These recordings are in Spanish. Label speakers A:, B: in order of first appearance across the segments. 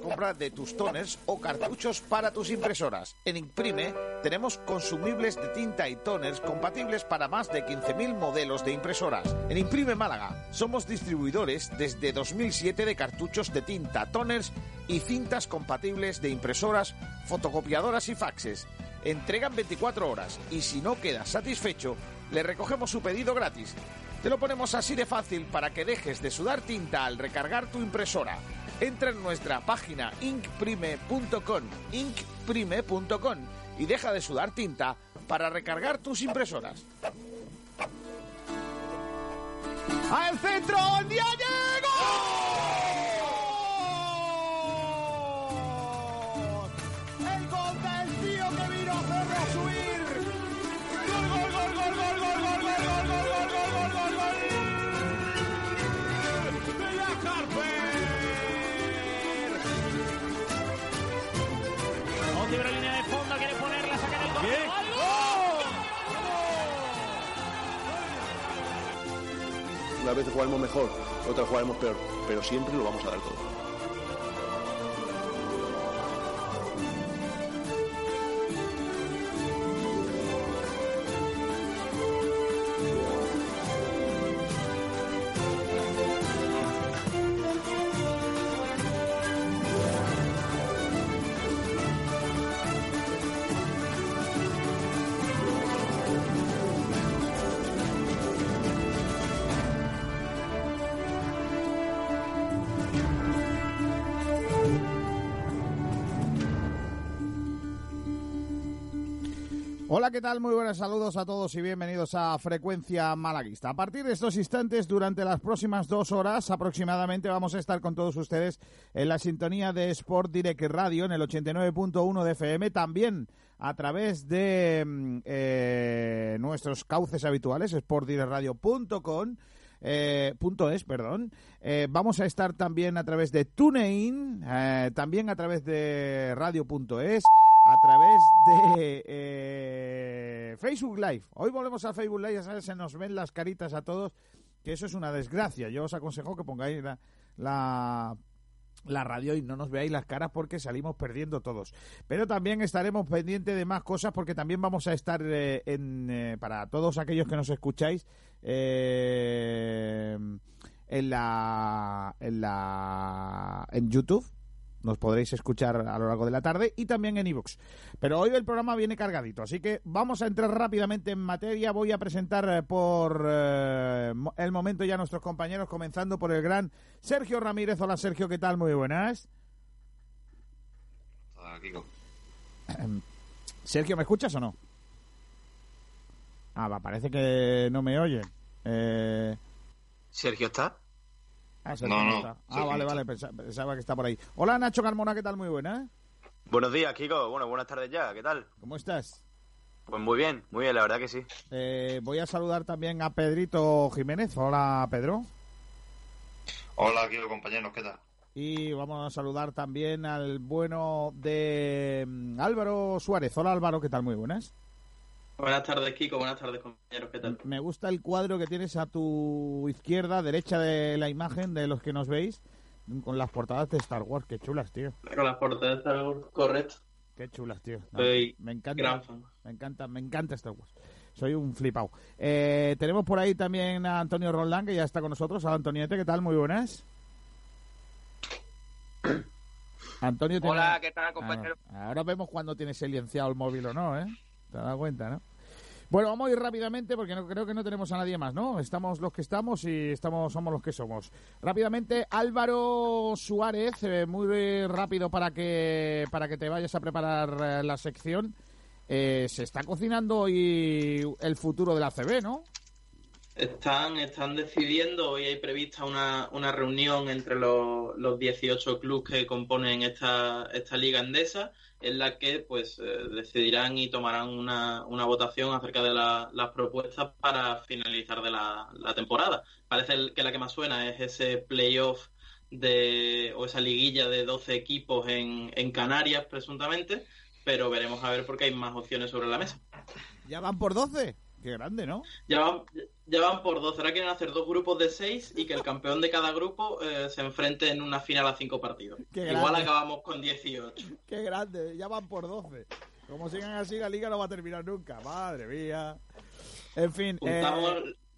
A: compra de tus toners o cartuchos para tus impresoras. En Imprime tenemos consumibles de tinta y toners compatibles para más de 15.000 modelos de impresoras. En Imprime Málaga somos distribuidores desde 2007 de cartuchos de tinta, toners y cintas compatibles de impresoras, fotocopiadoras y faxes. Entregan 24 horas y si no quedas satisfecho, le recogemos su pedido gratis. Te lo ponemos así de fácil para que dejes de sudar tinta al recargar tu impresora. Entra en nuestra página inkprime.com, inkprime.com y deja de sudar tinta para recargar tus impresoras. ¡Al centro! ¡Ya ¡El gol del
B: Una vez jugaremos mejor, otra jugaremos peor, pero siempre lo vamos a dar todo.
A: ¿Qué tal? Muy buenos saludos a todos y bienvenidos a Frecuencia Malaguista. A partir de estos instantes, durante las próximas dos horas aproximadamente, vamos a estar con todos ustedes en la sintonía de Sport Direct Radio en el 89.1 de FM, también a través de mm, eh, nuestros cauces habituales, sportdirectradio.com. Eh, punto es, perdón. Eh, vamos a estar también a través de TuneIn, eh, también a través de radio.es, a través de eh, Facebook Live. Hoy volvemos a Facebook Live, ya sabes, se nos ven las caritas a todos, que eso es una desgracia. Yo os aconsejo que pongáis la, la radio y no nos veáis las caras porque salimos perdiendo todos. Pero también estaremos pendientes de más cosas porque también vamos a estar eh, en, eh, para todos aquellos que nos escucháis eh, en la en la en YouTube nos podréis escuchar a lo largo de la tarde y también en iVoox. Pero hoy el programa viene cargadito, así que vamos a entrar rápidamente en materia. Voy a presentar eh, por eh, el momento ya a nuestros compañeros, comenzando por el gran Sergio Ramírez. Hola Sergio, ¿qué tal? Muy buenas. Sergio, ¿me escuchas o no? Ah, va, parece que no me oyen. Eh...
C: Sergio está.
A: Ah,
C: No, no.
A: Ah, vale, vale, pensa- pensaba que está por ahí. Hola Nacho Carmona, ¿qué tal? Muy buena.
C: Buenos días, Kiko. Bueno, buenas tardes ya. ¿Qué tal?
A: ¿Cómo estás?
C: Pues muy bien, muy bien, la verdad que sí.
A: Eh, voy a saludar también a Pedrito Jiménez. Hola, Pedro.
D: Hola, Kiko, compañeros, ¿qué tal?
A: Y vamos a saludar también al bueno de mm, Álvaro Suárez. Hola, Álvaro, ¿qué tal? Muy buenas.
E: Buenas tardes, Kiko. Buenas tardes, compañeros. ¿Qué tal?
A: Me gusta el cuadro que tienes a tu izquierda, derecha de la imagen de los que nos veis, con las portadas de Star Wars. Qué chulas, tío.
E: Con las portadas de Star Wars, correcto.
A: Qué chulas, tío. No,
E: Soy
A: me encanta.
E: gran fan.
A: Me encanta, me encanta Star Wars. Soy un flipado. Eh, tenemos por ahí también a Antonio Roldán, que ya está con nosotros. Hola, Antoniete, ¿qué tal? Muy buenas. Antonio, tiene-
F: Hola, ¿qué tal, compañero?
A: Ah, ahora vemos cuando tienes silenciado el móvil o no, ¿eh? Te das cuenta, ¿no? Bueno, vamos a ir rápidamente porque no, creo que no tenemos a nadie más, ¿no? Estamos los que estamos y estamos somos los que somos. Rápidamente, Álvaro Suárez, eh, muy rápido para que para que te vayas a preparar eh, la sección. eh, se está cocinando hoy el futuro de la CB, ¿no?
E: Están, están decidiendo, hoy hay prevista una, una reunión entre los, los 18 clubes que componen esta, esta liga endesa, en la que pues eh, decidirán y tomarán una, una votación acerca de la- las propuestas para finalizar de la, la temporada. Parece el- que la que más suena es ese playoff de, o esa liguilla de 12 equipos en, en Canarias, presuntamente, pero veremos a ver porque hay más opciones sobre la mesa.
A: Ya van por 12. Qué grande, ¿no?
E: Ya van, ya van por dos. Ahora quieren hacer dos grupos de seis y que el campeón de cada grupo eh, se enfrente en una final a cinco partidos. Igual acabamos con 18.
A: Qué grande, ya van por 12. Como sigan así, la liga no va a terminar nunca. Madre mía. En fin, eh,
E: Juntamos,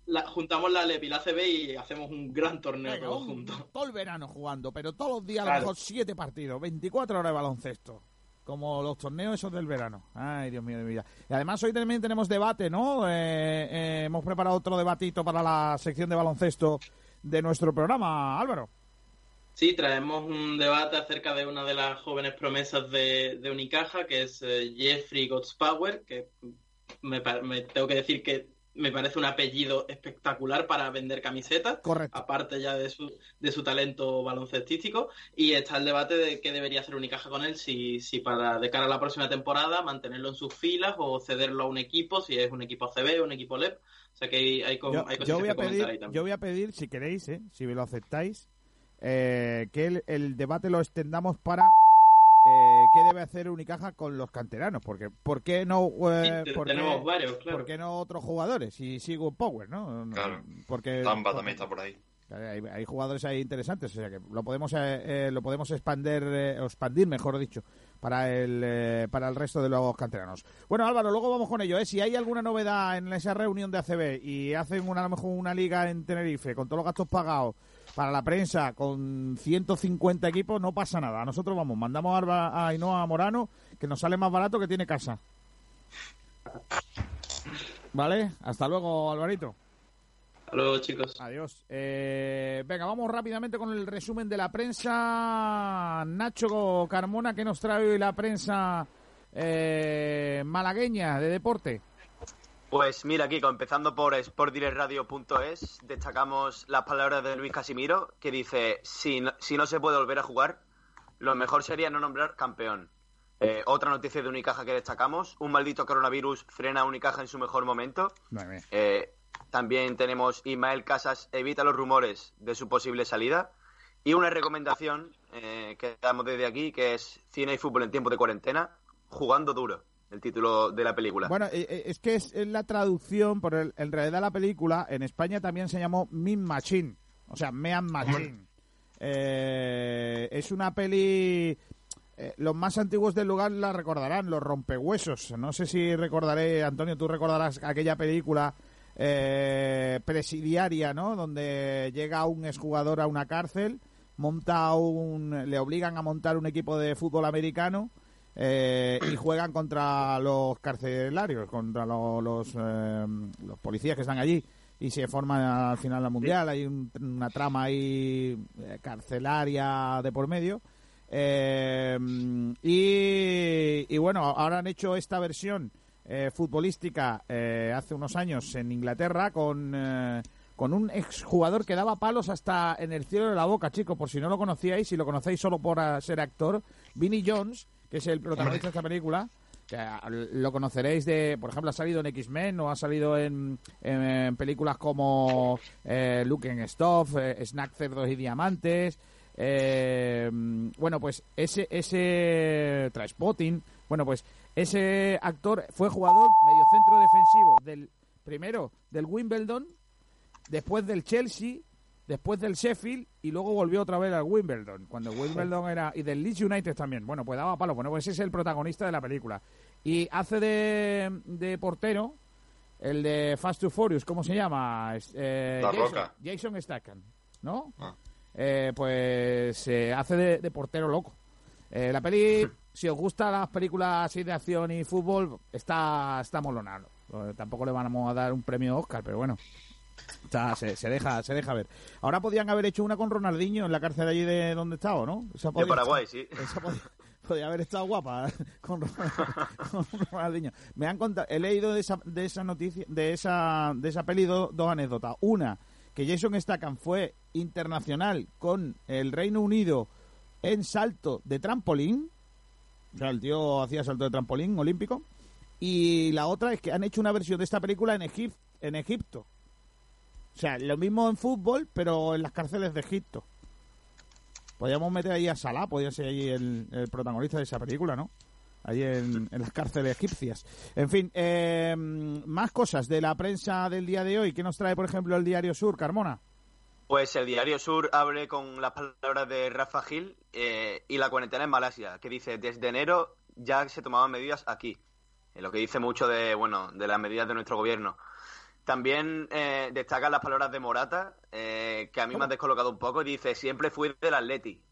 E: la, juntamos la LEP y la CB y hacemos un gran torneo
A: venga,
E: todos
A: un-
E: juntos.
A: todo el verano jugando, pero todos los días a lo
E: Claro.
A: mejor 7 partidos, 24 horas de baloncesto. Como los torneos esos del verano. Ay, Dios mío de mi vida. Y además hoy también tenemos debate, ¿no? Eh, eh, hemos preparado otro debatito para la sección de baloncesto de nuestro programa, Álvaro.
E: Sí, traemos un debate acerca de una de las jóvenes promesas de, Unicaja, que es eh, Jeffrey Power, que me tengo que decir que me parece un apellido espectacular para vender camisetas.
A: Correcto.
E: aparte ya de su, de su talento baloncestístico, y está el debate de qué debería hacer Unicaja con él, si, si para de cara a la próxima temporada mantenerlo en sus filas o cederlo a un equipo, si es un equipo CB o un equipo LEP. O sea que hay, hay,
A: Yo,
E: hay cosas
A: yo voy
E: que
A: a
E: comentar ahí
A: pedir,
E: también.
A: yo voy a pedir, si queréis, ¿eh? si me lo aceptáis, eh, que el, el debate lo extendamos para eh, qué debe hacer Unicaja con los canteranos, porque ¿por qué no eh,
E: te-
A: por qué-
E: tenemos varios, claro.
A: por qué no otros jugadores? Si sigo Power, ¿no?
D: Claro.
A: Porque
D: Tamba también está por ahí.
A: hay, hay jugadores ahí interesantes, o sea que lo podemos eh, eh, lo podemos expander eh, o expandir, mejor dicho, para el eh, para el resto de los canteranos. Bueno, Álvaro, luego vamos con ello. ¿eh? Si hay alguna novedad en esa reunión de ACB y hacen una, a lo mejor una liga en Tenerife con todos los gastos pagados para la prensa con 150 equipos, no pasa nada. Nosotros vamos, mandamos a, Ainhoa Morano, que nos sale más barato que tiene casa. ¿Vale? Hasta luego, Alvarito.
E: Hasta luego, chicos.
A: Adiós. Eh, venga, vamos rápidamente con el resumen de la prensa. Nacho Carmona, que nos trae hoy la prensa eh, malagueña de deporte?
C: Pues mira, Kiko, empezando por sportdirectradio.es, destacamos las palabras de Luis Casimiro, que dice, si no, si no se puede volver a jugar, lo mejor sería no nombrar campeón. Eh, otra noticia de Unicaja que destacamos, un maldito coronavirus frena a Unicaja en su mejor momento. Eh, también tenemos Ismael Casas evita los rumores de su posible salida. Y una recomendación eh, que damos desde aquí, que es Cine y Fútbol en tiempo de cuarentena, jugando duro, el título de la película.
A: Bueno, eh, eh, es que es, la traducción, por el, en realidad la película en España también se llamó Min Machine, o sea, Mean Machine. Eh, es una peli... eh, los más antiguos del lugar la recordarán, Los Rompehuesos. No sé si recordaré, Antonio, tú recordarás aquella película eh, presidiaria, ¿no? Donde llega un exjugador a una cárcel, monta un, le obligan a montar un equipo de fútbol americano eh, y juegan contra los carcelarios, contra lo- los, eh, los policías que están allí y se forma al final la mundial. Hay un- una trama ahí eh, carcelaria de por medio. Eh, y, y bueno, ahora han hecho esta versión eh, futbolística eh, hace unos años en Inglaterra con, eh, con un exjugador que daba palos hasta en el cielo de la boca, chicos, por si no lo conocíais, si lo conocéis solo por ah, ser actor, Vinnie Jones, que es el protagonista de esta película, ah, lo conoceréis de, por ejemplo, ha salido en X-Men o ha salido en, en, películas como eh, Luke and Stuff, eh, Snack Cerdos y Diamantes, eh, bueno, pues ese, ese Trainspotting, bueno, pues ese actor fue jugador mediocentro defensivo del primero del Wimbledon, después del Chelsea, después del Sheffield y luego volvió otra vez al Wimbledon, cuando Wimbledon era y del Leeds United también. Bueno, pues daba palo, bueno, pues ese es el protagonista de la película y hace de, de portero el de Fast to Furious, ¿cómo se llama? Eh,
D: La
A: Jason,
D: Roca.
A: Jason Statham, ¿no?
D: Ah.
A: Eh, pues se hace de, de portero loco. Eh, la peli, si os gustan las películas así de acción y fútbol, está, está molonado. Eh, tampoco le vamos a dar un premio Oscar, pero bueno. Se, se deja se deja ver. Ahora podían haber hecho una con Ronaldinho en la cárcel allí de donde estaba, ¿no? Esa
C: de Paraguay, sí.
A: esa podía, podía haber estado guapa con, con Ronaldinho. Me han contado, he leído de esa, de esa noticia, de esa, de esa peli do- dos anécdotas. Una, que Jason Statham fue internacional con el Reino Unido en salto de trampolín. O sea, el tío hacía salto de trampolín olímpico. Y la otra es que han hecho una versión de esta película en, Egip- en Egipto. O sea, lo mismo en fútbol, pero en las cárceles de Egipto. Podríamos meter ahí a Salah, podría ser ahí el, protagonista de esa película, ¿no? Ahí en, en las cárceles egipcias. En fin, eh, más cosas de la prensa del día de hoy. ¿Qué nos trae, por ejemplo, el Diario Sur, Carmona?
C: Pues el Diario Sur abre con las palabras de Rafa Gil eh, y la cuarentena en Malasia, que dice, desde enero ya se tomaban medidas aquí. Eh, lo que dice mucho de, bueno, de las medidas de nuestro gobierno. También eh, destaca las palabras de Morata, eh, que a mí me han descolocado un poco, y dice, siempre fui del Atleti.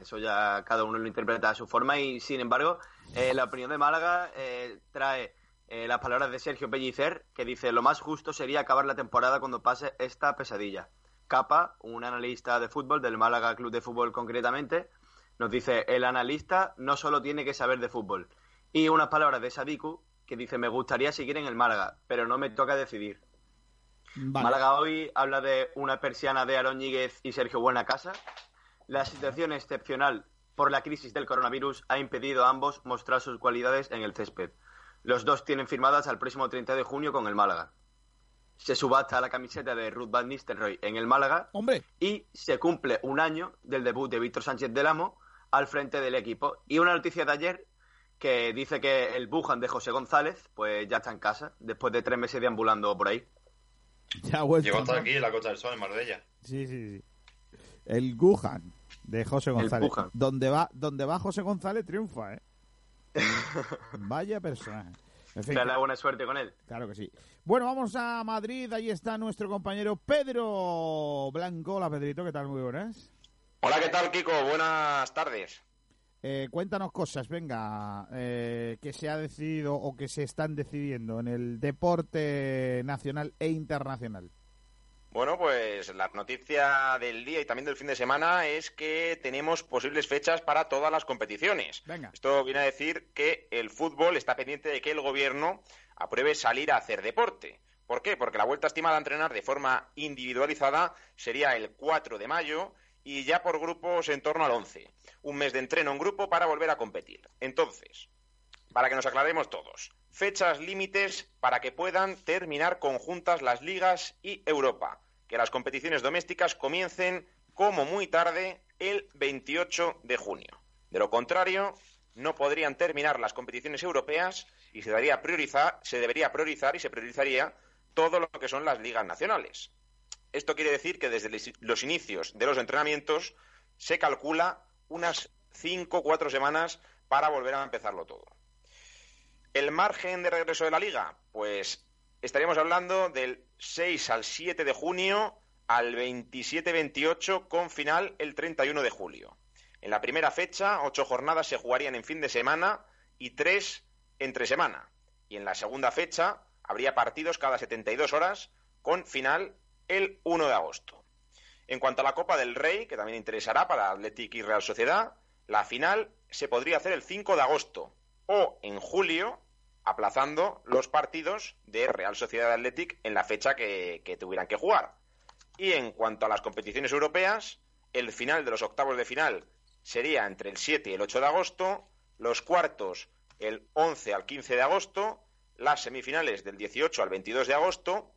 C: Eso ya cada uno lo interpreta a su forma y, sin embargo, eh, la opinión de Málaga eh, trae eh, las palabras de Sergio Pellicer, que dice, lo más justo sería acabar la temporada cuando pase esta pesadilla. Capa, un analista de fútbol, del Málaga Club de Fútbol concretamente, nos dice, el analista no solo tiene que saber de fútbol. Y unas palabras de Sadiku, que dice, me gustaría seguir en el Málaga, pero no me toca decidir.
A: Vale.
C: Málaga hoy habla de una persiana de Aaron Ñíguez y Sergio Buenacasa. La situación excepcional por la crisis del coronavirus ha impedido a ambos mostrar sus cualidades en el césped. Los dos tienen firmadas al próximo 30 de junio con el Málaga. Se subasta la camiseta de Ruth Van Nistelrooy en el Málaga
A: Hombre,
C: y se cumple un año del debut de Víctor Sánchez del Amo al frente del equipo. Y una noticia de ayer que dice que el Bujan de José González pues ya está en casa después de tres meses deambulando por ahí.
A: ya ha vuelto.
D: Llegó hasta
A: ¿no?
D: aquí en la Costa del Sol, en Marbella.
A: Sí, sí, sí. El Gujan de José González. Donde va, donde va José González triunfa, ¿eh? Vaya personaje. En fin,
C: Dale buena suerte con él.
A: claro que sí. Bueno, vamos a Madrid. Ahí está nuestro compañero Pedro Blanco. Hola, Pedrito. ¿Qué tal? Muy buenas.
F: Hola, ¿qué tal, Kiko? Buenas tardes.
A: Eh, cuéntanos cosas, venga, eh, que se ha decidido o que se están decidiendo en el deporte nacional e internacional.
F: Bueno, pues la noticia del día y también del fin de semana es que tenemos posibles fechas para todas las competiciones.
A: Venga.
F: Esto viene a decir que el fútbol está pendiente de que el gobierno apruebe salir a hacer deporte. ¿Por qué? Porque la vuelta estimada a entrenar de forma individualizada sería el 4 de mayo y ya por grupos en torno al 11. Un mes de entreno en grupo para volver a competir. Entonces, para que nos aclaremos todos. Fechas límites para que puedan terminar conjuntas las ligas y Europa. Que las competiciones domésticas comiencen como muy tarde el 28 de junio. De lo contrario, no podrían terminar las competiciones europeas y se, daría priorizar, se debería priorizar y se priorizaría todo lo que son las ligas nacionales. Esto quiere decir que desde los inicios de los entrenamientos se calcula unas 5 o 4 semanas para volver a empezarlo todo. El margen de regreso de la liga, pues estaríamos hablando del 6 al 7 de junio al 27-28 con final el 31 de julio. En la primera fecha, ocho jornadas se jugarían en fin de semana y tres entre semana. Y en la segunda fecha habría partidos cada 72 horas con final el 1 de agosto. En cuanto a la Copa del Rey, que también interesará para Athletic y Real Sociedad, la final se podría hacer el 5 de agosto o en julio, aplazando los partidos de Real Sociedad Athletic en la fecha que, que tuvieran que jugar. Y en cuanto a las competiciones europeas, el final de los octavos de final sería entre el 7 y el 8 de agosto, los cuartos el 11 al 15 de agosto, las semifinales del 18 al 22 de agosto,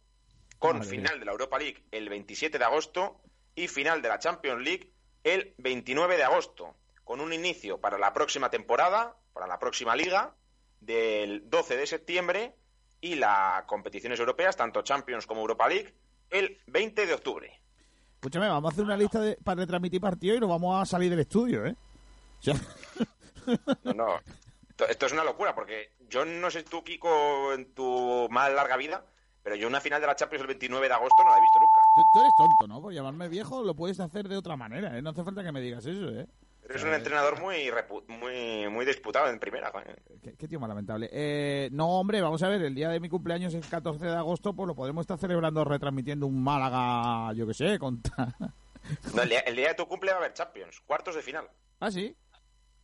F: con
A: Madre
F: final de la Europa League el 27 de agosto y final de la Champions League el 29 de agosto, con un inicio para la próxima temporada, para la próxima liga, del 12 de septiembre y las competiciones europeas, tanto Champions como Europa League, el 20 de octubre.
A: Escúchame, vamos a hacer una lista de- para retransmitir partido y nos vamos a salir del estudio, ¿eh? O sea,
F: No, no. Esto es una locura, porque yo no sé tú, Kiko, en tu más larga vida, pero yo una final de la Champions el 29 de agosto no la he visto nunca.
A: tú, tú eres tonto, ¿no? Por llamarme viejo lo puedes hacer de otra manera, ¿eh? No hace falta que me digas eso, ¿eh?
F: Eres un entrenador muy, repu- muy, muy disputado en primera.
A: Qué, qué tío más lamentable. Eh, no, hombre, vamos a ver, el día de mi cumpleaños es el 14 de agosto, pues lo podemos estar celebrando retransmitiendo un Málaga, yo qué sé, contra...
F: No, el, día, el día de tu cumple va a haber Champions, cuartos de final.
A: ¿Ah, sí?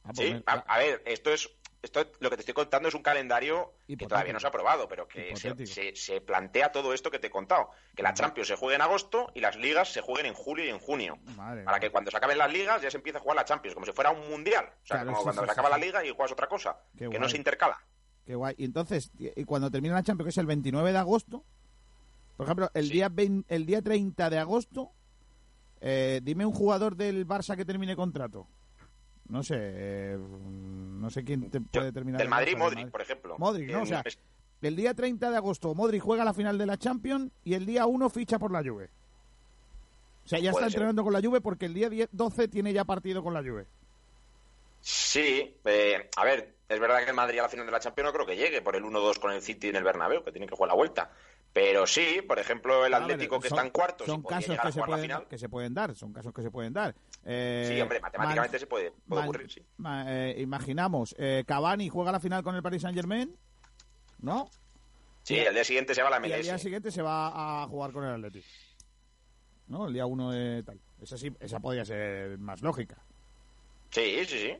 A: Ah, pues
F: Sí, a ver, esto es esto lo que te estoy contando es un calendario que todavía no se ha aprobado, pero que se,
A: Hipotético.
F: se- se plantea todo esto que te he contado. Que la Champions se juegue en agosto y las ligas se jueguen en julio y en junio.
A: Madre
F: Para que cuando se acaben las ligas ya se empiece a jugar la Champions, como si fuera un mundial. O sea,
A: Claro,
F: como cuando se acaba la liga y juegas otra cosa.
A: Qué
F: que
A: guay.
F: no se intercala.
A: Qué guay. Y entonces, y y cuando termina la Champions, que es el 29 de agosto, por ejemplo, el,
F: Sí.
A: día, 20 el día 30 de agosto, eh, dime un jugador del Barça que termine contrato. No sé, eh, no sé quién te puede terminar.
F: Del
A: el
F: Madrid, Modric, por ejemplo.
A: Modric, ¿no? O sea, El día 30 de agosto, Modric juega la final de la Champions y el día 1 ficha por la Juve. O sea, ya está
F: ser.
A: entrenando con la Juve porque el día 10 12 tiene ya partido con la Juve.
F: Sí, eh, a ver, es verdad que el Madrid a la final de la Champions no creo que llegue por el 1-2 con el City en el Bernabéu, que tiene que jugar la vuelta. Pero sí, por ejemplo, el
A: A ver,
F: Atlético que
A: son-
F: está en cuartos
A: Son casos que se, pueden,
F: final.
A: que se pueden dar, son casos que se pueden dar. Eh,
F: Sí, hombre, matemáticamente se puede, ocurrir, sí.
A: eh, imaginamos, eh, Cavani juega la final con el Paris Saint Germain, ¿no?
F: Sí, el día siguiente se va a la
A: Y al día
F: MLS.
A: siguiente se va a jugar con el Atleti. ¿No? El día 1 de tal. Esa sí, esa podría ser más lógica.
F: Sí, sí, sí.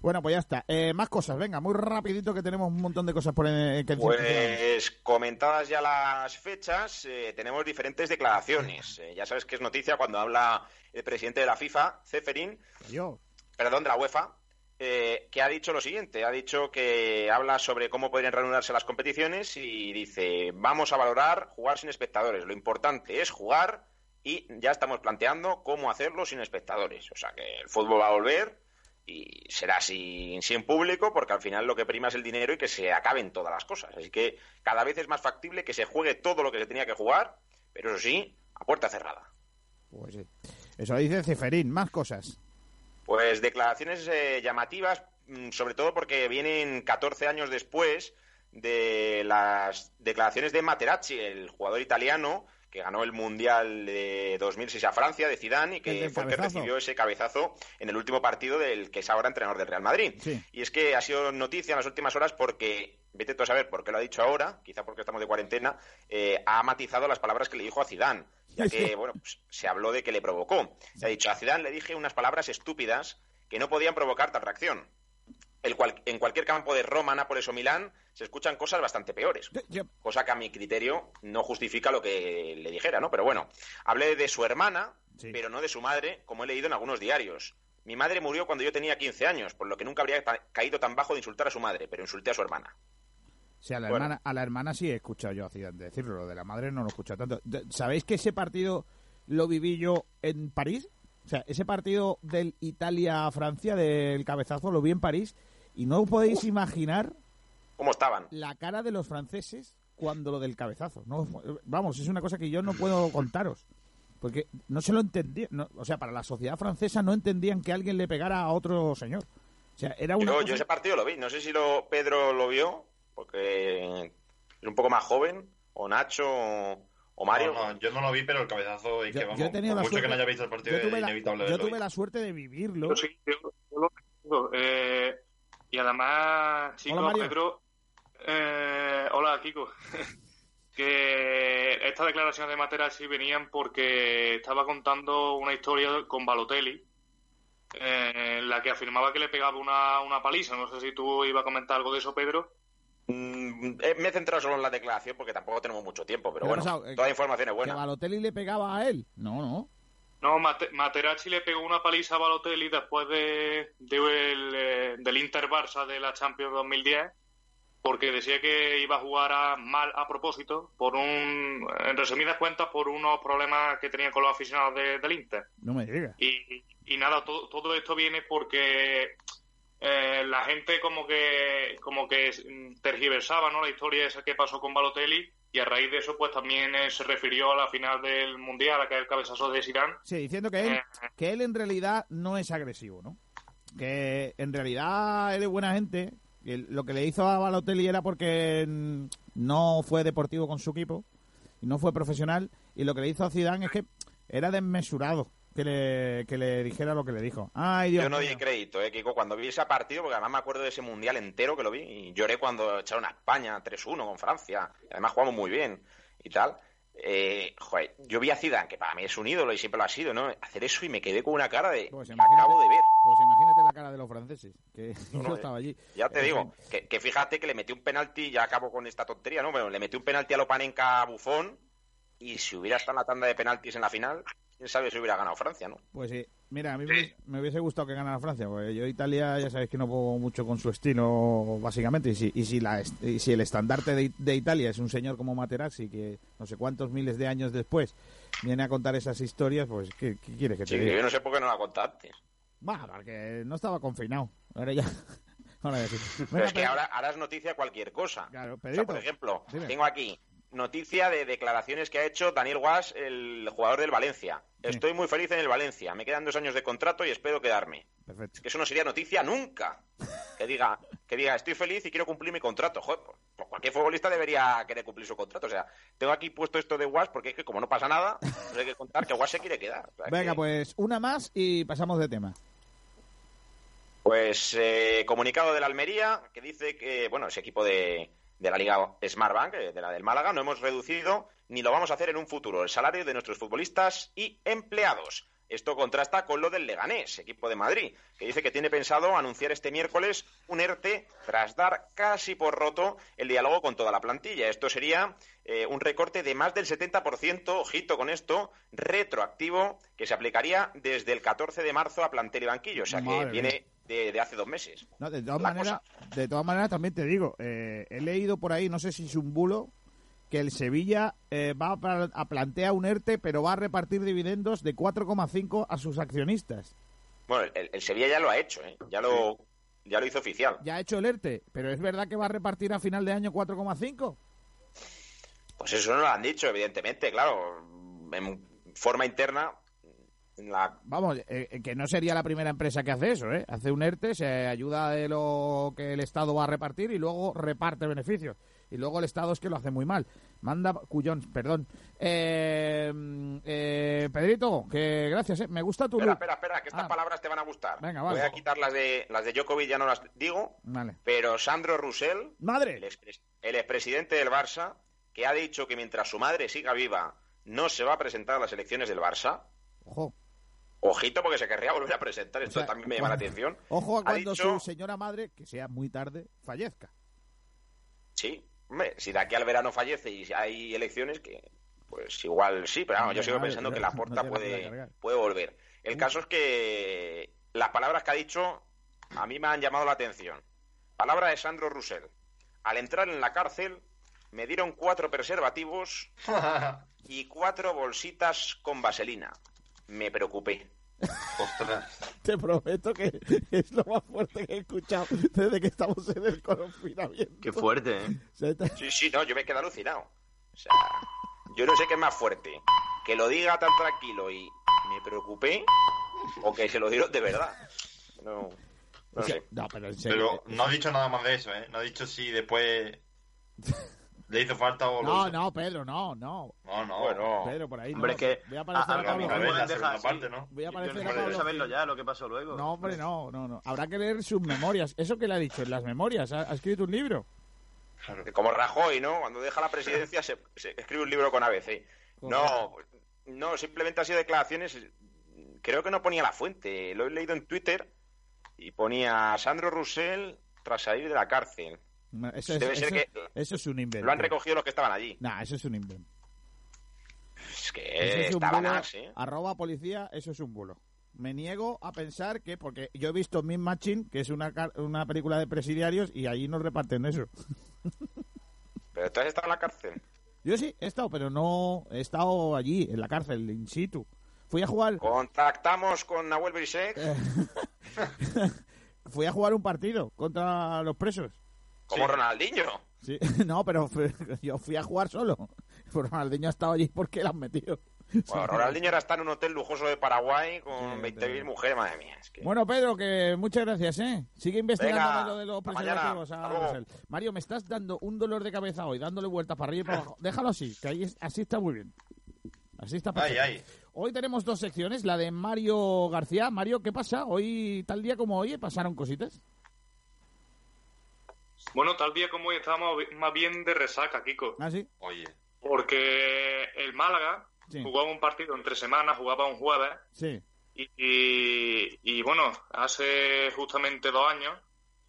A: Bueno, pues ya está. Eh, más cosas, venga, muy rapidito que tenemos un montón de cosas por eh, que
F: Pues comentadas ya las fechas, eh, tenemos diferentes declaraciones. Eh, ya sabes que es noticia cuando habla el presidente de la FIFA, Ceferín,
A: Yo.
F: perdón, de la UEFA, eh, que ha dicho lo siguiente. Ha dicho que habla sobre cómo podrían reanudarse las competiciones y dice, vamos a valorar jugar sin espectadores. Lo importante es jugar y ya estamos planteando cómo hacerlo sin espectadores. O sea que el fútbol va a volver y será sin, sin público porque al final lo que prima es el dinero y que se acaben todas las cosas. Así que cada vez es más factible que se juegue todo lo que se tenía que jugar, pero eso sí, a puerta cerrada.
A: Pues sí. Eso dice Ceferín, más cosas.
F: Pues declaraciones eh, llamativas, mm, sobre todo porque vienen 14 años después de las declaraciones de Materazzi, el jugador italiano que ganó el Mundial de 2006 a Francia, de Zidane, y que fue el que recibió ese cabezazo en el último partido del que es ahora entrenador del Real Madrid.
A: Sí.
F: Y es que ha sido noticia en las últimas horas porque, vete tú a saber por qué lo ha dicho ahora, quizá porque estamos de cuarentena, eh, ha matizado las palabras que le dijo a Zidane, ya que, bueno, pues, se habló de que le provocó. Se ha dicho, a Zidane le dije unas palabras estúpidas que no podían provocar tal reacción. El cual- en cualquier campo de Roma, Nápoles o Milán se escuchan cosas bastante peores. Cosa que a mi criterio no justifica lo que le dijera, ¿no? Pero bueno, hablé de su hermana,
A: Sí.
F: pero no de su madre, como he leído en algunos diarios. Mi madre murió cuando yo tenía 15 años, por lo que nunca habría caído tan bajo de insultar a su madre, pero insulté a su hermana.
A: Sí, a la,
F: Bueno.
A: hermana, a la hermana sí he escuchado yo decirlo, lo de la madre no lo he escuchado tanto. ¿Sabéis que ese partido lo viví yo en París? O sea, ese partido del Italia-Francia, del cabezazo, lo vi en París y no os podéis imaginar
F: ¿Cómo estaban?
A: la cara de los franceses cuando lo del cabezazo. No, vamos, es una cosa que yo no puedo contaros. Porque no se lo entendía. no- o sea, para la sociedad francesa no entendían que alguien le pegara a otro señor. O sea, era una
F: Yo,
A: cosa-
F: yo ese partido lo vi, no sé si lo Pedro lo vio, porque es un poco más joven, o Nacho, o, o Mario.
D: No, no, yo no lo vi, pero el cabezazo y
A: Yo-
D: que vamos,
A: yo he tenido
D: por
A: la
D: mucho que
A: suerte-
D: no haya visto el partido
A: yo tuve
D: es
A: la,
D: inevitable
A: yo tuve la suerte de vivirlo.
G: Yo sí, yo, yo lo. Eh, y además, chicos,
A: Hola.
G: Pedro. eh, hola, Kiko. que estas declaraciones de Materazzi venían porque estaba contando una historia con Balotelli, eh, en la que afirmaba que le pegaba una, una paliza. No sé si tú ibas a comentar algo de eso, Pedro.
F: Mm, eh, me he centrado solo en la declaración porque tampoco tenemos mucho tiempo, pero
A: ¿Qué ha
F: bueno?
A: Eh,
F: toda la información es
A: Que
F: buena.
A: Balotelli le pegaba a él. No, no.
G: No, Mate- Materazzi le pegó una paliza a Balotelli después de, de el, eh, del Inter Barça de la Champions 2010 porque decía que iba a jugar a- mal a propósito por un en resumidas cuentas por unos problemas que tenía con los aficionados de- del Inter
A: No me digas.
G: y, y nada todo, todo esto viene porque eh, la gente como que como que tergiversaba no la historia esa que pasó con Balotelli y a raíz de eso pues también eh, se refirió a la final del mundial a que el cabezazo de Zidane
A: Sí, diciendo que él,
G: Eh.
A: que él en realidad no es agresivo, ¿no? Que en realidad él es buena gente. y el- lo que le hizo a Balotelli era porque no fue deportivo con su equipo y no fue profesional. Y lo que le hizo a Zidane es que era desmesurado que le, que le dijera lo que le dijo. Ay, Dios
F: Yo no di crédito, eh, Kiko, cuando vi ese partido, porque además me acuerdo de ese mundial entero que lo vi, y lloré cuando echaron a España 3-1 con Francia, y además jugamos muy bien y tal. Eh, joder, yo vi a Zidane, que para mí es un ídolo y siempre lo ha sido, ¿no? Hacer eso y me quedé con una cara de...
A: Pues
F: "La
A: imagínate-
F: acabo de ver.
A: Pues imagínate la cara de los franceses, que
F: No,
A: yo estaba allí.
F: Ya te digo,
A: fin.
F: que, que fíjate que le metió un penalti, ya acabo con esta tontería, ¿no? Bueno, le metió un penalti a Lopanenka a Bufón y si hubiera estado en la tanda de penaltis en la final, quién sabe si hubiera ganado Francia, ¿no?
A: Pues sí, mira, a mí me, me hubiese gustado que ganara Francia, porque yo Italia ya sabéis que no puedo mucho con su estilo, básicamente, y si, y si, la, y si el estandarte de, de Italia es un señor como Materazzi, que no sé cuántos miles de años después viene a contar esas historias, pues ¿qué, qué quieres que te
F: Sí,
A: diga?
F: yo no sé por qué no la contaste.
A: Va, porque no estaba confinado, ahora ya... ahora ya sí.
F: Pero
A: Venga,
F: es que ahora, ahora es noticia cualquier cosa.
A: Claro,
F: O sea, por ejemplo,
A: dime.
F: tengo aquí noticia de declaraciones que ha hecho Daniel Guas, el jugador del Valencia.
A: Sí.
F: Estoy muy feliz en el Valencia. Me quedan dos años de contrato y espero quedarme.
A: Perfecto.
F: Que eso no sería noticia nunca. Que diga, que diga, estoy feliz y quiero cumplir mi contrato. Joder, pues, pues cualquier futbolista debería querer cumplir su contrato. O sea, tengo aquí puesto esto de Guas porque es que como no pasa nada, pues hay que contar que Guas se quiere quedar. O sea,
A: Venga,
F: que-
A: pues una más y pasamos de tema.
F: Pues eh, comunicado de la Almería que dice que, bueno, ese equipo de, de la Liga Smartbank, eh, de la del Málaga, no hemos reducido ni lo vamos a hacer en un futuro el salario de nuestros futbolistas y empleados. Esto contrasta con lo del Leganés, equipo de Madrid, que dice que tiene pensado anunciar este miércoles un ERTE tras dar casi por roto el diálogo con toda la plantilla. Esto sería eh, un recorte de más del 70%, ojito con esto, retroactivo, que se aplicaría desde el 14 de marzo a plantel y banquillo. O sea que
A: Madre
F: viene de, de hace dos meses.
A: No, de todas
F: La
A: maneras, de todas maneras también te digo, eh, he leído por ahí, no sé si es un bulo, que el Sevilla eh, va a, pla- a plantear un ERTE, pero va a repartir dividendos de 4,5 a sus accionistas.
F: Bueno, el, el Sevilla ya lo ha hecho, ¿eh? ya, lo, ya lo hizo oficial.
A: Ya ha hecho el ERTE, pero es verdad que va a repartir a final de año 4,5.
F: Pues eso no lo han dicho, evidentemente, claro. En forma interna, la,
A: Vamos, eh, eh, que no sería la primera empresa que hace eso, ¿eh? Hace un ERTE, se ayuda de lo que el Estado va a repartir y luego reparte beneficios. Y luego el Estado es que lo hace muy mal. Manda, cuyón, perdón. Eh, eh, Pedrito, que gracias, ¿eh? Me gusta tu
F: Espera, espera, espera, que estas
A: Ah.
F: palabras te van a gustar.
A: Venga,
F: Voy
A: vale.
F: a quitar las de, las de Djokovic, ya no las digo,
A: Vale.
F: pero Sandro Roussel, el,
A: ¡Madre!
F: expres- el expresidente del Barça, que ha dicho que mientras su madre siga viva, no se va a presentar a las elecciones del Barça.
A: Ojo.
F: Ojito, porque se querría volver a presentar, esto
A: O sea,
F: también me llama la atención.
A: Ojo a cuando
F: dicho-
A: su señora madre, que sea muy tarde, fallezca.
F: Sí, hombre, si de aquí al verano fallece y hay elecciones, que pues igual sí, pero vamos, yo sigo pensando que la porta
A: puedes
F: puede, puede volver. El caso es que las palabras que ha dicho a mí me han llamado la atención. Palabra de Sandro Roussel. Al entrar en la cárcel me dieron cuatro preservativos y cuatro bolsitas con vaselina. Me preocupé.
D: Ostras.
A: Te prometo que es lo más fuerte que he escuchado desde que estamos en el confinamiento.
C: Qué fuerte, ¿eh?
F: Sí, sí, no, yo me quedé alucinado. O sea, yo no sé qué es más fuerte. Que lo diga tan tranquilo y me preocupé o que se lo dieron de verdad. No, sé.
A: no, pero en serio.
D: Pero no ha dicho nada más de eso, ¿eh? No ha dicho si después le hizo falta o
A: No, no, Pedro, no, no.
D: No, no.
F: Bueno,
A: Pedro, por ahí
C: Hombre,
A: no.
C: que
A: Voy a aparecer
C: a-
A: a
C: a-
A: Pablo. Voy a
C: Yo- yo
A: aparecer
C: no
A: a
C: saberlo ya, lo que pasó luego.
A: No, hombre, no, no, no. Habrá que leer sus memorias. Eso que le ha dicho, en las memorias. ¿Ha, ha escrito un libro?
D: Claro.
F: como Rajoy, ¿no? Cuando deja la presidencia se, se escribe un libro con ABC. No, no, simplemente ha sido declaraciones. Creo que no ponía la fuente. Lo he leído en Twitter y ponía Sandro Roussel tras salir de la cárcel.
A: Eso es,
F: Debe ser
A: eso-
F: que
A: eso es un invento.
F: lo han recogido los que estaban allí.
A: Nah, eso es un invento.
F: Es
A: Eso
F: que
A: es un bulo.
F: ¿eh?
A: Arroba policía, eso es un bulo. Me niego a pensar que, porque yo he visto Min Machine, que es una, una película de presidiarios, y ahí no reparten eso.
F: Pero tú has estado en la cárcel.
A: Yo sí, he estado, pero no he estado allí, en la cárcel, in situ. Fui a jugar,
F: Contactamos con Nahuel Brisek,
A: fui a jugar un partido contra los presos.
F: Como Ronaldinho.
A: Sí, no, pero fui- yo fui a jugar solo. Pero Ronaldinho ha estado allí porque lo han metido.
F: Bueno, Ronaldinho ahora está en un hotel lujoso de Paraguay con
A: Sí,
F: 20.000
A: pero-
F: mujeres, madre mía. Es que...
A: Bueno, Pedro, que muchas gracias, ¿eh? Sigue investigando
F: Venga,
A: lo de los preservativos
F: mañana.
A: a
F: Hasta luego.
A: Rosell. Mario, me estás dando un dolor de cabeza hoy, dándole vueltas para arriba y para abajo. Déjalo así, que ahí es- así está muy bien. Así está
D: Ay, ay.
A: Hoy tenemos dos secciones, la de Mario García. Mario, ¿qué pasa? Hoy, tal día como hoy, pasaron cositas.
G: Bueno, tal día como hoy estábamos más bien de resaca, Kiko.
A: ¿Ah, sí?
D: Oye.
G: Porque el Málaga
A: Sí.
G: jugaba un partido entre semanas, jugaba un jueves,
A: Sí.
G: y, y- y, bueno, hace justamente dos años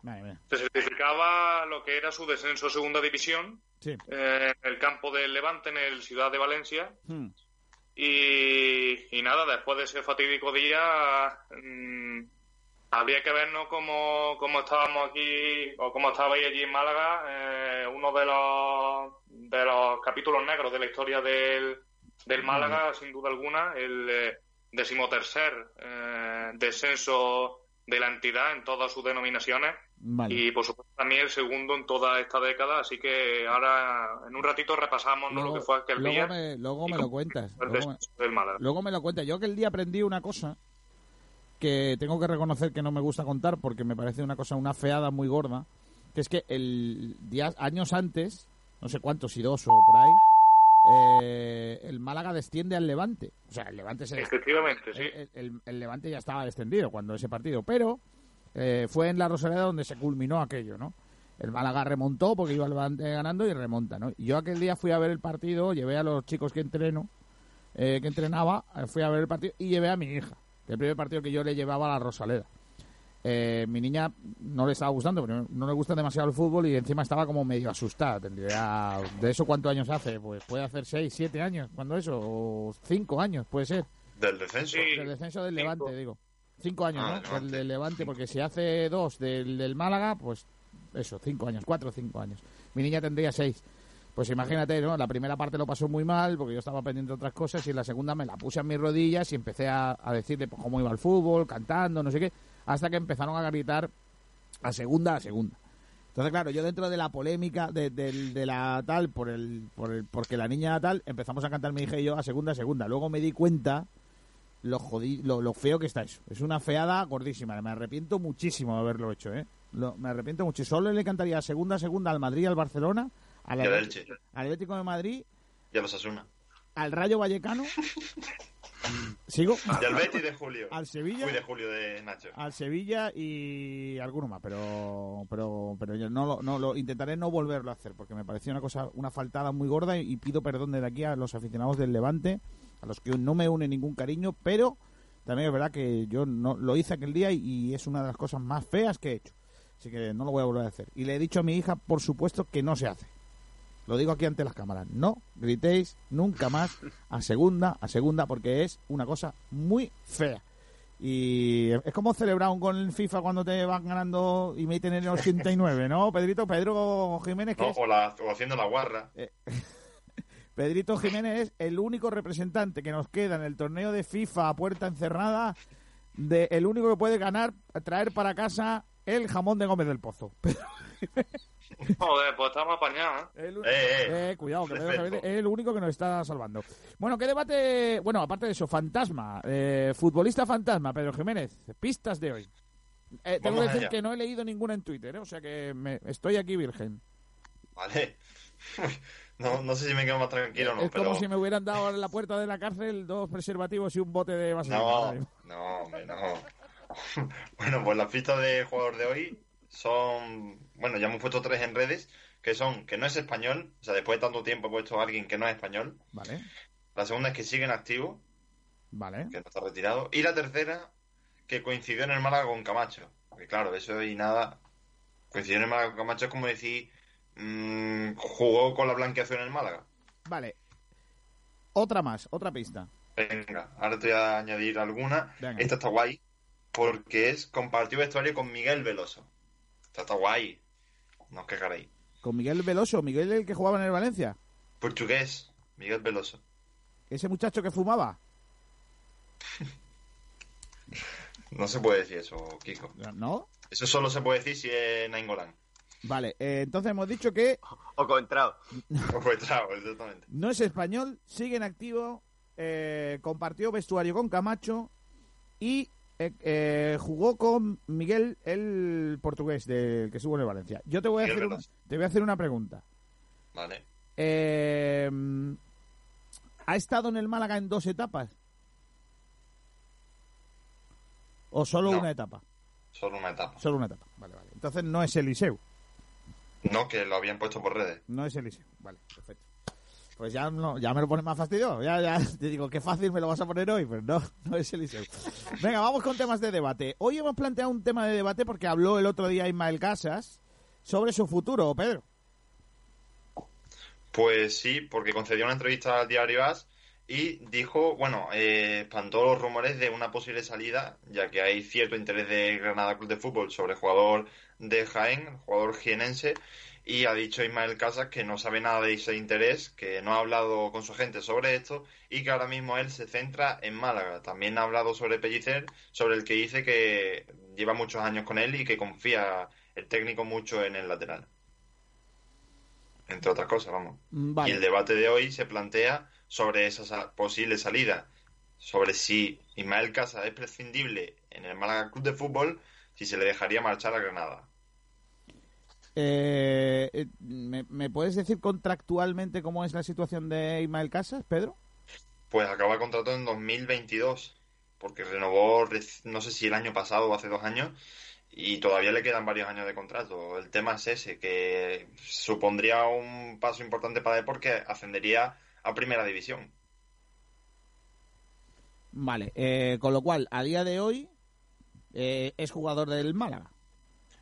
A: Vale,
G: se certificaba lo que era su descenso a segunda división
A: Sí.
G: eh, en el campo del Levante, en el Ciudad de Valencia.
A: Hmm.
G: Y, y nada, después de ese fatídico día, mm, habría que vernos cómo, cómo estábamos aquí, o cómo estabais allí en Málaga, eh, uno de los, de los capítulos negros de la historia del, del Málaga, sin duda alguna, el eh, decimotercer eh, descenso de la entidad en todas sus denominaciones
A: Vale.
G: y por supuesto también el segundo en toda esta década, así que ahora en un ratito repasamos ¿no? lo que fue aquel
A: luego
G: día
A: me, luego me lo cuentas. Luego
G: del Málaga.
A: luego me lo cuentas. Yo aquel día aprendí una cosa que tengo que reconocer que no me gusta contar porque me parece una cosa, una feada muy gorda, que es que el día, años antes, no sé cuántos, si dos o por ahí, eh, el Málaga desciende al Levante. O sea, el Levante se
G: Efectivamente, sí.
A: el, el- el Levante ya estaba descendido cuando ese partido, pero eh, fue en la Rosaleda donde se culminó aquello, ¿no? El Málaga remontó porque iba el Levante ganando y remonta, ¿no? Y yo aquel día fui a ver el partido, llevé a los chicos que entreno, eh, que entrenaba, eh, fui a ver el partido y llevé a mi hija, el primer partido que yo le llevaba a la Rosaleda. Eh, mi niña no le estaba gustando, pero no le gusta demasiado el fútbol y encima estaba como medio asustada. Tendría, ¿de eso cuántos años hace? Pues puede hacer seis, siete años, cuando eso, o cinco años, puede ser.
D: Del descenso.
G: Sí.
A: Del descenso del
G: Cinco.
A: Levante, digo. Cinco años,
D: Ah,
A: ¿no?
D: del Levante.
A: Del, del Levante, porque si hace dos del, del Málaga, pues eso, cinco años, cuatro o cinco años. Mi niña tendría seis. Pues imagínate, ¿no? La primera parte lo pasó muy mal porque yo estaba pendiente de otras cosas y en la segunda me la puse a mis rodillas y empecé a, a decirle pues, cómo iba el fútbol, cantando, no sé qué, hasta que empezaron a gritar a segunda, a segunda. Entonces, claro, yo dentro de la polémica de, del- de la tal, por el, por el, porque la niña tal, empezamos a cantar hija y yo a segunda, a segunda. Luego me di cuenta lo, jodi- lo, feo que está eso. Es una feada gordísima. Me arrepiento muchísimo de haberlo hecho, ¿eh? Lo- me arrepiento mucho. Solo le cantaría segunda, segunda al Madrid, al Barcelona, al,
D: al Elche.
A: al Atlético de Madrid,
D: Y a los Asuna.
A: al Rayo Vallecano. ¿Sigo?
D: Y al Betis de Julio.
A: Al Sevilla.
D: Uy, de Julio de Nacho.
A: Al Sevilla y alguno más, pero pero pero yo no lo, no lo intentaré no volverlo a hacer porque me pareció una cosa una faltada muy gorda y, y pido perdón desde aquí a los aficionados del Levante, a los que no me une ningún cariño, pero también es verdad que yo no lo hice aquel día y, y es una de las cosas más feas que he hecho. Así que no lo voy a volver a hacer. Y le he dicho a mi hija, por supuesto, que no se hace. Lo digo aquí ante las cámaras. No gritéis nunca más a segunda, a segunda, porque es una cosa muy fea. Y es como celebrar un gol en FIFA cuando te van ganando y meten en el 89, ¿no? Pedrito, Pedro Jiménez, que
D: No, o, la- o haciendo la guarra.
A: Pedrito Jiménez es el único representante que nos queda en el torneo de FIFA a puerta encerrada, de el único que puede ganar, traer para casa el jamón de Gómez del Pozo.
G: Joder, pues estamos apañados. ¿eh?
A: El-
D: Eh, eh.
A: Eh, cuidado, que es el único que nos está salvando. Bueno, ¿qué debate? Bueno, aparte de eso, fantasma, eh, futbolista fantasma, Pedro Jiménez, pistas de hoy. Eh, tengo que decir
D: allá.
A: que no he leído ninguna en Twitter, ¿eh? o sea que me- estoy aquí virgen.
D: Vale. No, no sé si me quedo más tranquilo o no,
A: es
D: pero...
A: como si me hubieran dado en la puerta de la cárcel dos preservativos y un bote de vaselina.
D: No, no, hombre, no. bueno, pues las pistas de jugador de hoy son... Bueno, ya hemos puesto tres en redes, que son que no es español, o sea, después de tanto tiempo he puesto a alguien que no es español.
A: Vale,
D: La segunda es que sigue en activo,
A: vale.
D: que no está retirado. Y la tercera, que coincidió en el Málaga con Camacho. Porque claro, eso y nada... Coincidió en el Málaga con Camacho es como decir... mm, jugó con la blanqueazón en el Málaga.
A: Vale. Otra más, otra pista.
D: Venga, ahora te voy a añadir alguna.
A: Venga.
D: Esta está guay porque es compartió vestuario con Miguel Veloso. Esta está guay. No os quejaréis.
A: Con Miguel Veloso, Miguel el que jugaba en el Valencia.
D: Portugués, Miguel Veloso.
A: Ese muchacho que fumaba.
D: No se puede decir eso, Kiko.
A: ¿No?
D: Eso solo se puede decir si es Nainggolan.
A: Vale, eh, entonces hemos dicho que
C: O contrao.
D: O Cuetrao, exactamente.
A: no es español, sigue en activo, eh, compartió vestuario con Camacho y eh, eh, jugó con Miguel, el portugués del que estuvo en el Valencia. Yo te voy a, hacer una, te voy a hacer una pregunta.
D: Vale.
A: Eh, ¿Ha estado en el Málaga en dos etapas? ¿O solo
D: No.
A: una etapa?
D: Solo una etapa.
A: Solo una etapa. Vale, vale. Entonces no es Eliseu.
D: No, que lo habían puesto por redes.
A: No es Eliseu. Vale, perfecto. Pues ya, no, ya me lo pones más fastidio. Ya, ya te digo, qué fácil me lo vas a poner hoy. Pues no, no es Eliseu. Venga, vamos con temas de debate. Hoy hemos planteado un tema de debate porque habló el otro día Ismael Casas sobre su futuro, Pedro.
D: Pues sí, porque concedió una entrevista al diario AS y dijo, bueno, eh, espantó los rumores de una posible salida, ya que hay cierto interés de Granada Club de Fútbol sobre jugador de Jaén, jugador jienense, y ha dicho Ismael Casas que no sabe nada de ese interés, que no ha hablado con su gente sobre esto y que ahora mismo él se centra en Málaga. También ha hablado sobre Pellicer, sobre el que dice que lleva muchos años con él y que confía el técnico mucho en el lateral. Entre otras cosas, vamos.
A: Vale.
D: Y el debate de hoy se plantea sobre esa sa- posible salida, sobre si Ismael Casas es prescindible en el Málaga Club de Fútbol, si se le dejaría marchar a Granada.
A: Eh, eh, ¿me, me puedes decir contractualmente cómo es la situación de Ismael Casas, Pedro?
D: Pues acaba el contrato en 2022, porque renovó, no sé si el año pasado o hace dos años, y todavía le quedan varios años de contrato. El tema es ese, que supondría un paso importante para él porque ascendería a Primera División.
A: Vale, eh, con lo cual, a día de hoy eh, es jugador del Málaga.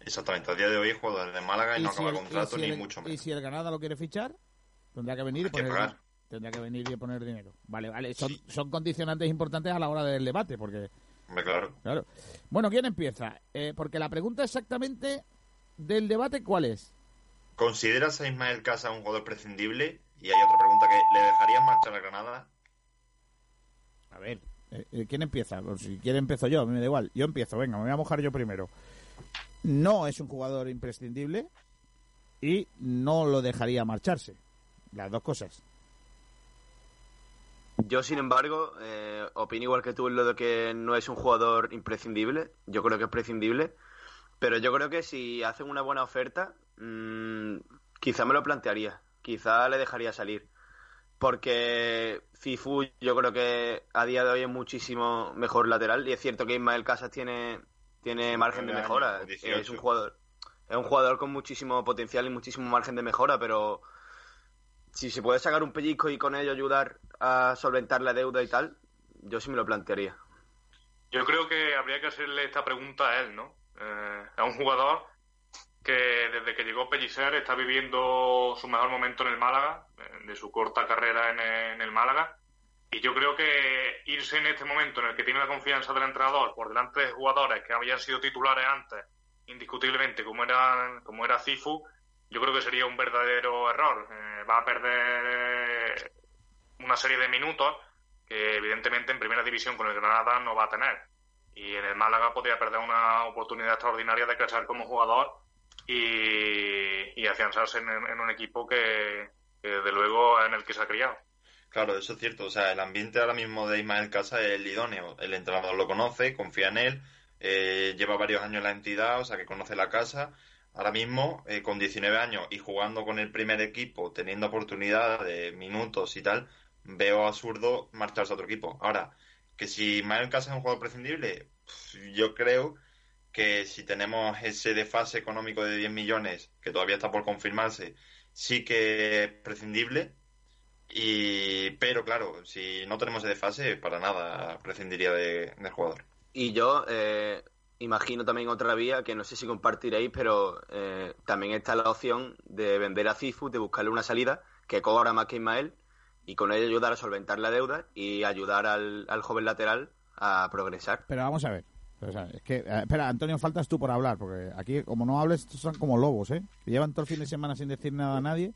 D: Exactamente, a día de hoy es jugador de Málaga y, no
A: si
D: acaba
A: el-
D: contrato
A: y si
D: ni
A: el-
D: mucho
A: Y
D: menos.
A: si el Granada lo quiere fichar, tendrá que venir y poner
D: pagar.
A: tendrá que venir y poner dinero. Vale, vale, son, son condicionantes importantes a la hora del debate, porque
D: claro.
A: claro. Bueno, ¿quién empieza? Eh, porque la pregunta exactamente del debate, ¿cuál es?
D: ¿Consideras a Ismael Casa un jugador prescindible? Y hay otra pregunta que ¿le dejarías marchar a Granada?
A: A ver, eh, eh, ¿quién empieza? Pues si quiere empiezo yo, a mí me da igual. Yo empiezo, venga, me voy a mojar yo primero. No es un jugador imprescindible y no lo dejaría marcharse. Las dos cosas.
C: Yo, sin embargo, eh, opino igual que tú en lo de que no es un jugador imprescindible. Yo creo que es prescindible. Pero yo creo que si hacen una buena oferta, mm, quizá me lo plantearía. Quizá le dejaría salir. Porque Cifu yo creo que a día de hoy es muchísimo mejor lateral. Y es cierto que Ismael Casas tiene, tiene margen de
D: 19
C: mejora.
D: años, o 18.
C: Es un jugador, es un jugador con muchísimo potencial y muchísimo margen de mejora, pero si se puede sacar un pellizco y con ello ayudar a solventar la deuda y tal, yo sí me lo plantearía.
G: Yo creo que habría que hacerle esta pregunta a él, ¿no? Eh, a un jugador que desde que llegó Pellicer está viviendo su mejor momento en el Málaga, eh, de su corta carrera en el, en el Málaga. Y yo creo que irse en este momento en el que tiene la confianza del entrenador por delante de jugadores que habían sido titulares antes, indiscutiblemente, como era, como era Cifu, yo creo que sería un verdadero error. Eh, va a perder una serie de minutos que evidentemente en primera división con el Granada no va a tener. Y en el Málaga podría perder una oportunidad extraordinaria de crecer como jugador y, afianzarse en, en un equipo que, que, de luego en el que se ha criado.
D: Claro, eso es cierto. O sea, el ambiente ahora mismo de Ismael Casa es el idóneo. El entrenador lo conoce, confía en él, eh, lleva varios años en la entidad, o sea, que conoce la casa. Ahora mismo, eh, con 19 años y jugando con el primer equipo, teniendo oportunidad de minutos y tal, veo absurdo marcharse a otro equipo. Ahora, que si Ismael Casa es un jugador prescindible, yo creo que si tenemos ese desfase económico de 10 millones, que todavía está por confirmarse, sí que es prescindible. Y, pero claro, si no tenemos ese desfase, para nada prescindiría de, del jugador.
C: Y yo eh, imagino también otra vía que no sé si compartiréis, pero eh, también está la opción de vender a Cifu, de buscarle una salida que cobra más que Ismael y con ello ayudar a solventar la deuda y ayudar al, al joven lateral a progresar.
A: Pero vamos a ver. O sea, es que, eh, espera, Antonio, faltas tú por hablar, porque aquí, como no hables, estos son como lobos, ¿eh? Que llevan todo el fin de semana sin decir nada a nadie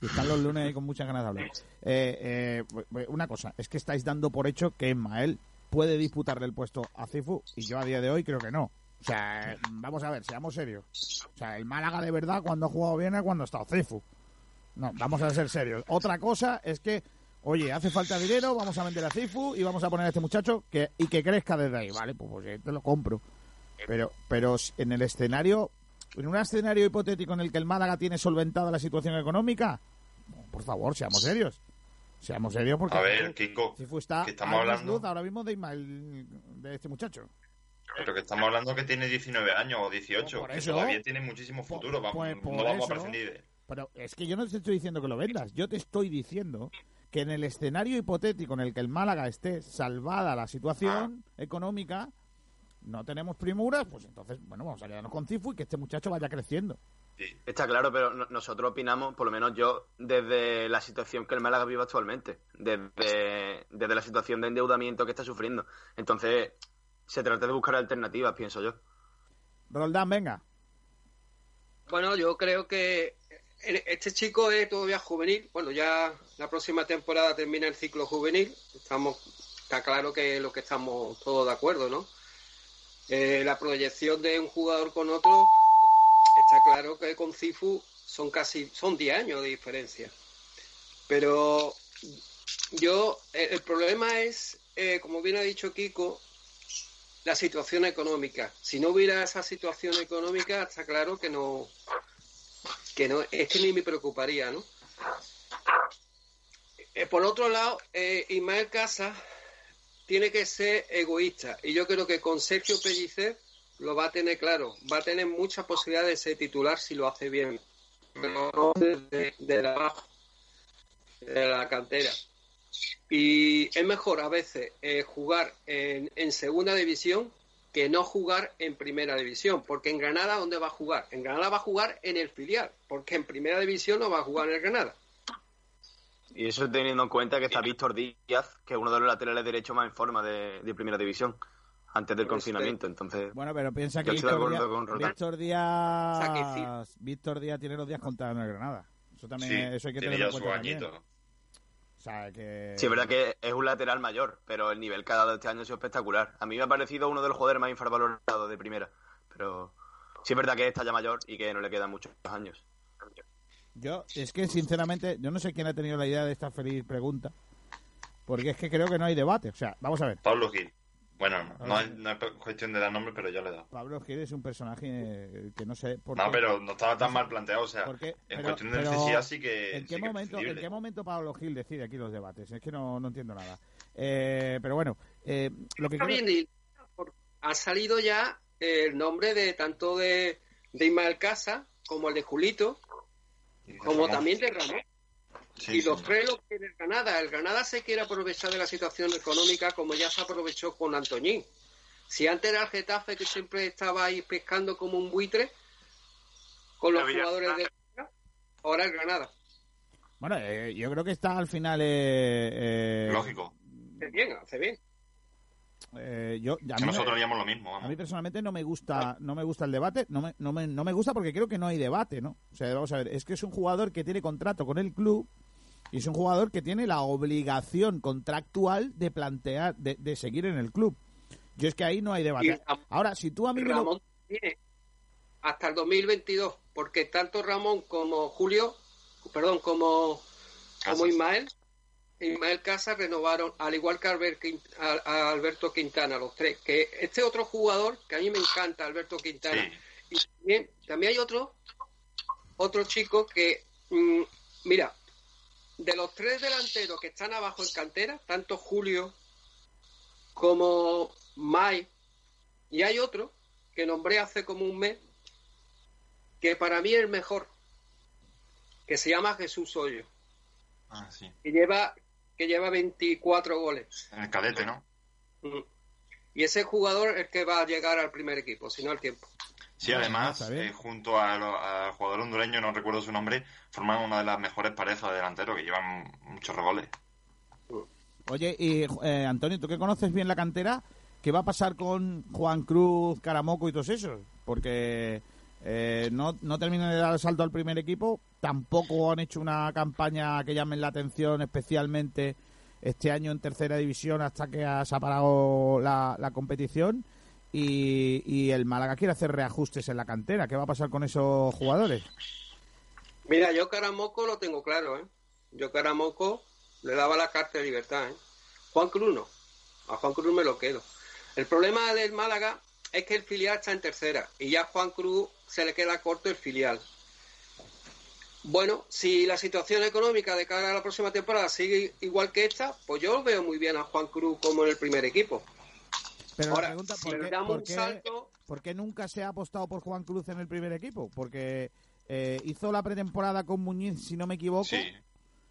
A: y están los lunes ahí con muchas ganas de hablar. Eh, eh, una cosa, es que estáis dando por hecho que Ismael puede disputarle el puesto a Cifu y yo a día de hoy creo que no. O sea, vamos a ver, seamos serios. O sea, el Málaga de verdad cuando ha jugado bien es cuando ha estado Cifu. No, vamos a ser serios. Otra cosa es que, oye, hace falta dinero, vamos a vender a Cifu y vamos a poner a este muchacho que, y que crezca desde ahí, ¿vale? Pues, pues te lo compro. Pero, pero en el escenario, en un escenario hipotético en el que el Málaga tiene solventada la situación económica, por favor, seamos serios. Seamos serios porque
D: A ver, Kiko,
A: Cifu está
D: que estamos hablando-
A: luz ahora mismo de, Ismael, de este muchacho.
D: Pero que estamos hablando que tiene 19 años o 18,
A: Por
D: que todavía tiene muchísimo futuro. Vamos,
A: pues
D: no vamos
A: eso.
D: a prescindir de.
A: Pero es que yo no te estoy diciendo que lo vendas, yo te estoy diciendo que en el escenario hipotético en el que el Málaga esté salvada la situación económica, no tenemos primuras, pues entonces, bueno, vamos a quedarnos con Cifu y que este muchacho vaya creciendo.
C: Está claro, pero no- nosotros opinamos, por lo menos yo, desde la situación que el Málaga vive actualmente, desde, desde la situación de endeudamiento que está sufriendo. Entonces, se trata de buscar alternativas, pienso yo.
A: Roldán, venga.
H: Bueno, yo creo que este chico es todavía juvenil. Bueno, ya la próxima temporada termina el ciclo juvenil. Estamos, está claro que lo que estamos todos de acuerdo, ¿no? Eh, la proyección de un jugador con otro está claro que con Cifu son casi son 10 años de diferencia. Pero yo el, el problema es, eh, como bien ha dicho Kiko, la situación económica. Si no hubiera esa situación económica, está claro que no, que no, es que ni me preocuparía, ¿no? Eh, por otro lado, eh, Ismael Casa tiene que ser egoísta y yo creo que con Sergio Pellicer lo va a tener claro, va a tener muchas posibilidades de ser titular si lo hace bien, pero no desde de la de la cantera. Y es mejor a veces eh, jugar en, en segunda división que no jugar en primera división, porque en Granada ¿dónde va a jugar? En Granada va a jugar en el filial, porque en primera división no va a jugar en el Granada.
C: Y eso teniendo en cuenta que está Víctor Díaz, que es uno de los laterales derechos más en forma de, de primera división, antes del
H: Pues,
C: confinamiento. Entonces,
A: Bueno, pero piensa que Víctor Díaz. Víctor
H: sea, que
A: Díaz, Víctor Díaz tiene los días contados en el Granada. Eso también,
D: Sí,
A: eso hay que tenerlo en cuenta también. O sea, que...
C: sí, es verdad que es un lateral mayor, pero el nivel que ha dado este año ha sido espectacular. A mí me ha parecido uno de los jugadores más infravalorados de primera, pero sí es verdad que está ya mayor y que no le quedan muchos años.
A: Yo, es que sinceramente, yo no sé quién ha tenido la idea de esta feliz pregunta, porque es que creo que no hay debate. O sea, vamos a ver.
D: Pablo Gil. Bueno, no, no es, no es cuestión de dar nombre, pero yo le he dado.
A: Pablo Gil es un personaje eh, que no sé por
D: No,
A: qué-
D: pero no estaba tan mal planteado. O sea, en
A: pero-
D: cuestión de
A: pero
D: necesidad sí que.
A: ¿En qué,
D: sí que es
A: momento, ¿En qué momento Pablo Gil decide aquí los debates? Es que no, no entiendo nada. Eh, pero bueno, eh, lo que
H: Está
A: quiero-
H: bien, y por- ha salido ya el nombre de tanto de, de Ismael Casa como el de Julito, como
D: Ramón.
H: también de Ramón.
D: Sí,
H: y
D: sí.
H: los tres lo quiere el Granada. El Granada se quiere aprovechar de la situación económica como ya se aprovechó con Antoñín. Si antes era el Getafe que siempre estaba ahí pescando como un buitre con los jugadores de ahora el Granada.
A: Bueno, eh, yo creo que está al final. eh, eh,
D: Lógico.
H: Hace bien, hace bien.
A: Eh, yo, a, mí,
D: nosotros haríamos lo mismo.
A: a mí personalmente no me gusta no me gusta el debate. No me, no, me, no me gusta porque creo que no hay debate, ¿no? O sea, vamos a ver, es que es un jugador que tiene contrato con el club y es un jugador que tiene la obligación contractual de plantear, de, de seguir en el club. Yo es que ahí no hay debate. Ahora, si tú a mí me lo...
H: Ramón tiene hasta el 2022, porque tanto Ramón como Julio, perdón, como, como. Ismael, Ismael Casas renovaron, al igual que Alberto Quintana, los tres. Que este otro jugador, que a mí me encanta, Alberto Quintana,
D: Sí.
H: y también, también hay otro, otro chico que, mm, mira, de los tres delanteros que están abajo en cantera, tanto Julio como Mai, y hay otro que nombré hace como un mes, que para mí es el mejor, que se llama Jesús Hoyo,
D: Ah, sí.
H: que lleva, que lleva 24 goles.
D: En el cadete, ¿no?
H: Mm. Y ese jugador es el que va a llegar al primer equipo, si no al tiempo.
D: Sí, además, eh, junto al jugador hondureño, no recuerdo su nombre, forman una de las mejores parejas de delanteros que llevan muchos regoles.
A: Oye, y eh, Antonio, ¿tú que conoces bien la cantera? ¿Qué va a pasar con Juan Cruz, Caramoco y todos esos? Porque eh, no, no terminan de dar el salto al primer equipo, tampoco han hecho una campaña que llamen la atención especialmente este año en tercera división hasta que se ha parado la, la competición y, y el Málaga quiere hacer reajustes en la cantera. ¿Qué va a pasar con esos jugadores?
H: Mira, yo Caramoco lo tengo claro, ¿eh? Yo Caramoco le daba la carta de libertad, ¿eh? Juan Cruz no. A Juan Cruz me lo quedo. El problema del Málaga es que el filial está en tercera y ya Juan Cruz se le queda corto el filial. Bueno, si la situación económica de cara a la próxima temporada sigue igual que esta, pues yo veo muy bien a Juan Cruz como en el primer equipo.
A: Pero
H: Ahora,
A: la pregunta,
H: si
A: ¿por
H: le
A: qué,
H: damos
A: por
H: un salto,
A: por qué nunca se ha apostado por Juan Cruz en el primer equipo? Porque Eh, hizo la pretemporada con Muñiz, si no me equivoco.
D: Sí,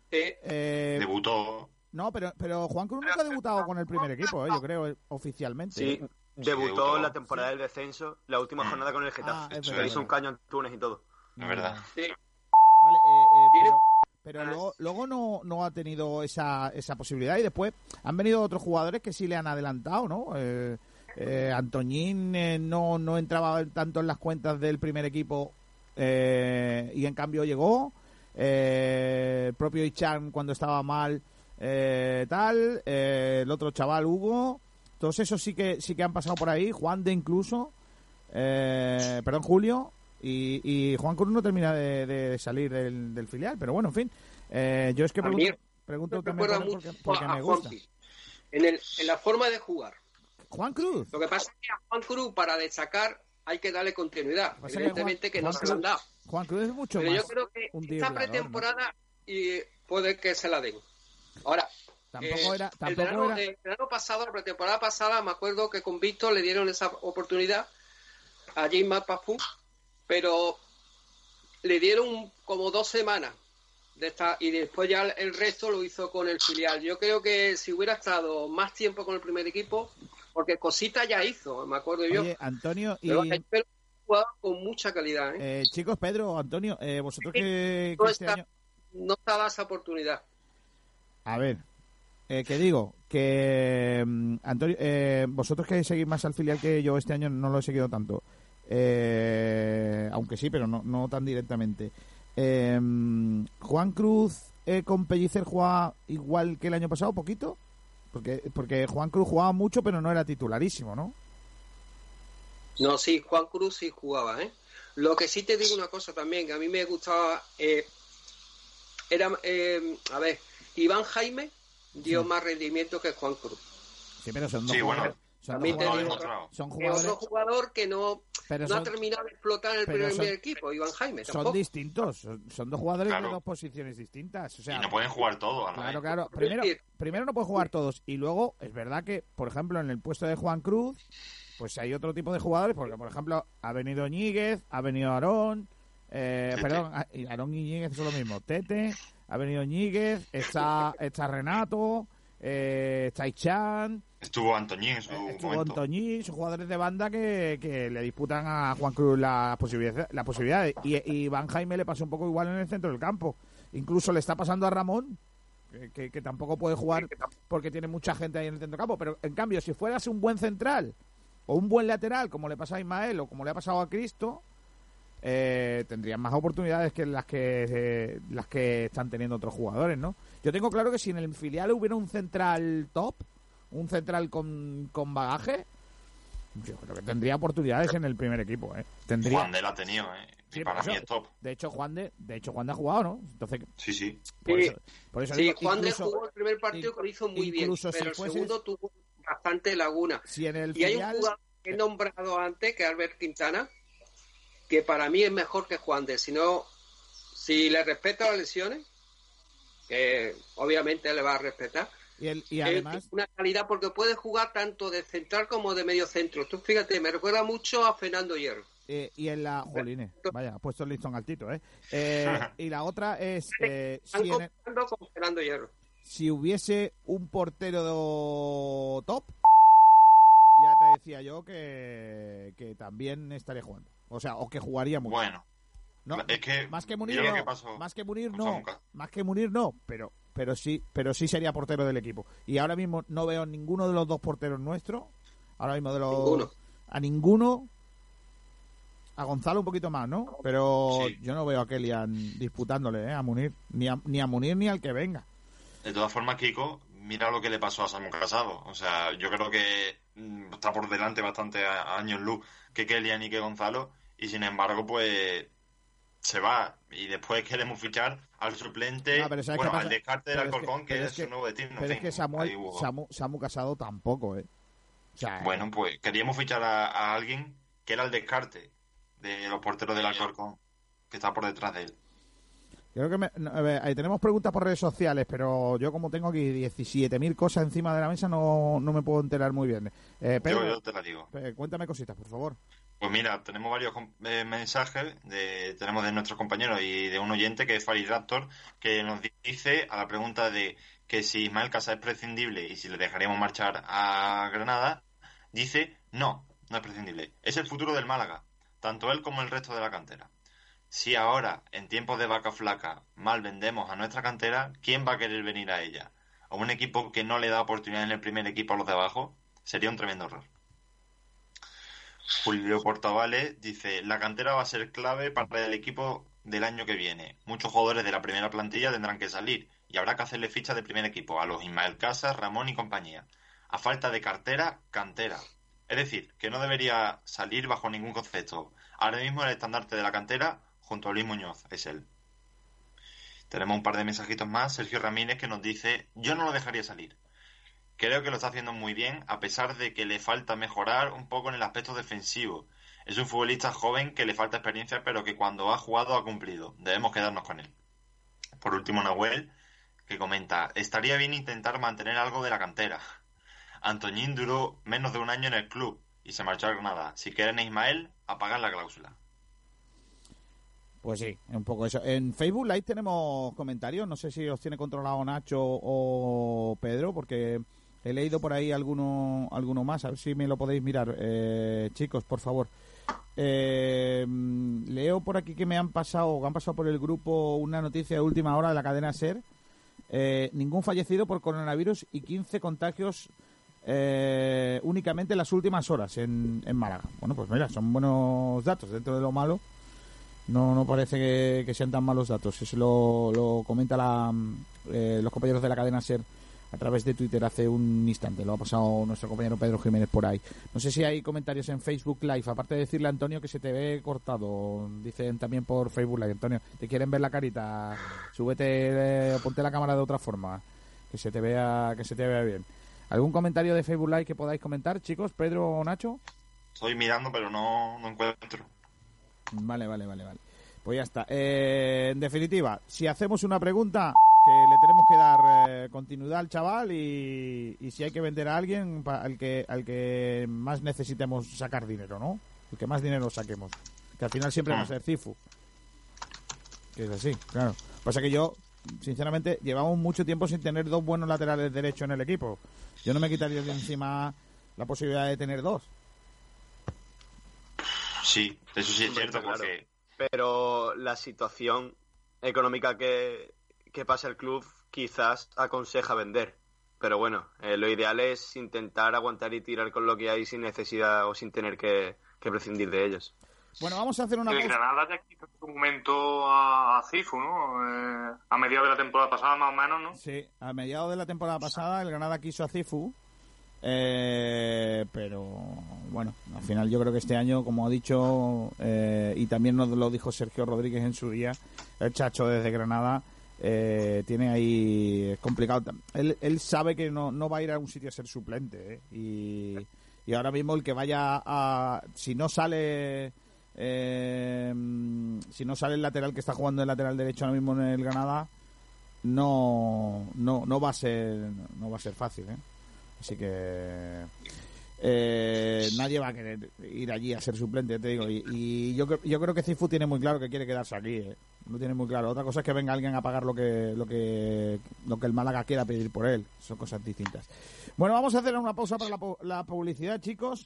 A: Eh,
D: debutó.
A: no, pero, pero Juan Cruz nunca ha debutado con el primer equipo, eh, yo creo, eh, oficialmente.
C: Sí, debutó en la temporada del descenso, la última
D: Mm.
C: jornada con el
A: Ah,
C: Getafe. Se
A: verdad,
C: hizo un caño en Túnez y todo.
D: Es verdad.
H: Sí.
A: Vale, eh, eh, pero, pero luego, luego no, no ha tenido esa, esa posibilidad y después han venido otros jugadores que sí le han adelantado, ¿no? Eh, eh, Antoñín eh, no, no entraba tanto en las cuentas del primer equipo eh, y en cambio llegó. Eh, el propio Ichan cuando estaba mal, eh, tal. eh, el otro chaval Hugo. Todos esos sí que sí que han pasado por ahí. Juan de incluso. Eh, perdón, Julio. Y, y Juan Cruz no termina de, de salir del, del filial. Pero bueno, en fin. Eh, yo es que
H: A mí
A: pregunto, pregunto
H: Me
A: también por- porque,
H: mucho
A: porque
H: a
A: me gusta.
H: En, el, en la forma de jugar.
A: Juan Cruz.
H: Lo que pasa es que a Juan Cruz, para destacar, hay que darle continuidad.
A: Que
H: Evidentemente
A: Juan-
H: que no
A: Juan
H: se la han dado.
A: Juan Cruz es mucho
H: Pero
A: más.
H: yo creo que esta pretemporada y puede que se la den. Ahora,
A: Tampoco
H: eh,
A: era.
H: el,
A: Tampoco
H: verano,
A: era
H: el verano pasado, la pretemporada pasada, me acuerdo que con Víctor le dieron esa oportunidad a James Mapafú, pero le dieron como dos semanas de esta, y después ya el resto lo hizo con el filial. Yo creo que si hubiera estado más tiempo con el primer equipo, porque cosita ya hizo, me acuerdo yo.
A: Oye, Antonio y.
H: pero con mucha calidad, ¿eh?
A: eh, chicos, Pedro, Antonio, eh, vosotros que,
H: No
A: este año.
H: No estaba esa oportunidad.
A: A ver, eh, que digo, que mm, Antonio, eh, vosotros que seguís más al filial que yo este año no lo he seguido tanto, eh, aunque sí, pero no, no tan directamente. Eh, mm, Juan Cruz eh, con Pellicer jugaba igual que el año pasado, poquito, porque porque Juan Cruz jugaba mucho, pero no era titularísimo, ¿no?
H: No, sí, Juan Cruz sí jugaba, ¿eh? Lo que sí te digo una cosa también, que a mí me gustaba, eh, era, a ver, Iván Jaime dio más rendimiento que Juan Cruz.
A: Sí, pero son dos
D: Sí, bueno,
A: jugadores. Son, dos
H: digo-
A: jugadores,
D: demostrado.
A: son
H: Es
A: jugadores,
H: otro jugador que no,
A: pero
H: no ha terminado de explotar en el primer
A: son-
H: equipo, Iván Jaime,
A: son distintos, son, son dos jugadores de
D: Claro.
A: dos posiciones distintas. O sea,
D: y no pueden jugar todos
A: Claro, claro. Primero, primero no puede jugar todos. Y luego, es verdad que, por ejemplo, en el puesto de Juan Cruz, pues hay otro tipo de jugadores, porque, por ejemplo, ha venido Ñíguez, ha venido Aarón, eh, perdón, a- y Aarón y Ñíguez son lo mismo. Tete, ha venido Ñíguez, está, está Renato, eh, está Ichan,
D: Estuvo Antoñín en su
A: estuvo
D: momento.
A: Antoñí, son jugadores de banda que, que le disputan a Juan Cruz la posibilidad, la posibilidad. Y, y Iván Jaime le pasó un poco igual en el centro del campo. Incluso le está pasando a Ramón, que, que- que tampoco puede jugar porque tiene mucha gente ahí en el centro del campo. Pero en cambio, si fueras un buen central o un buen lateral, como le pasa a Ismael o como le ha pasado a Cristo, eh, tendrían más oportunidades que las que eh, las que están teniendo otros jugadores, ¿no? Yo tengo claro que si en el filial hubiera un central top, un central con, con bagaje, yo creo que tendría oportunidades en el primer equipo, ¿eh? Tendría.
D: Juan de la ha tenido, ¿eh?
A: Sí,
D: para
A: eso-
D: mí es top.
A: De hecho, Juan de, de hecho Juan de ha jugado, ¿no? Entonces,
D: Sí, sí.
A: por
H: Sí.
A: eso, por eso
H: Sí,
A: digo,
H: Juan de jugó el primer partido que lo hizo muy bien,
A: si
H: pero el
A: fueses-
H: segundo tuvo bastante laguna.
A: si en el
H: Y hay un jugador que he nombrado antes, que es Albert Quintana, que para mí es mejor que Juan de. Si no, si le respeta las lesiones, que obviamente le va a respetar,
A: y, el- y
H: es
A: además
H: una calidad porque puede jugar tanto de central como de medio centro. Tú fíjate, me recuerda mucho a Fernando Hierro.
A: Eh, y en la. Jolines, vaya, ha puesto el listón altito, ¿eh? Eh, y la otra es. eh,
H: Están
A: si, el-
H: comparando con Fernando Hierro.
A: si hubiese un portero top, ya te decía yo que, que también estaría jugando. O sea, o que jugaría mucho.
D: Bueno,
A: No,
D: es que
A: más que Munir no.
D: que pasó
A: Más que Munir no. Más que Munir no, pero pero sí, pero sí sería portero del equipo. Y ahora mismo no veo ninguno de los dos porteros nuestros. Ahora mismo de los
H: Ninguno.
A: a ninguno. A Gonzalo un poquito más, ¿no? Pero
D: Sí.
A: yo no veo a Kellyan disputándole ¿eh? a Munir. Ni a, ni a Munir ni al que venga.
D: De todas formas, Kiko, mira lo que le pasó a Samu Casado. O sea, yo creo que mm, está por delante bastante a, a años luz que Kellyan y que Gonzalo. Y sin embargo, pues se va. Y después queremos fichar al suplente,
A: No, pero ¿sabes
D: bueno,
A: pasa?
D: al descarte del
A: que-
D: Alcorcón, que, es,
A: que-
D: su nuevo destino. en
A: Pero es que Samuel, Samu, Samu Casado tampoco, ¿eh? O sea,
D: Bueno, pues queríamos fichar a, a alguien que era el descarte de los porteros del Alcorcón, que está por detrás de él.
A: Creo que me- ahí tenemos preguntas por redes sociales, pero yo como tengo aquí 17.000 cosas encima de la mesa no, no me puedo enterar muy bien. Eh, Pedro,
D: Yo, yo te la digo.
A: eh, cuéntame cositas, por favor.
D: Pues mira, tenemos varios eh, mensajes, de, tenemos de nuestros compañeros y de un oyente que es Farid Raptor, que nos dice a la pregunta de que si Ismael Casa es prescindible y si le dejaríamos marchar a Granada, dice no, no es prescindible. Es el futuro del Málaga, tanto él como el resto de la cantera. Si ahora, en tiempos de vaca flaca, mal vendemos a nuestra cantera, ¿quién va a querer venir a ella? ¿A un equipo que no le da oportunidad en el primer equipo a los de abajo? Sería un tremendo error. Julio Portavales dice, la cantera va a ser clave para el equipo del año que viene. Muchos jugadores de la primera plantilla tendrán que salir y habrá que hacerle ficha de primer equipo a los Ismael Casas, Ramón y compañía. A falta de cartera, cantera. Es decir, que no debería salir bajo ningún concepto. Ahora mismo el estandarte de la cantera, junto a Luis Muñoz, es él. Tenemos un par de mensajitos más. Sergio Ramírez que nos dice, yo no lo dejaría salir. Creo que lo está haciendo muy bien, a pesar de que le falta mejorar un poco en el aspecto defensivo. Es un futbolista joven que le falta experiencia, pero que cuando ha jugado ha cumplido. Debemos quedarnos con él. Por último, Nahuel, que comenta, estaría bien intentar mantener algo de la cantera. Antoñín duró menos de un año en el club y se marchó a Granada. Si quieren a Ismael, a pagar la cláusula.
A: Pues sí, un poco eso. En Facebook Live tenemos comentarios, no sé si los tiene controlado Nacho o Pedro, porque He leído por ahí alguno, alguno más, a ver si me lo podéis mirar. Eh, chicos, por favor. Eh, leo por aquí que me han pasado, han pasado por el grupo una noticia de última hora de la cadena SER. Eh, ningún fallecido por coronavirus y 15 contagios únicamente en las últimas horas en, en, Málaga. Bueno, pues mira, son buenos datos dentro de lo malo. No, no parece que, sean tan malos datos. Eso lo, lo comenta la, los compañeros de la cadena SER a través de Twitter hace un instante. Lo ha pasado nuestro compañero Pedro Jiménez por ahí. No sé si hay comentarios en Facebook Live. Aparte de decirle a Antonio que se te ve cortado. Dicen también por Facebook Live. Antonio, ¿te quieren ver la carita? Súbete, eh, ponte la cámara de otra forma. Que se te vea, que se te vea bien. ¿Algún comentario de Facebook Live que podáis comentar, chicos? Pedro o Nacho.
D: Estoy mirando, pero no, no encuentro.
A: Vale, vale, vale, vale. Pues ya está. Eh, en definitiva, si hacemos una pregunta, que le tenemos que dar eh, continuidad al chaval y, si hay que vender a alguien, al que al que más necesitemos sacar dinero, ¿no? El que más dinero saquemos. Que al final siempre va a ser Cifu. Que es así, claro. Pasa que yo, sinceramente, llevamos mucho tiempo sin tener dos buenos laterales derechos en el equipo. Yo no me quitaría de encima la posibilidad de tener dos.
D: Sí, eso sí es cierto, porque...
C: Pero la situación económica que, que pasa el club quizás aconseja vender. Pero bueno, eh, lo ideal es intentar aguantar y tirar con lo que hay sin necesidad o sin tener que, prescindir de ellos.
A: Bueno, vamos a hacer una
G: El Granada ya quiso un momento a, Cifu, ¿no? Eh, a mediados de la temporada pasada, más o menos, ¿no?
A: Sí, a mediados de la temporada pasada el Granada quiso a Cifu. Eh, pero bueno, al final yo creo que este año, como ha dicho, y también nos lo dijo Sergio Rodríguez en su día, el chacho desde Granada, eh, tiene ahí es complicado. Él, él sabe que no, no va a ir a un sitio a ser suplente ¿eh? y, y, ahora mismo el que vaya a si no sale eh, si no sale el lateral que está jugando el lateral derecho ahora mismo en el Granada no no no va a ser no va a ser fácil ¿eh? Así que eh, nadie va a querer ir allí a ser suplente, te digo. Y, yo, yo creo que Cifu tiene muy claro que quiere quedarse aquí. ¿eh? Lo tiene muy claro. Otra cosa es que venga alguien a pagar lo que, lo que, lo que el Málaga quiera pedir por él. Son cosas distintas. Bueno, vamos a hacer una pausa para la, publicidad, chicos.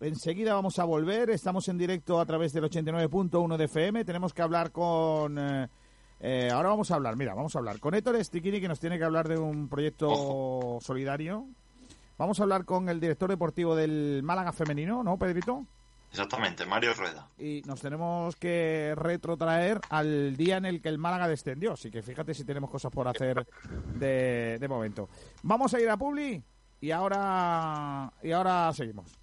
A: Enseguida vamos a volver. Estamos en directo a través del 89.1 de FM. Tenemos que hablar con. Eh, eh, ahora vamos a hablar, mira, vamos a hablar con Héctor Stiquini, que nos tiene que hablar de un proyecto solidario Vamos a hablar con el director deportivo del Málaga femenino, ¿no, Pedrito?
D: Exactamente, Mario Rueda.
A: Y nos tenemos que retrotraer al día en el que el Málaga descendió. Así que fíjate si tenemos cosas por hacer de, de momento. Vamos a ir a Publi y ahora, y ahora seguimos.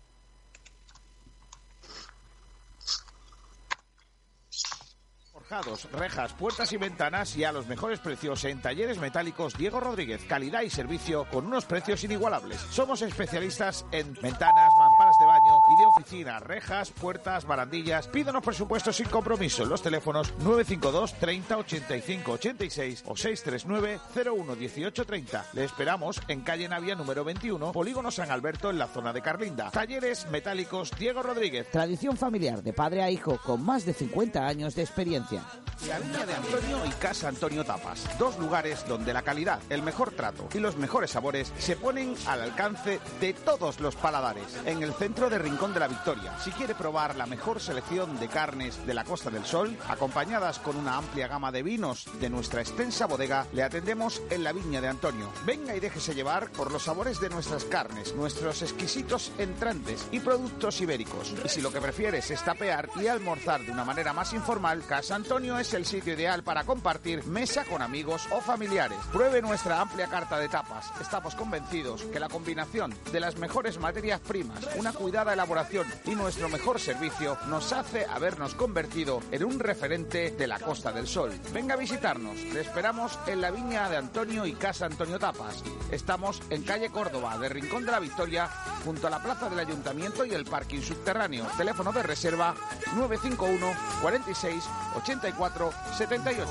A: Rejas, puertas y ventanas y a los mejores precios en talleres metálicos Diego Rodríguez. Calidad y servicio con unos precios inigualables. Somos especialistas en ventanas, mamparas de baño, oficina, rejas, puertas, barandillas. Pídanos presupuestos sin compromiso en los teléfonos 952 30 85 86 o 639 01 18 30. Le esperamos en calle Navia número 21, Polígono San Alberto en la zona de Carlinda. Talleres metálicos Diego Rodríguez.
I: Tradición familiar de padre a hijo con más de 50 años de experiencia.
A: La Viña de Antonio y Casa Antonio Tapas. Dos lugares donde la calidad, el mejor trato y los mejores sabores se ponen al alcance de todos los paladares. En el centro de Rincón de Victoria. Si quiere probar la mejor selección de carnes de la Costa del Sol, acompañadas con una amplia gama de vinos de nuestra extensa bodega, le atendemos en la Viña de Antonio. Venga y déjese llevar por los sabores de nuestras carnes, nuestros exquisitos entrantes y productos ibéricos. Y si lo que prefieres es tapear y almorzar de una manera más informal, Casa Antonio es el sitio ideal para compartir mesa con amigos o familiares. Pruebe nuestra amplia carta de tapas. Estamos convencidos que la combinación de las mejores materias primas, una cuidada elaboración y nuestro mejor servicio nos hace habernos convertido en un referente de la Costa del Sol. Venga a visitarnos. Le esperamos en la viña de Antonio y Casa Antonio Tapas. Estamos en calle Córdoba, de Rincón de la Victoria, junto a la plaza del Ayuntamiento y el parking subterráneo. Teléfono de reserva 951 46 84 78.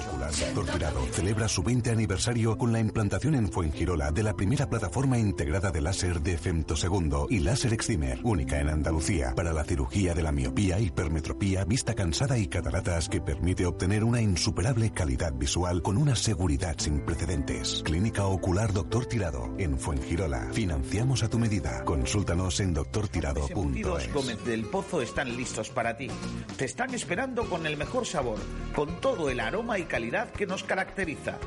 J: Doctor Tirado celebra su 20 aniversario con la implantación en Fuengirola de la primera plataforma integrada de láser de femtosegundo y láser excimer, única en Andalucía, para la cirugía de la miopía, hipermetropía, vista cansada y cataratas que permite obtener una insuperable calidad visual con una seguridad sin precedentes. Clínica Ocular Doctor Tirado en Fuengirola. Financiamos a tu medida. Consúltanos en doctortirado.es.
A: Gómez del Pozo están listos para ti. Te están esperando con el mejor sabor, con todo el aroma y calidad que nos caracteriza.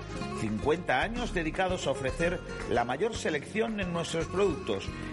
A: 50 años dedicados a ofrecer la mayor selección en nuestros productos.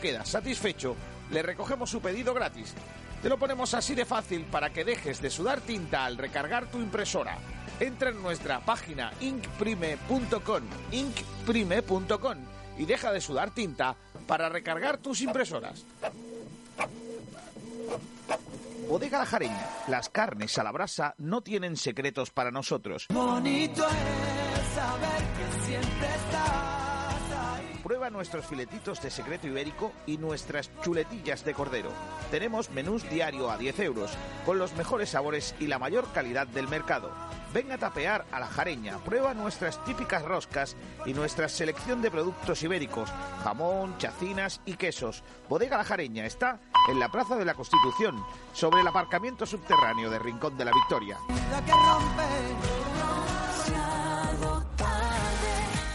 A: quedas satisfecho, le recogemos su pedido gratis. Te lo ponemos así de fácil para que dejes de sudar tinta al recargar tu impresora. Entra en nuestra página inkprime.com, inkprime.com y deja de sudar tinta para recargar tus impresoras. Bodega La Jareña. Las carnes a la brasa no tienen secretos para nosotros.
K: Bonito es saber que siempre.
A: Prueba nuestros filetitos de secreto ibérico y nuestras chuletillas de cordero. Tenemos menús diario a 10 euros, con los mejores sabores y la mayor calidad del mercado. Ven a tapear a la jareña, prueba nuestras típicas roscas y nuestra selección de productos ibéricos, jamón, chacinas y quesos. Bodega La Jareña está en la Plaza de la Constitución, sobre el aparcamiento subterráneo de Rincón de la Victoria.
K: Que rompe.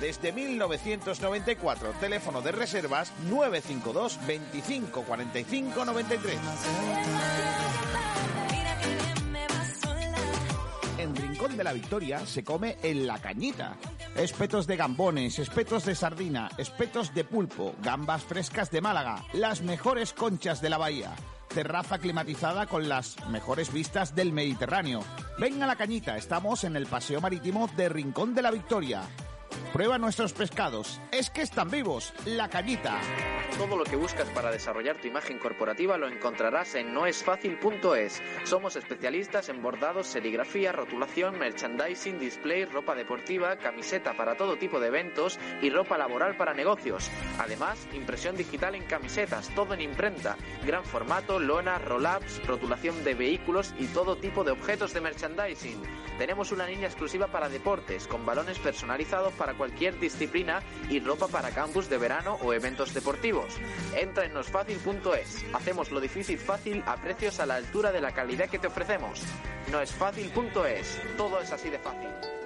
A: desde 1994. Teléfono de reservas 952 25 45 93. En Rincón de la Victoria se come en la cañita. Espetos de gambones, espetos de sardina, espetos de pulpo, gambas frescas de Málaga, las mejores conchas de la bahía. Terraza climatizada con las mejores vistas del Mediterráneo. Ven a la cañita, estamos en el Paseo Marítimo de Rincón de la Victoria. Prueba nuestros pescados. Es que están vivos. La cañita.
L: Todo lo que buscas para desarrollar tu imagen corporativa lo encontrarás en noesfacil.es. Somos especialistas en bordados, serigrafía, rotulación, merchandising, display, ropa deportiva, camiseta para todo tipo de eventos y ropa laboral para negocios. Además, impresión digital en camisetas, todo en imprenta, gran formato, lona, roll-ups, rotulación de vehículos y todo tipo de objetos de merchandising. Tenemos una línea exclusiva para deportes, con balones personalizados para cualquier disciplina y ropa para campus de verano o eventos deportivos. Entra en nosfacil.es. Hacemos lo difícil fácil a precios a la altura de la calidad que te ofrecemos. Noesfacil.es. Todo es así de fácil.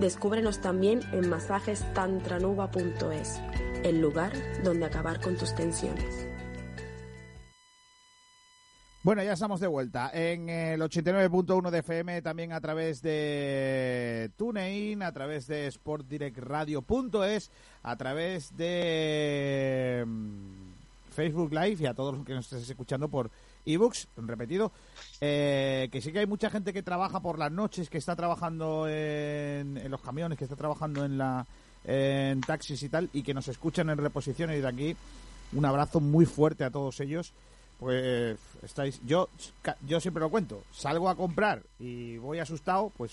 M: Descúbrenos también en masajestantranuba.es, el lugar donde acabar con tus tensiones.
A: Bueno, ya estamos de vuelta en el 89.1 de FM, también a través de TuneIn, a través de sportdirectradio.es, a través de mm, Facebook Live y a todos los que nos estés escuchando por ebooks, repetido, eh, que sí que hay mucha gente que trabaja por las noches, que está trabajando en, en los camiones, que está trabajando en la en taxis y tal, y que nos escuchan en reposiciones y de aquí un abrazo muy fuerte a todos ellos. Pues estáis, yo, yo siempre lo cuento, salgo a comprar y voy asustado, pues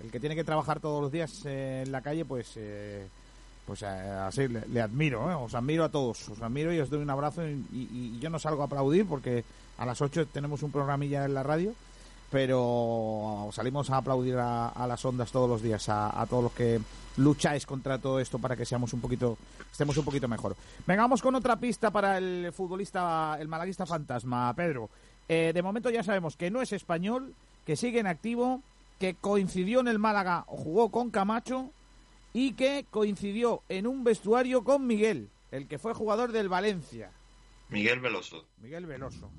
A: el que tiene que trabajar todos los días en la calle, pues eh, pues eh, así le, admiro, ¿eh? os admiro a todos, os admiro y os doy un abrazo y, yo no salgo a aplaudir porque a las 8 tenemos un programilla en la radio, pero salimos a aplaudir a, las ondas todos los días, a, todos los que lucháis contra todo esto para que seamos un poquito, estemos un poquito mejor. Venga, vamos con otra pista para el futbolista, el malaguista fantasma, Pedro. Eh, de momento ya sabemos que no es español, que sigue en activo, que coincidió en el Málaga, jugó con Camacho y que coincidió en un vestuario con Miguel, el que fue jugador del Valencia,
D: Miguel Veloso.
A: Miguel Veloso.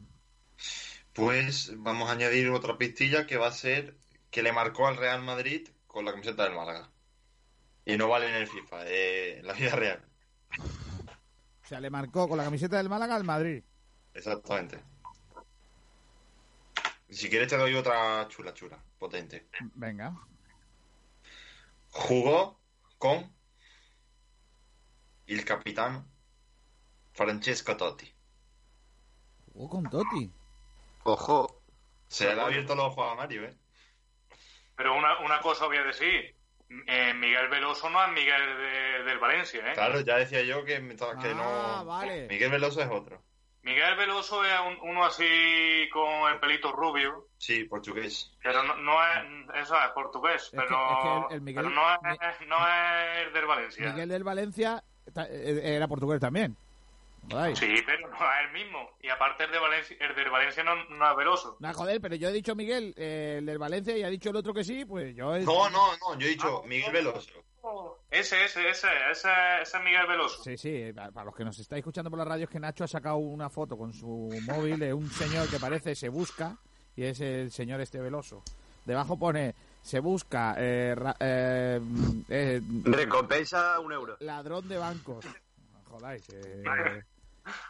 D: Pues vamos a añadir otra pistilla que va a ser que le marcó al Real Madrid con la camiseta del Málaga. Y no vale en el FIFA, eh, en la vida real.
A: O sea, le marcó con la camiseta del Málaga al Madrid.
D: Exactamente. Si quieres te doy otra chula chula, potente.
A: Venga.
D: Jugó con el capitán Francesco Totti.
A: Jugó con Totti.
C: Ojo.
D: Se le ha abierto los ojos a Mario, ¿eh?
G: Pero una, una cosa voy a decir. Eh, Miguel Veloso no es Miguel de- del Valencia, ¿eh?
D: Claro, ya decía yo que, que
A: Ah,
D: no...
A: vale.
D: Miguel Veloso es otro.
G: Miguel Veloso es un- uno así con el pelito rubio,
D: Sí, portugués.
G: pero no, no es, eso es portugués, pero,
A: es que el- el Miguel-
G: pero no, es, no es del Valencia.
A: Miguel del Valencia eh, era portugués también.
G: Sí, pero no es el mismo. Y aparte el de Valencia, el del Valencia no, no es Veloso.
A: No, joder, pero yo he dicho Miguel, eh, el del Valencia, y ha dicho el otro que sí, pues yo...
D: No, no, no, yo he dicho Miguel Veloso.
G: Ese, ese, ese, ese, ese es Miguel Veloso.
A: Sí, sí, pa- para los que nos estáis escuchando por la radio es que Nacho ha sacado una foto con su móvil de un señor que parece se busca y es el señor este veloso. Debajo pone se busca eh, ra- eh, eh,
C: Recompensa un euro.
A: ladrón de bancos. Jodáis. eh,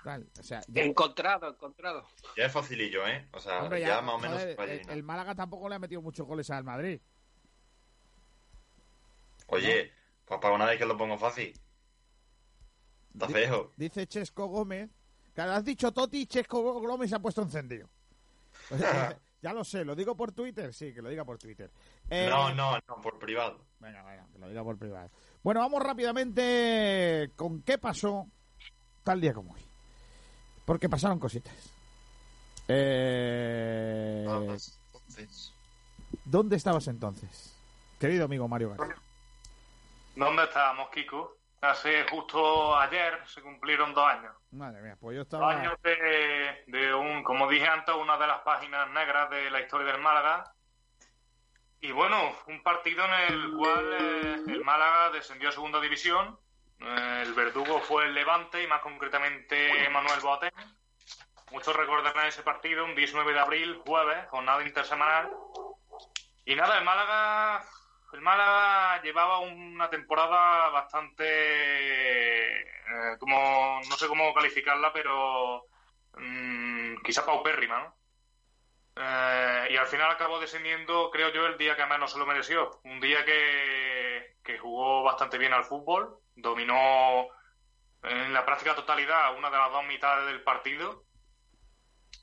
A: tal, o sea, ya-
H: Encontrado, encontrado.
D: Ya es facilillo, ¿eh? O sea,
A: hombre,
D: ya,
A: ya,
D: más o menos
A: joder, el Málaga tampoco le ha metido muchos goles al Madrid.
D: Oye, pues para una vez que lo pongo fácil. Está feo.
A: Dice Chesco Gómez. Claro, has dicho Toti Chesco Gómez se ha puesto encendido. O sea, ya lo sé, ¿lo digo por Twitter? Sí, que lo diga por Twitter. Eh,
D: No, no, no, por privado.
A: Venga, venga, que lo diga por privado. Bueno, vamos rápidamente con qué pasó tal día como hoy. Porque pasaron cositas. Eh,
D: Entonces,
A: ¿Dónde estabas entonces? Querido amigo Mario García.
G: ¿Dónde estábamos, Kiko? Hace justo ayer se cumplieron dos años.
A: Madre mía, pues yo
G: Dos
A: estaba...
G: años de, de un, como dije antes, una de las páginas negras de la historia del Málaga. Y bueno, un partido en el cual eh, el Málaga descendió a segunda división. Eh, el verdugo fue el Levante y más concretamente Manuel Boateng. muchos recordarán ese partido, un 19 de abril, jueves, jornada intersemanal. Y nada, el Málaga, el Málaga llevaba una temporada bastante, eh, como no sé cómo calificarla, pero mm, quizá paupérrima, ¿no? Eh, y al final acabó descendiendo, creo yo, el día que menos se lo mereció. Un día que, que jugó bastante bien al fútbol, dominó en la práctica totalidad una de las dos mitades del partido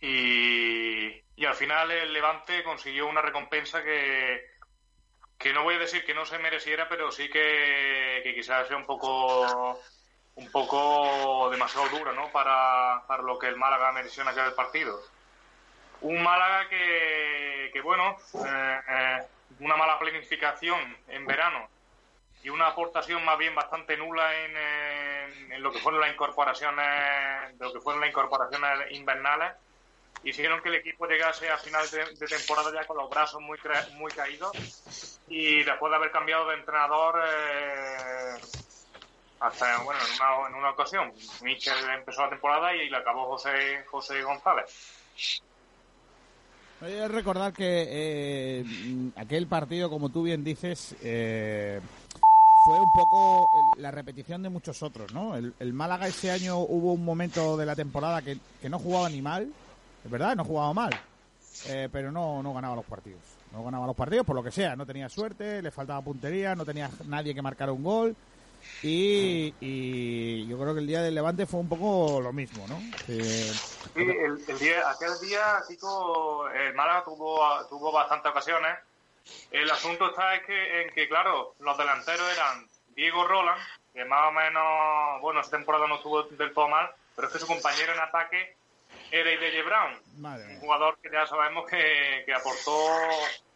G: y, y al final el Levante consiguió una recompensa que, que no voy a decir que no se mereciera, pero sí que, quizás sea un poco un poco demasiado dura ¿no? para, para lo que el Málaga mereció en aquel partido. Un Málaga que, que bueno, eh, eh, una mala planificación en verano y una aportación más bien bastante nula en, en- en lo que fueron las incorporaciones, lo que fueron las incorporaciones invernales, hicieron que el equipo llegase a final de, temporada ya con los brazos muy muy caídos y después de haber cambiado de entrenador eh, hasta bueno en una, en una ocasión Michel empezó la temporada y la acabó José José González
A: que recordar que eh, aquel partido, como tú bien dices, eh, fue un poco la repetición de muchos otros, ¿no? El, el Málaga ese año hubo un momento de la temporada que, que no jugaba ni mal, es verdad, no jugaba mal, eh, pero no, no ganaba los partidos. No ganaba los partidos por lo que sea, no tenía suerte, le faltaba puntería, no tenía nadie que marcara un gol. Y, yo creo que el día del Levante fue un poco lo mismo, ¿no?
G: Sí, el día, aquel día, Kiko, el Málaga tuvo, tuvo bastantes ocasiones. El asunto está es que, en que, claro, los delanteros eran Diego Roland, que más o menos, bueno, esta temporada no estuvo del todo mal, pero es que su compañero en ataque era Ideye Brown, un jugador que ya sabemos que, que aportó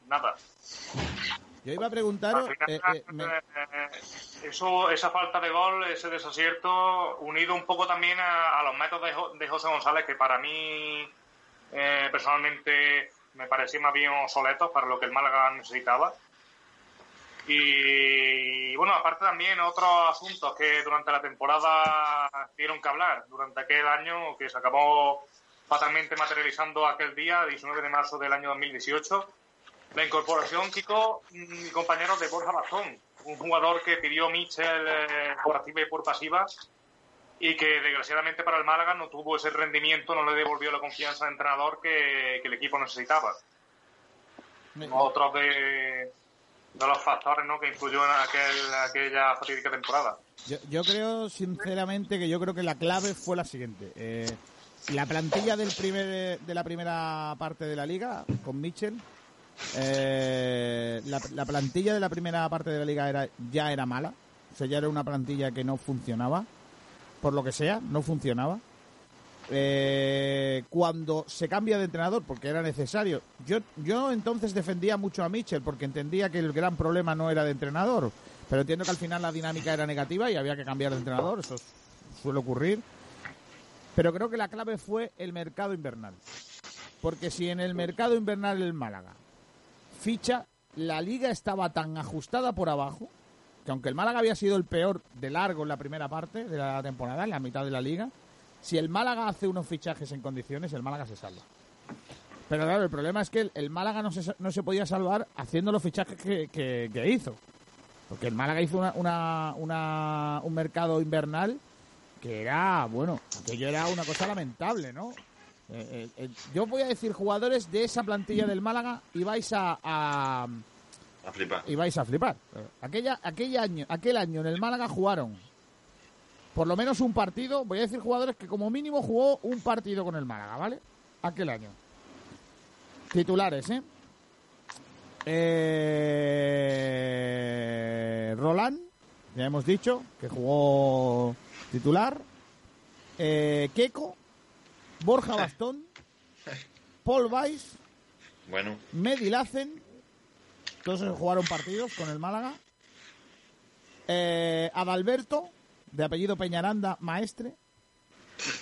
G: nada.
A: Yo iba a preguntaros,
G: final,
A: eh, eh, me-
G: eh, eso, esa falta de gol, ese desacierto, unido un poco también a, a los métodos de, Jo- de José González, que para mí eh, personalmente me parecían más bien obsoletos para lo que el Málaga necesitaba. Y bueno, aparte también otros asuntos que durante la temporada dieron que hablar, durante aquel año que se acabó fatalmente materializando aquel día, 19 de marzo del año 2018, la incorporación, Kiko, mi compañero de Borja Bastón, un jugador que pidió Michel eh, por activa y por pasiva y que desgraciadamente para el Málaga no tuvo ese rendimiento, no le devolvió la confianza al entrenador que, que el equipo necesitaba. Otro de, de los factores ¿no? que influyó en aquel, aquella fatídica temporada.
A: Yo, yo creo, sinceramente, que yo creo que la clave fue la siguiente. Eh, la plantilla del primer, de la primera parte de la liga, con Mitchell, eh, la, la plantilla de la primera parte de la liga era, ya era mala. O sea, ya era una plantilla que no funcionaba. Por lo que sea, no funcionaba. Eh, cuando se cambia de entrenador, porque era necesario. Yo, yo entonces defendía mucho a Mitchell, porque entendía que el gran problema no era de entrenador. Pero entiendo que al final la dinámica era negativa y había que cambiar de entrenador. Eso suele ocurrir. Pero creo que la clave fue el mercado invernal. Porque si en el mercado invernal el Málaga ficha, la liga estaba tan ajustada por abajo que aunque el Málaga había sido el peor de largo en la primera parte de la temporada, en la mitad de la liga, si el Málaga hace unos fichajes en condiciones, el Málaga se salva. Pero claro, el problema es que el, Málaga no se, no se podía salvar haciendo los fichajes que, que- que hizo. Porque el Málaga hizo una, una- una- un mercado invernal que era, bueno, aquello era una cosa lamentable, ¿no? Eh, eh, eh, yo voy a decir jugadores de esa plantilla del Málaga y vais a- a
D: A flipar.
A: y vais a flipar. Aquella, aquel, año, aquel año en el Málaga jugaron por lo menos un partido. Voy a decir jugadores que como mínimo jugó un partido con el Málaga, ¿vale? Aquel año. Titulares, ¿eh? Eh, Roland, ya hemos dicho que jugó titular. Eh, Keco, Borja Bastón, Paul Weiss,
D: Bueno,
A: Medi Lacen, todos ellos jugaron partidos con el Málaga. Eh, Adalberto, de apellido Peñaranda, maestre.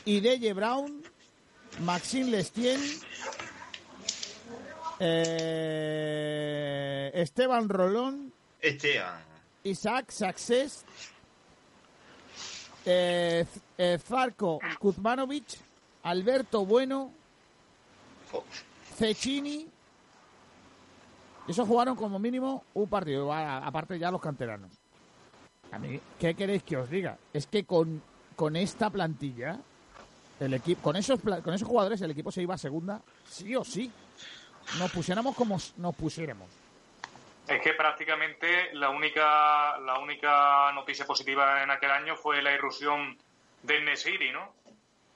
A: Ideye Brown, Maxime Lestien, eh, Esteban Rolón,
D: Esteban.
A: Isaac Success, eh, eh, Kuzmanovic, Alberto Bueno, Cecchini. Esos jugaron como mínimo un partido, aparte ya los canteranos. A mí, ¿qué queréis que os diga? Es que con, con esta plantilla, el equipo, con esos con esos jugadores, el equipo se iba a segunda, sí o sí. Nos pusiéramos como nos pusiéramos.
G: Es que prácticamente la única, la única noticia positiva en aquel año fue la irrupción de Nesiri, ¿no?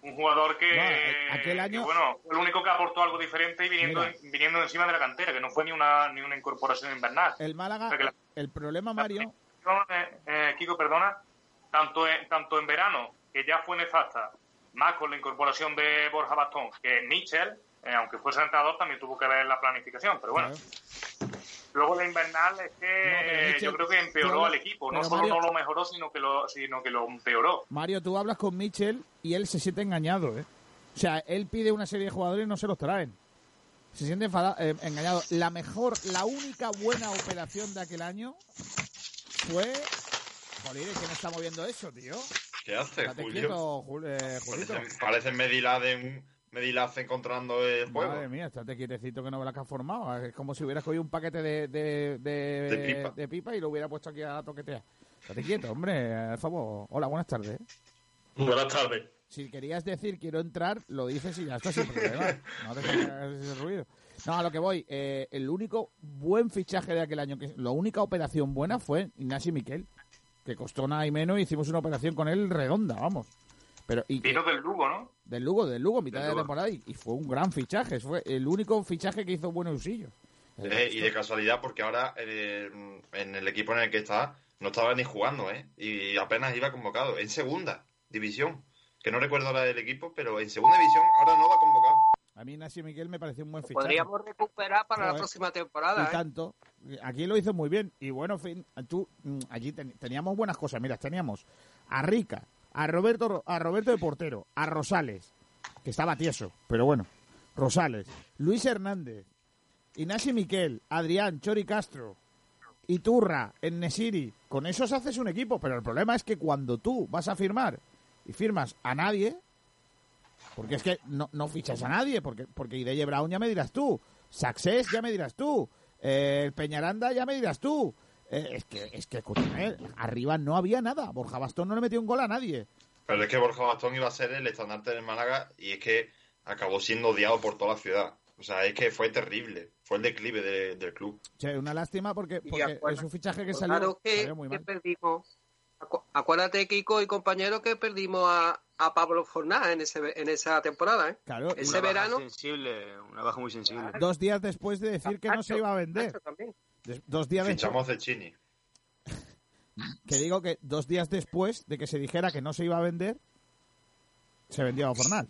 G: Un jugador que,
A: No, aquel año-
G: que, bueno, fue el único que aportó algo diferente y viniendo,
A: Mira.
G: viniendo encima de la cantera, que no fue ni una, ni una incorporación invernal.
A: El Málaga,
G: la-
A: el problema, Mario,
G: eh, eh, Kiko, perdona, tanto en, tanto en verano, que ya fue nefasta, más con la incorporación de Borja Bastón, que Mitchell, eh, aunque fuese entrenador, también tuvo que ver la planificación, pero bueno. Luego la invernal es que yo creo que empeoró
A: pero-
G: al equipo, no solo
A: Mario-
G: no lo mejoró, sino que lo, sino que lo empeoró.
A: Mario, tú hablas con Mitchell y él se siente engañado, ¿eh? O sea, él pide una serie de jugadores y no se los traen. Se siente enfada- eh, engañado. La mejor, la única buena operación de aquel año fue... Joder, ¿quién está moviendo eso, tío?
D: ¿Qué hace, Julio?
A: quieto, Jul- eh.
D: Parece, parece Mediladen, Medilaze encontrando el juego.
A: Madre mía, estate quietecito que no verás que has formado. Es como si hubieras cogido un paquete de, de, de,
D: De pipa.
A: y lo hubiera puesto aquí a toquetear. Estate quieto, hombre. Por favor. Hola, buenas tardes.
N: Buenas tardes.
A: Si querías decir quiero entrar, lo dices y ya está sin problema. No te hagas ese ruido. No, a lo que voy. eh, el único buen fichaje de aquel año, que la única operación buena fue Ignacio Miquel, que costó nada y menos. Hicimos una operación con él redonda, vamos. Pero, y,
G: Vino del Lugo, ¿no?
A: del Lugo, del Lugo, mitad
D: Del
A: de
D: Lugo.
A: temporada, y, y fue un gran fichaje. Fue el único fichaje que hizo buenos usillos.
D: Eh, y de casualidad, porque ahora eh, en el equipo en el que está no estaba ni jugando, ¿eh? Y apenas iba convocado. En segunda división. Que no recuerdo ahora del equipo, pero en segunda división ahora no va convocado.
A: A mí Ignacio Miguel me pareció un buen fichaje.
H: Podríamos recuperar para la próxima
A: y
H: temporada. ¿eh?
A: tanto. Aquí lo hizo muy bien. Y bueno, en fin, tú, mm, allí ten- teníamos buenas cosas. Mira, teníamos a Rica, a Roberto, Ro- a Roberto de Portero, a Rosales, que estaba tieso, pero bueno, Rosales, Luis Hernández, Ignacio Miquel, Adrián, Chori Castro, Iturra, Nesiri. Con esos haces un equipo, pero el problema es que cuando tú vas a firmar y firmas a nadie, porque es que no, no fichas a nadie, porque, porque Ideye Brown ya me dirás tú, Success ya me dirás tú, eh, el Peñaranda ya me dirás tú. Eh, es que, es que, escúchame, arriba no había nada. Borja Bastón no le metió un gol a nadie.
D: Pero es que Borja Bastón iba a ser el estandarte del Málaga y es que acabó siendo odiado por toda la ciudad. O sea, es que fue terrible. Fue el declive de- del club.
A: Che, una lástima porque, porque
H: acuérdate-
A: es un fichaje que
H: Claro
A: salió,
H: que,
A: salió muy
H: que
A: mal.
H: perdimos. Acu- Acuérdate, Kiko y compañero, que perdimos a, a Pablo Fornás en, ese, en esa temporada. ¿eh?
A: Claro,
H: Ese
C: Una baja
H: verano.
C: sensible, una baja muy sensible.
A: Dos días después de decir que no se iba a vender. Dos días después,
D: Fichamos de Chini.
A: que digo que dos días después de que se dijera que no se iba a vender, se vendió a Fornal.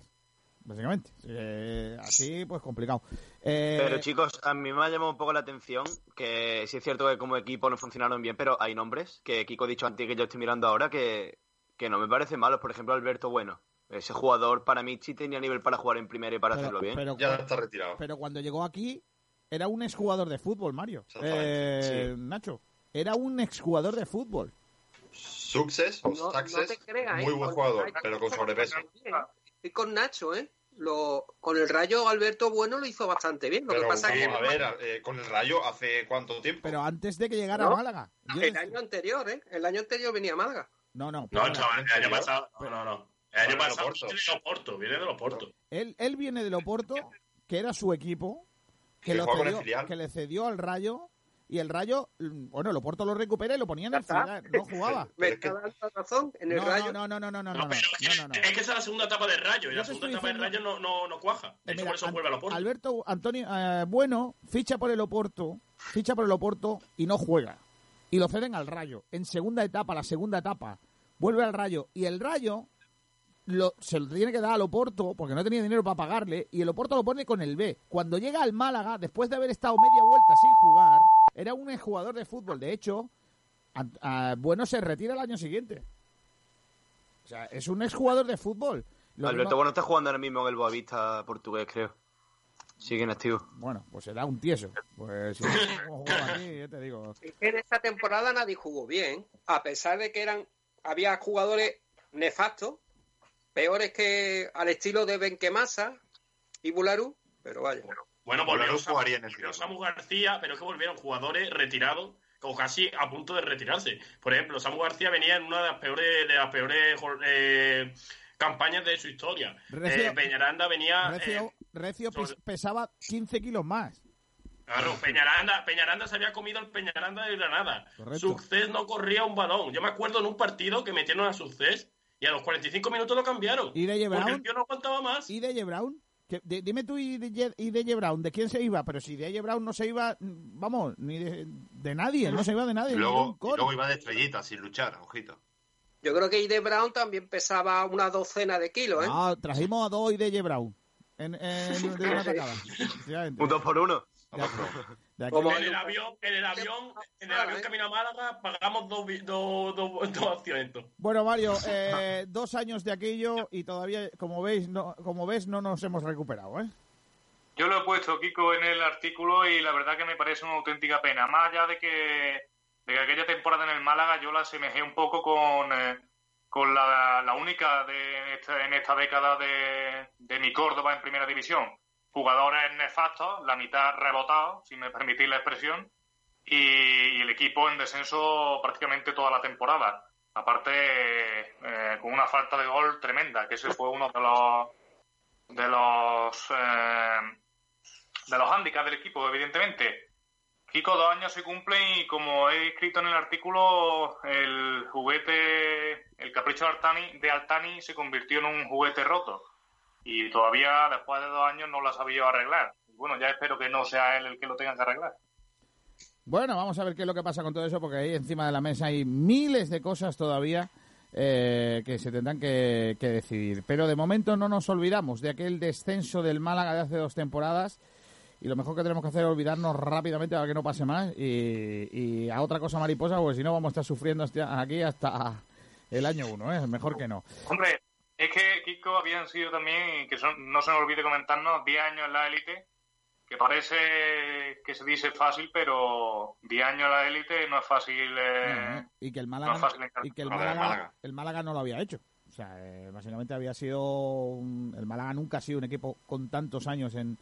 A: Básicamente. Eh, así, pues complicado. Eh,
C: Pero chicos, a mí me ha llamado un poco la atención que sí es cierto que como equipo no funcionaron bien, pero hay nombres que Kiko ha dicho antes que yo estoy mirando ahora que, que no me parecen malos. Por ejemplo, Alberto Bueno. Ese jugador para mí sí tenía nivel para jugar en primera y para
A: Pero-
C: hacerlo bien.
A: pero
D: Ya está retirado.
A: Pero cuando llegó aquí, era un exjugador de fútbol, Mario. Eh, Nacho. Era un exjugador de fútbol.
D: Success o
H: No, no
D: Success,
H: te creas, ¿eh?
D: muy buen jugador, pero con sobrepeso.
H: Estoy con Nacho, ¿eh? Lo, con el Rayo Alberto Bueno lo hizo bastante bien. Lo
D: Pero
H: que pasa que
D: a ver, eh, con el Rayo hace cuánto tiempo.
A: Pero antes de que llegara
H: No.
A: a Málaga. Yo-
H: el año anterior, ¿eh? El año anterior venía a Málaga.
A: No, no.
N: No, chaval, el año pasado. No, no, no. El año
D: de
N: pasado viene de Oporto, viene de Oporto.
A: Él, él viene del Oporto, que era su equipo, que,
D: Que
A: lo
D: el
A: cedió- que le cedió al Rayo. Y el Rayo, mm, bueno, el Oporto lo recupera y lo ponía en el filial. No jugaba.
H: Me está dando razón. En el
A: No,
H: Rayo.
A: no, no, no, no, no, no,
N: No, pero es que,
A: no, no, no.
N: es que esa es la segunda etapa del Rayo. Y la segunda etapa del
A: diciendo-
N: Rayo no, no, no cuaja.
A: Eh, mira,
N: por eso
A: An-
N: vuelve a Oporto.
A: Alberto Antonio eh, Bueno ficha por el Oporto, ficha por el Oporto y no juega. Y lo ceden al Rayo. En segunda etapa, la segunda etapa, vuelve al Rayo y el Rayo lo, se lo tiene que dar al Oporto porque no tenía dinero para pagarle y el Oporto lo pone con el B. Cuando llega al Málaga, después de haber estado media vuelta sin jugar, era un jugador de fútbol. De hecho, Bueno se retira el año siguiente. O sea, es un exjugador de fútbol. Lo
C: Alberto
A: mismo-
C: Bueno está jugando ahora mismo en el Boavista portugués, creo. Sigue en activo.
A: Bueno, pues será un tieso. Pues si no aquí, ya te digo.
H: Es que en esta temporada nadie jugó bien, a pesar de que eran había jugadores nefastos, peores que al estilo de Benquemasa y Bularu, pero vaya.
N: Bueno,
D: Bolaru
N: volvieron Samu,
D: jugaría en el Girona.
N: Samu García, pero es que volvieron jugadores retirados o casi a punto de retirarse. Por ejemplo, Samu García venía en una de las peores, de las peores eh, campañas de su historia.
A: Recio-
N: Eh, Peñaranda venía...
A: Recio,
N: eh,
A: Recio pes-
N: sobre-
A: pesaba 15 kilos más.
N: Claro, Peñaranda, Peñaranda se había comido el Peñaranda de Granada.
A: Correcto.
N: Succés no corría un balón. Yo me acuerdo en un partido que metieron a Succés y a los 45 minutos lo cambiaron.
A: ¿Y
N: Porque
A: Brown?
N: el tío no aguantaba más.
A: ¿Y DJ Brown? Dime tú y DJ, y DJ Brown, ¿de quién se iba? Pero si DJ Brown no se iba, vamos, ni de, de nadie, no se iba de nadie.
D: Y
A: ni de un
D: luego, y luego iba de estrellita, sin luchar, ojito.
H: Yo creo que Ide Brown también pesaba una docena de kilos, ¿eh?
A: Ah, trajimos a dos y DJ Brown en, en- de una.
C: Un dos por uno.
A: De aquí-
H: Como
N: En el avión, en el avión, en el avión camino a Málaga pagamos dos, dos, dos, dos asientos.
A: Bueno, Mario, eh, dos años de aquello y todavía, como veis, no, como ves, no nos hemos recuperado, ¿eh?
G: Yo lo he puesto, Kiko, en el artículo y la verdad que me parece una auténtica pena. Más allá de que, de que aquella temporada en el Málaga yo la asemejé un poco con, eh, con la, la única de esta- en esta década de, de mi Córdoba en Primera División. Jugadores nefastos, la mitad rebotados, si me permitís la expresión, y, el equipo en descenso prácticamente toda la temporada. Aparte, eh, con una falta de gol tremenda, que ese fue uno de los de los eh, de los hándicaps del equipo, evidentemente. Kiko, dos años se cumplen y como he escrito en el artículo, el juguete, el capricho de Altani, de Altani se convirtió en un juguete roto. Y todavía después de dos años no lo ha sabido arreglar. Y bueno, ya espero que no sea él el que lo tenga que arreglar.
A: Bueno, vamos a ver qué es lo que pasa con todo eso, porque ahí encima de la mesa hay miles de cosas todavía eh, que se tendrán que, que decidir. Pero de momento no nos olvidamos de aquel descenso del Málaga de hace dos temporadas. Y lo mejor que tenemos que hacer es olvidarnos rápidamente para que no pase más. Y, y a otra cosa mariposa, porque si no vamos a estar sufriendo hasta- aquí hasta el año uno, ¿eh? Mejor que no.
G: Hombre, es que Kiko habían sido también, que son- no se nos olvide comentarnos, 10 años en la élite, que parece que se dice fácil, pero 10 años en la élite no es fácil. eh,
A: No, y que el Málaga,
G: es fácil encarar.
A: y que el
G: No, de
A: Málaga,
G: Málaga.
A: el Málaga no lo había hecho. O sea, eh, básicamente había sido. un- el Málaga nunca ha sido un equipo con tantos años en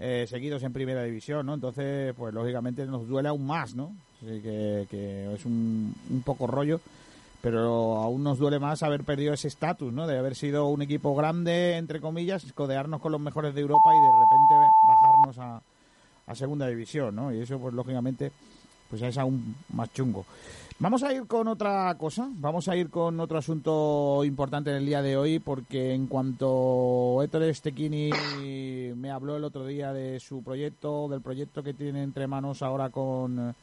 A: eh, seguidos en primera división, ¿no? Entonces, pues lógicamente nos duele aún más, ¿no? Así que, que es un, un poco rollo. Pero aún nos duele más haber perdido ese estatus, ¿no? De haber sido un equipo grande, entre comillas, codearnos con los mejores de Europa y de repente bajarnos a, a segunda división, ¿no? Y eso, pues lógicamente, pues es aún más chungo. Vamos a ir con otra cosa, vamos a ir con otro asunto importante en el día de hoy, porque en cuanto Héctor Stechini me habló el otro día de su proyecto, del proyecto que tiene entre manos ahora con,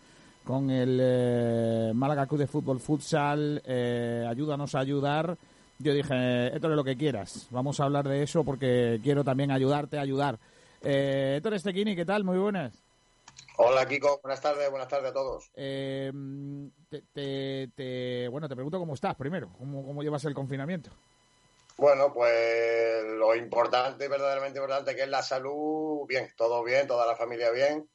A: con el eh, Málaga Club de Fútbol Futsal, eh, ayúdanos a ayudar. Yo dije, Héctor, lo que quieras, vamos a hablar de eso porque quiero también ayudarte a ayudar. Eh, Héctor Stechini, ¿qué tal? Muy buenas.
O: Hola Kiko, buenas tardes, buenas tardes a todos.
A: Eh, te, te- te- bueno, te pregunto cómo estás primero, cómo, cómo llevas el confinamiento.
O: Bueno, pues lo importante, verdaderamente importante, que es la salud, bien, todo bien, toda la familia bien.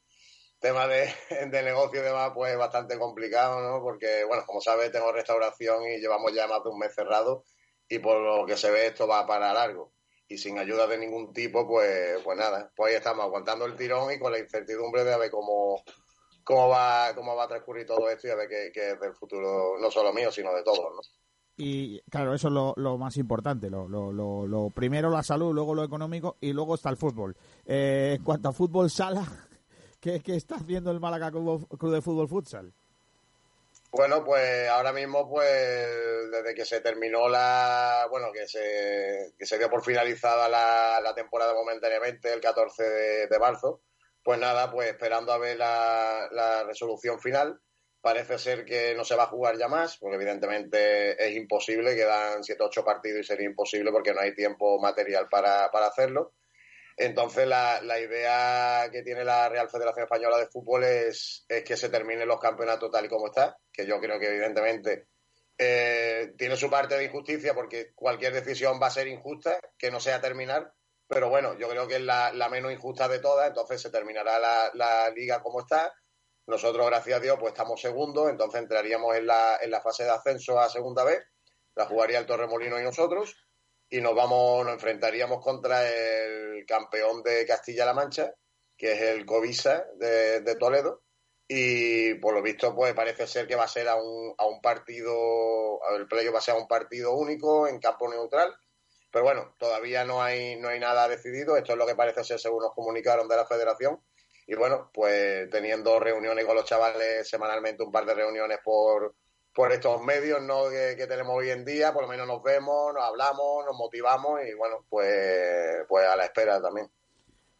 O: Tema de, de negocio y demás, pues bastante complicado, ¿no? Porque, bueno, como sabes, tengo restauración y llevamos ya más de un mes cerrado y por lo que se ve esto va para largo. Y sin ayuda de ningún tipo, pues, pues nada, pues ahí estamos aguantando el tirón y con la incertidumbre de a ver cómo, cómo va, cómo va a transcurrir todo esto y a ver qué, qué es del futuro, no solo mío, sino de todos, ¿no?
A: Y claro, eso es lo, lo más importante. Lo, lo, lo, primero la salud, luego lo económico y luego está el fútbol. Eh, en cuanto a fútbol sala, ¿qué, qué está haciendo el Málaga Club, de Fútbol Futsal?
O: Bueno, pues ahora mismo, pues desde que se terminó la, bueno, que se, que se dio por finalizada la, temporada momentáneamente, el 14 de, marzo, pues nada, pues esperando a ver la, la resolución final. Parece ser que no se va a jugar ya más, porque evidentemente es imposible, quedan 7 ocho partidos y sería imposible porque no hay tiempo material para, para hacerlo. Entonces, la, la idea que tiene la Real Federación Española de Fútbol es, es que se terminen los campeonatos tal y como está, que yo creo que evidentemente eh, tiene su parte de injusticia porque cualquier decisión va a ser injusta, que no sea terminar, pero bueno, yo creo que es la, la menos injusta de todas, entonces se terminará la, la liga como está. Nosotros, gracias a Dios, pues estamos segundos, entonces entraríamos en la, en la fase de ascenso a segunda vez, la jugaría el Torremolino y nosotros. Y nos vamos, nos enfrentaríamos contra el campeón de Castilla-La Mancha, que es el Covisa de, de Toledo, y por lo visto pues parece ser que va a ser a un, a un partido, el playo va a ser a un partido único en campo neutral, pero bueno, todavía no hay, no hay nada decidido, esto es lo que parece ser según nos comunicaron de la federación, y bueno, pues teniendo reuniones con los chavales semanalmente, un par de reuniones por, por estos medios ¿no? que, que tenemos hoy en día, por lo menos nos vemos, nos hablamos, nos motivamos y bueno, pues, pues a la espera también.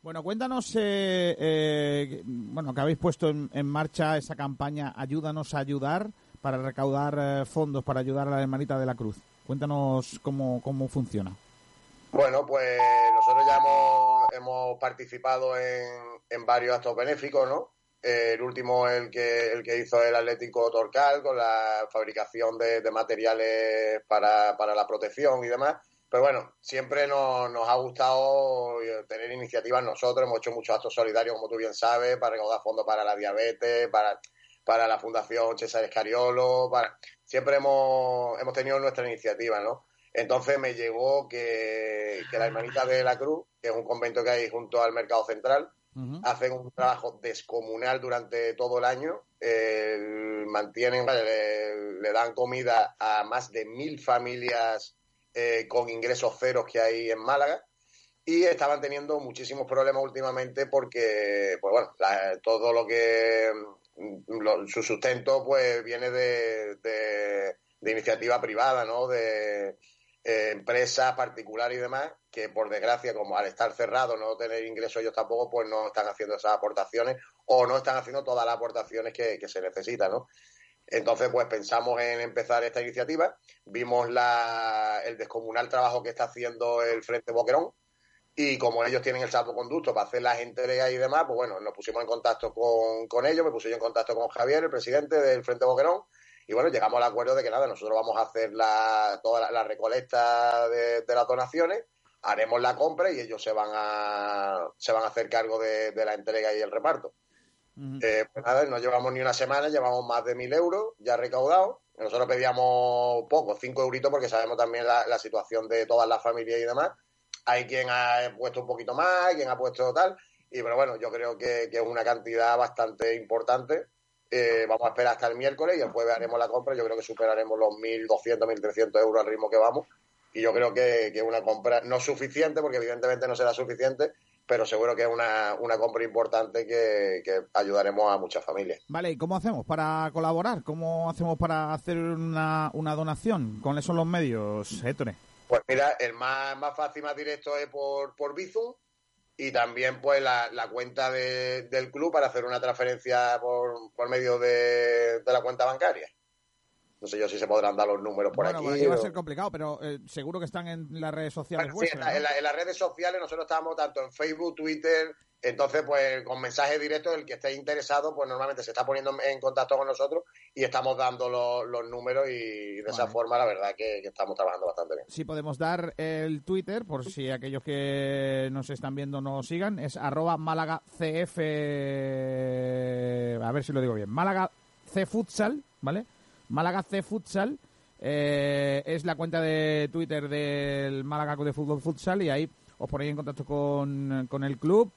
A: Bueno, cuéntanos, eh, eh, bueno, que habéis puesto en, en marcha esa campaña Ayúdanos a ayudar para recaudar eh, fondos para ayudar a la hermanita de la Cruz. Cuéntanos cómo, cómo funciona.
O: Bueno, pues nosotros ya hemos, hemos participado en, en varios actos benéficos, ¿no? Eh, el último, el que, el que hizo el Atlético Torcal, con la fabricación de, de materiales para, para la protección y demás. Pero bueno, siempre nos, nos ha gustado tener iniciativas nosotros. Hemos hecho muchos actos solidarios, como tú bien sabes, para recaudar fondos para la diabetes, para, para la Fundación César Escariolo. Para... Siempre hemos, hemos tenido nuestra iniciativa, ¿no? Entonces me llegó que, que la Hermanita de la Cruz, que es un convento que hay junto al Mercado Central, hacen un trabajo descomunal durante todo el año. Eh, mantienen, le dan comida a más de mil familias eh, con ingresos ceros que hay en Málaga y estaban teniendo muchísimos problemas últimamente porque, pues bueno, la- todo lo que mm, lo- su sustento pues viene de, de- de iniciativa privada, ¿no? De eh, empresas particulares y demás que por desgracia como al estar cerrado no tener ingresos ellos tampoco pues no están haciendo esas aportaciones o no están haciendo todas las aportaciones que, que se necesitan, ¿no? Entonces, pues pensamos en empezar esta iniciativa, vimos la, el descomunal trabajo que está haciendo el Frente Boquerón y como ellos tienen el salvoconducto para hacer las entregas y demás, pues bueno, nos pusimos en contacto con, con ellos, me puse yo en contacto con Javier, el presidente del Frente Boquerón, y bueno, llegamos al acuerdo de que nada, nosotros vamos a hacer la, toda la, la recolecta de, de las donaciones, haremos la compra y ellos se van a, se van a hacer cargo de, de la entrega y el reparto. Eh, pues nada, no llevamos ni una semana, llevamos más de mil euros ya recaudados. Nosotros pedíamos poco, cinco euritos, porque sabemos también la, la situación de todas las familias y demás. Hay quien ha puesto un poquito más, quien ha puesto tal. Y pero bueno, yo creo que, que es una cantidad bastante importante. Eh, vamos a esperar hasta el miércoles y el jueves haremos la compra. Yo creo que superaremos los 1.200, 1.300 euros al ritmo que vamos. Y yo creo que que es una compra no suficiente, porque evidentemente no será suficiente, pero seguro que es una, una compra importante que, que ayudaremos a muchas familias.
A: Vale, ¿y cómo hacemos para colaborar? ¿Cómo hacemos para hacer una, una donación? ¿Cuáles son los medios, Héctor?
O: Pues mira, el más, más fácil, más directo es por, por Bizum y también pues la, la cuenta de- del club para hacer una transferencia por, por medio de, de la cuenta bancaria. No sé yo si se podrán dar los números por
A: bueno,
O: aquí.
A: aquí va a ser complicado, pero eh, seguro que están en las redes sociales
O: Bueno, en la- en las redes sociales nosotros estamos tanto en Facebook, Twitter, entonces pues con mensajes directos el que esté interesado pues normalmente se está poniendo en contacto con nosotros y estamos dando los, los números y de esa forma la verdad que, que estamos trabajando bastante bien.
A: Sí, podemos dar el Twitter, por si aquellos que nos están viendo nos sigan, es arroba Málaga CF, a ver si lo digo bien, Málaga C Futsal, ¿vale? Málaga C Futsal eh, es la cuenta de Twitter del Málaga de Fútbol Futsal y ahí os ponéis en contacto con, con el club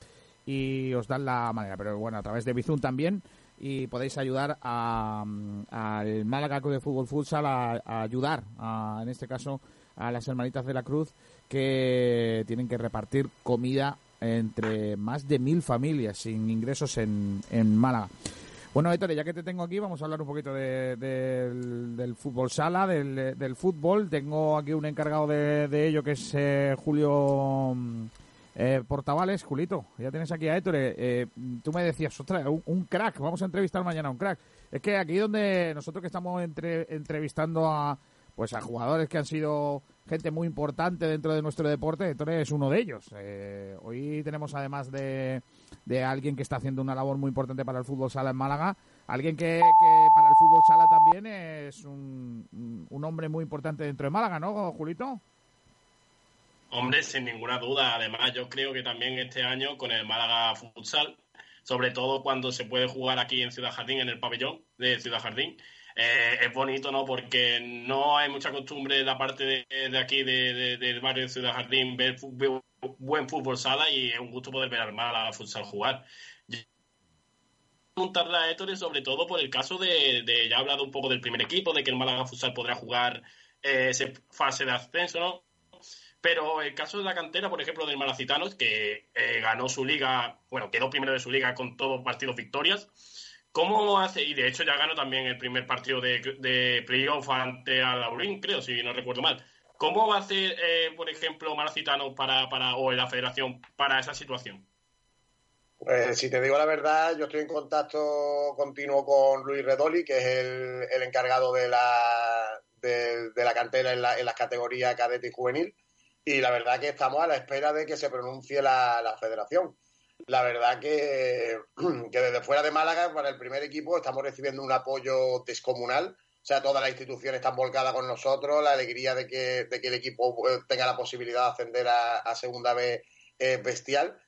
A: y os dan la manera, pero bueno, a través de Bizum también y podéis ayudar mm, al Málaga Club de Fútbol Futsal a, a ayudar, a- en este caso, a las hermanitas de la Cruz que tienen que repartir comida entre más de mil familias sin ingresos en, en Málaga. Bueno, Héctor, ya que te tengo aquí, vamos a hablar un poquito de- del, del fútbol sala, del, del fútbol. Tengo aquí un encargado de, de ello que es eh, Julio mm, eh, Portavales. Julito, ya tienes aquí a Héctor. eh, eh, tú me decías, ostras, un, crack, vamos a entrevistar mañana un crack. Es que aquí donde nosotros que estamos entre- entrevistando a pues a jugadores que han sido gente muy importante dentro de nuestro deporte, Héctor es uno de ellos. Eh, hoy tenemos además de, de alguien que está haciendo una labor muy importante para el fútbol sala en Málaga, alguien que, que para el fútbol sala también es un- un hombre muy importante dentro de Málaga, ¿no, Julito?
N: Hombre, sin ninguna duda. Además, yo creo que también este año con el Málaga Futsal, sobre todo cuando se puede jugar aquí en Ciudad Jardín, en el pabellón de Ciudad Jardín, eh, es bonito, ¿no? Porque no hay mucha costumbre en la parte de, aquí, de, de- del barrio de Ciudad Jardín, ver buen fútbol sala y es un gusto poder ver al Málaga futsal jugar. preguntarle a Héctor sobre todo por el caso de, de- ya he hablado un poco del primer equipo, de que el Málaga Futsal podrá jugar eh, esa fase de ascenso, ¿no? Pero el caso de la cantera, por ejemplo, del Malacitanos, que eh, ganó su liga, bueno, quedó primero de su liga con todos partidos victorias, ¿cómo hace? Y de hecho ya ganó también el primer partido de, de playoff ante a Laurín, creo, si no recuerdo mal. ¿Cómo va a hacer, eh, por ejemplo, Malacitano para, para, o la federación para esa situación?
O: Pues si te digo la verdad, yo estoy en contacto continuo con Luis Redoli, que es el, el encargado de la, de, de la cantera en, la- en las categorías cadete y juvenil, y la verdad que estamos a la espera de que se pronuncie la, la federación. La verdad que, que desde fuera de Málaga, para el primer equipo, estamos recibiendo un apoyo descomunal. O sea, todas las instituciones están volcadas con nosotros, la alegría de que, de que el equipo eh, tenga la posibilidad de ascender a, a segunda vez es bestial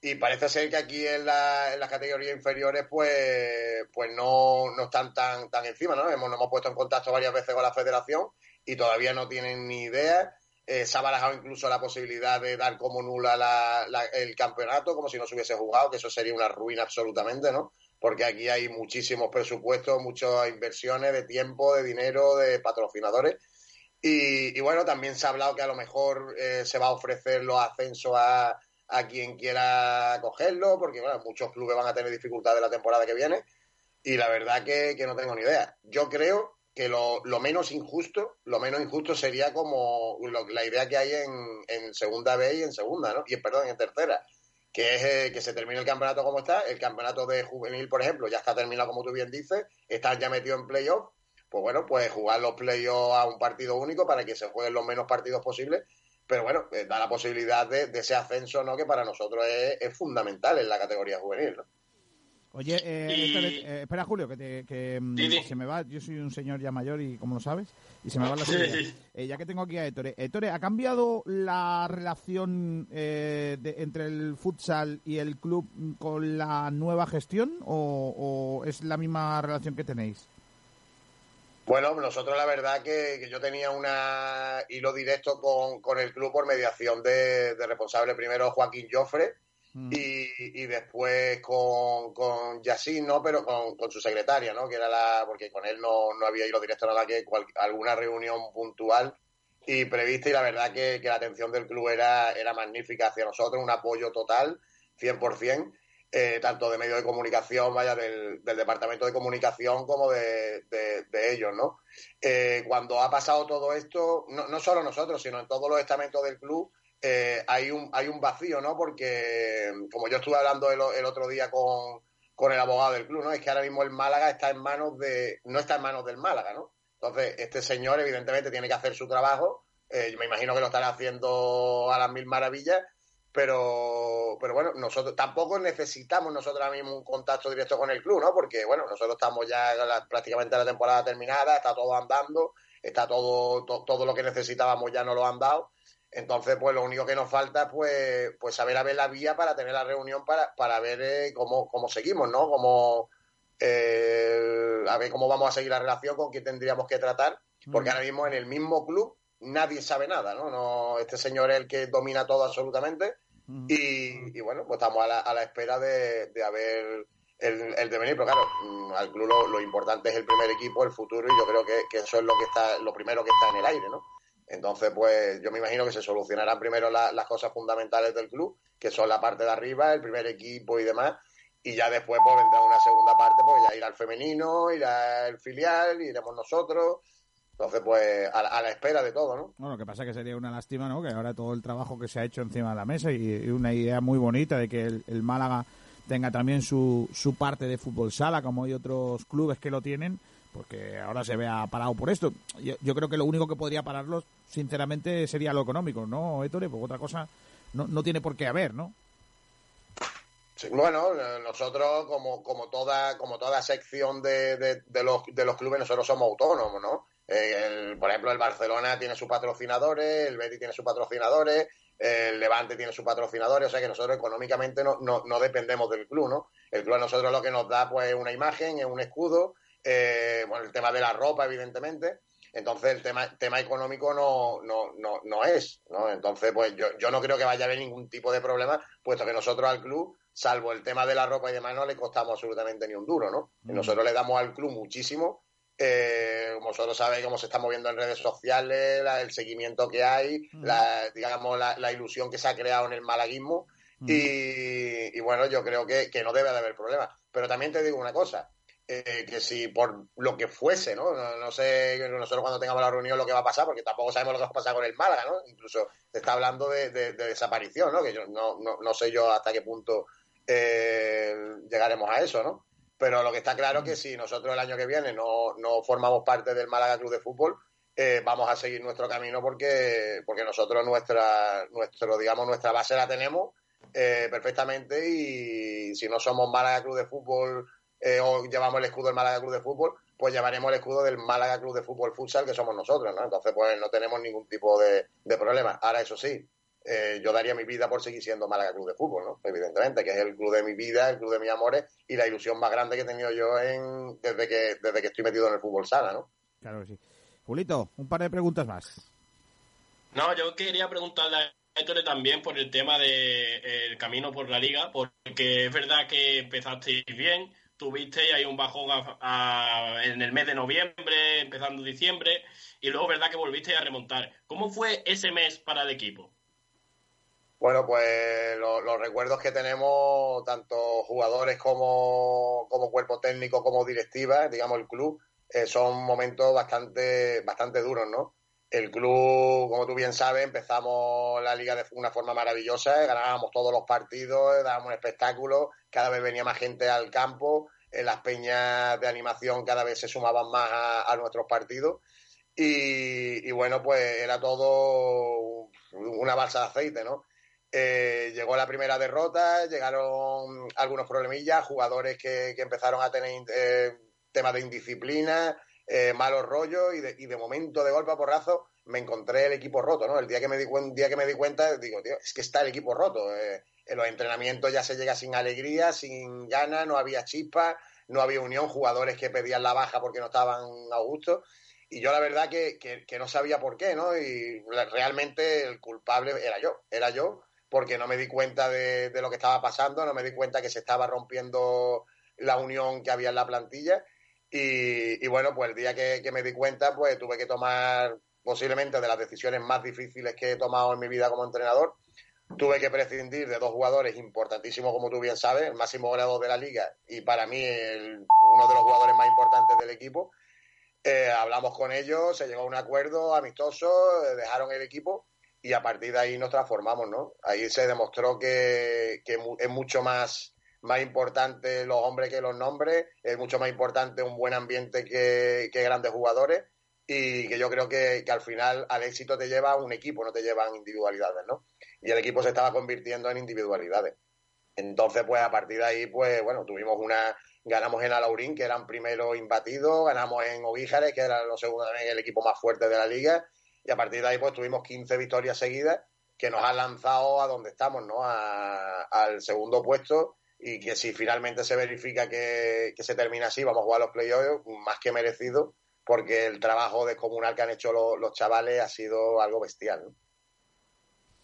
O: y parece ser que aquí en, la- en las categorías inferiores pues pues no, no están tan tan encima no hemos, nos hemos puesto en contacto varias veces con la federación y todavía no tienen ni idea Eh, se ha barajado incluso la posibilidad de dar como nula la- la- el campeonato como si no se hubiese jugado que eso sería una ruina absolutamente no porque aquí hay muchísimos presupuestos muchas inversiones de tiempo de dinero de patrocinadores y, y bueno, también se ha hablado que a lo mejor eh, se va a ofrecer los ascensos a, a quien quiera cogerlo, porque bueno, muchos clubes van a tener dificultades la temporada que viene. Y la verdad que, que no tengo ni idea. Yo creo que lo, lo menos injusto, lo menos injusto sería como lo- la idea que hay en, en segunda B y en segunda, ¿no? Y perdón, en tercera, que es eh, que se termine el campeonato como está. El campeonato de juvenil, por ejemplo, ya está terminado como tú bien dices, están ya metidos en playoff pues bueno, pues jugar los playoffs a un partido único para que se jueguen los menos partidos posibles. Pero bueno, eh, da la posibilidad de, de ese ascenso, ¿no? Que para nosotros es, es fundamental en la categoría juvenil, ¿no?
A: Oye, eh,
N: Y-
A: eh, espera, Julio, que, te- que, mm,
N: Sí, sí.
A: se me va. Yo soy un señor ya mayor y como lo sabes, y se me va la
N: sí.
A: Eh, ya que tengo aquí a Ettore. Ettore, ¿ha cambiado la relación eh, de- entre el futsal y el club con la nueva gestión o, o es la misma relación que tenéis?
O: Bueno, nosotros la verdad que, que yo tenía un hilo directo con, con el club por mediación de, de responsable primero Joaquín Joffre y, y después con, con Yacine, ¿no? Pero con, con su secretaria, ¿no? Que era la, porque con él no, no había hilo directo nada que cual- alguna reunión puntual y prevista y la verdad que, que la atención del club era, era magnífica hacia nosotros, un apoyo total, 100%, eh, tanto de medios de comunicación, vaya, del, del departamento de comunicación como de, de- de ellos, ¿no? Eh, cuando ha pasado todo esto, no, no solo nosotros, sino en todos los estamentos del club, eh, hay, un, hay un vacío, ¿no? Porque, como yo estuve hablando el, el otro día con, con el abogado del club, ¿no? Es que ahora mismo el Málaga está en manos de, no está en manos del Málaga, ¿no? Entonces, este señor evidentemente tiene que hacer su trabajo, eh, yo me imagino que lo estará haciendo a las mil maravillas, pero, pero bueno, nosotros tampoco necesitamos nosotros ahora mismo un contacto directo con el club, ¿no? Porque, bueno, nosotros estamos ya la- prácticamente la temporada terminada, está todo andando, está todo, to- todo lo que necesitábamos ya nos lo han dado. Entonces, pues lo único que nos falta, pues, pues saber a ver la vía para tener la reunión para, para ver eh, cómo, cómo seguimos, ¿no? Cómo, eh, a ver cómo vamos a seguir la relación, con quién tendríamos que tratar, porque ahora mismo en el mismo club nadie sabe nada, ¿no? no este señor es el que domina todo absolutamente y, y bueno, pues estamos a la, a la espera de, de haber el, el devenir, pero claro, mm, al club lo, lo importante es el primer equipo, el futuro, y yo creo que, que eso es lo que está, lo primero que está en el aire, ¿no? Entonces, pues yo me imagino que se solucionarán primero la- las cosas fundamentales del club, que son la parte de arriba, el primer equipo y demás, y ya después pues vendrá una segunda parte, pues ya irá el femenino, irá el filial, iremos nosotros. Entonces, pues a, la- a la espera de todo, ¿no?
A: Bueno, lo que pasa que sería una lástima, ¿no? Que ahora todo el trabajo que se ha hecho encima de la mesa y, y una idea muy bonita de que el, el Málaga tenga también su, su parte de fútbol sala, como hay otros clubes que lo tienen, porque ahora se vea parado por esto. Yo, creo que lo único que podría pararlos, sinceramente, sería lo económico, ¿no, Ettore? Porque otra cosa no, no tiene por qué haber, ¿no?
O: Bueno, nosotros, como, como, toda, como toda sección de, de- de los, de los clubes, nosotros somos autónomos, ¿no? Eh, el- por ejemplo, el Barcelona tiene sus patrocinadores, el Betis tiene sus patrocinadores, el Levante tiene sus patrocinadores, o sea que nosotros económicamente no, no, no dependemos del club, ¿no? El club a nosotros lo que nos da, pues, es una imagen, es un escudo, eh, bueno, el tema de la ropa, evidentemente. Entonces, el tema, tema económico no, no, no, no es, ¿no? Entonces, pues yo, yo no creo que vaya a haber ningún tipo de problema, puesto que nosotros al club, salvo el tema de la ropa y demás, no le costamos absolutamente ni un duro, ¿no?
A: Mm.
O: Nosotros le damos al club muchísimo. Eh, como vosotros sabéis cómo se está moviendo en redes sociales, la- el seguimiento que hay,
A: Mm.
O: la, digamos, la, la ilusión que se ha creado en el malaguismo.
A: Mm.
O: Y, y bueno, yo creo que, que no debe de haber problema. Pero también te digo una cosa, eh, que si por lo que fuese, ¿no? ¿no? sé nosotros cuando tengamos la reunión lo que va a pasar, porque tampoco sabemos lo que va a pasar con el Málaga, ¿no? Incluso se está hablando de desaparición, ¿no? Que yo no, no, no sé yo hasta qué punto eh, llegaremos a eso, ¿no? Pero lo que está claro es que si nosotros el año que viene no, no formamos parte del Málaga Club de Fútbol, eh, vamos a seguir nuestro camino porque, porque nosotros nuestra, nuestro, digamos, nuestra base la tenemos eh, perfectamente y si no somos Málaga Club de Fútbol eh, o llevamos el escudo del Málaga Club de Fútbol, pues llevaremos el escudo del Málaga Club de Fútbol Futsal, que somos nosotros, ¿no? Entonces, pues no tenemos ningún tipo de, de problema. Ahora, eso sí, eh, yo daría mi vida por seguir siendo Málaga Club de Fútbol, ¿no? Evidentemente, que es el club de mi vida, el club de mis amores y la ilusión más grande que he tenido yo en, desde, que, desde que estoy metido en el fútbol sala, ¿no?
A: Claro que sí. Julito, un par de preguntas más.
N: No, yo quería preguntarle a Héctor también por el tema del camino por la liga, porque es verdad que empezasteis bien, tuvisteis ahí un bajón en el mes de noviembre, empezando diciembre, y luego verdad que volvisteis a remontar. ¿Cómo fue ese mes para el equipo?
O: Bueno, pues lo- los recuerdos que tenemos, tanto jugadores como, como cuerpo técnico, como directiva, digamos el club, eh, son momentos bastante, bastante duros, ¿no? El club, como tú bien sabes, empezamos la liga de una forma maravillosa, eh, ganábamos todos los partidos, eh, dábamos un espectáculo, cada vez venía más gente al campo, las peñas de animación cada vez se sumaban más a, nuestros partidos y, y bueno, pues era todo una balsa de aceite, ¿no? Eh, llegó la primera derrota, llegaron algunos problemillas, jugadores que, que empezaron a tener eh, temas de indisciplina, eh, malos rollos y de, y de momento, de golpe a porrazo, me encontré el equipo roto, ¿no? El día que me di, cuen- día que me di cuenta, digo, tío, es que está el equipo roto. eh, en los entrenamientos ya se llega sin alegría, sin ganas, no había chispa, no había unión, jugadores que pedían la baja porque no estaban a gusto. Y yo la verdad que, que- no sabía por qué, ¿no? Y realmente el culpable era yo, era yo, porque no me di cuenta de, de lo que estaba pasando, no me di cuenta que se estaba rompiendo la unión que había en la plantilla. Y, bueno, pues el día que, me di cuenta, pues tuve que tomar posiblemente de las decisiones más difíciles que he tomado en mi vida como entrenador. Tuve que prescindir de dos jugadores importantísimos, como tú bien sabes, el máximo goleador de la liga y para mí uno de los jugadores más importantes del equipo. Eh, hablamos con ellos, se llegó a un acuerdo amistoso, eh, dejaron el equipo y a partir de ahí nos transformamos, ¿no? Ahí se demostró que, que es mucho más, más importante los hombres que los nombres, es mucho más importante un buen ambiente que, que grandes jugadores y que yo creo que, que al final al éxito te lleva un equipo, no te llevan individualidades, ¿no? Y el equipo se estaba convirtiendo en individualidades. Entonces, pues a partir de ahí, pues bueno, tuvimos una, ganamos en Alaurín, que eran primero imbatidos, ganamos en Ovíjares, que era lo segundo el equipo más fuerte de la liga, y a partir de ahí, pues tuvimos 15 victorias seguidas que nos han lanzado a donde estamos, ¿no? Al segundo puesto y que si finalmente se verifica que, que se termina así, vamos a jugar los playoffs, más que merecido, porque el trabajo descomunal que han hecho los, los chavales ha sido algo bestial, ¿no?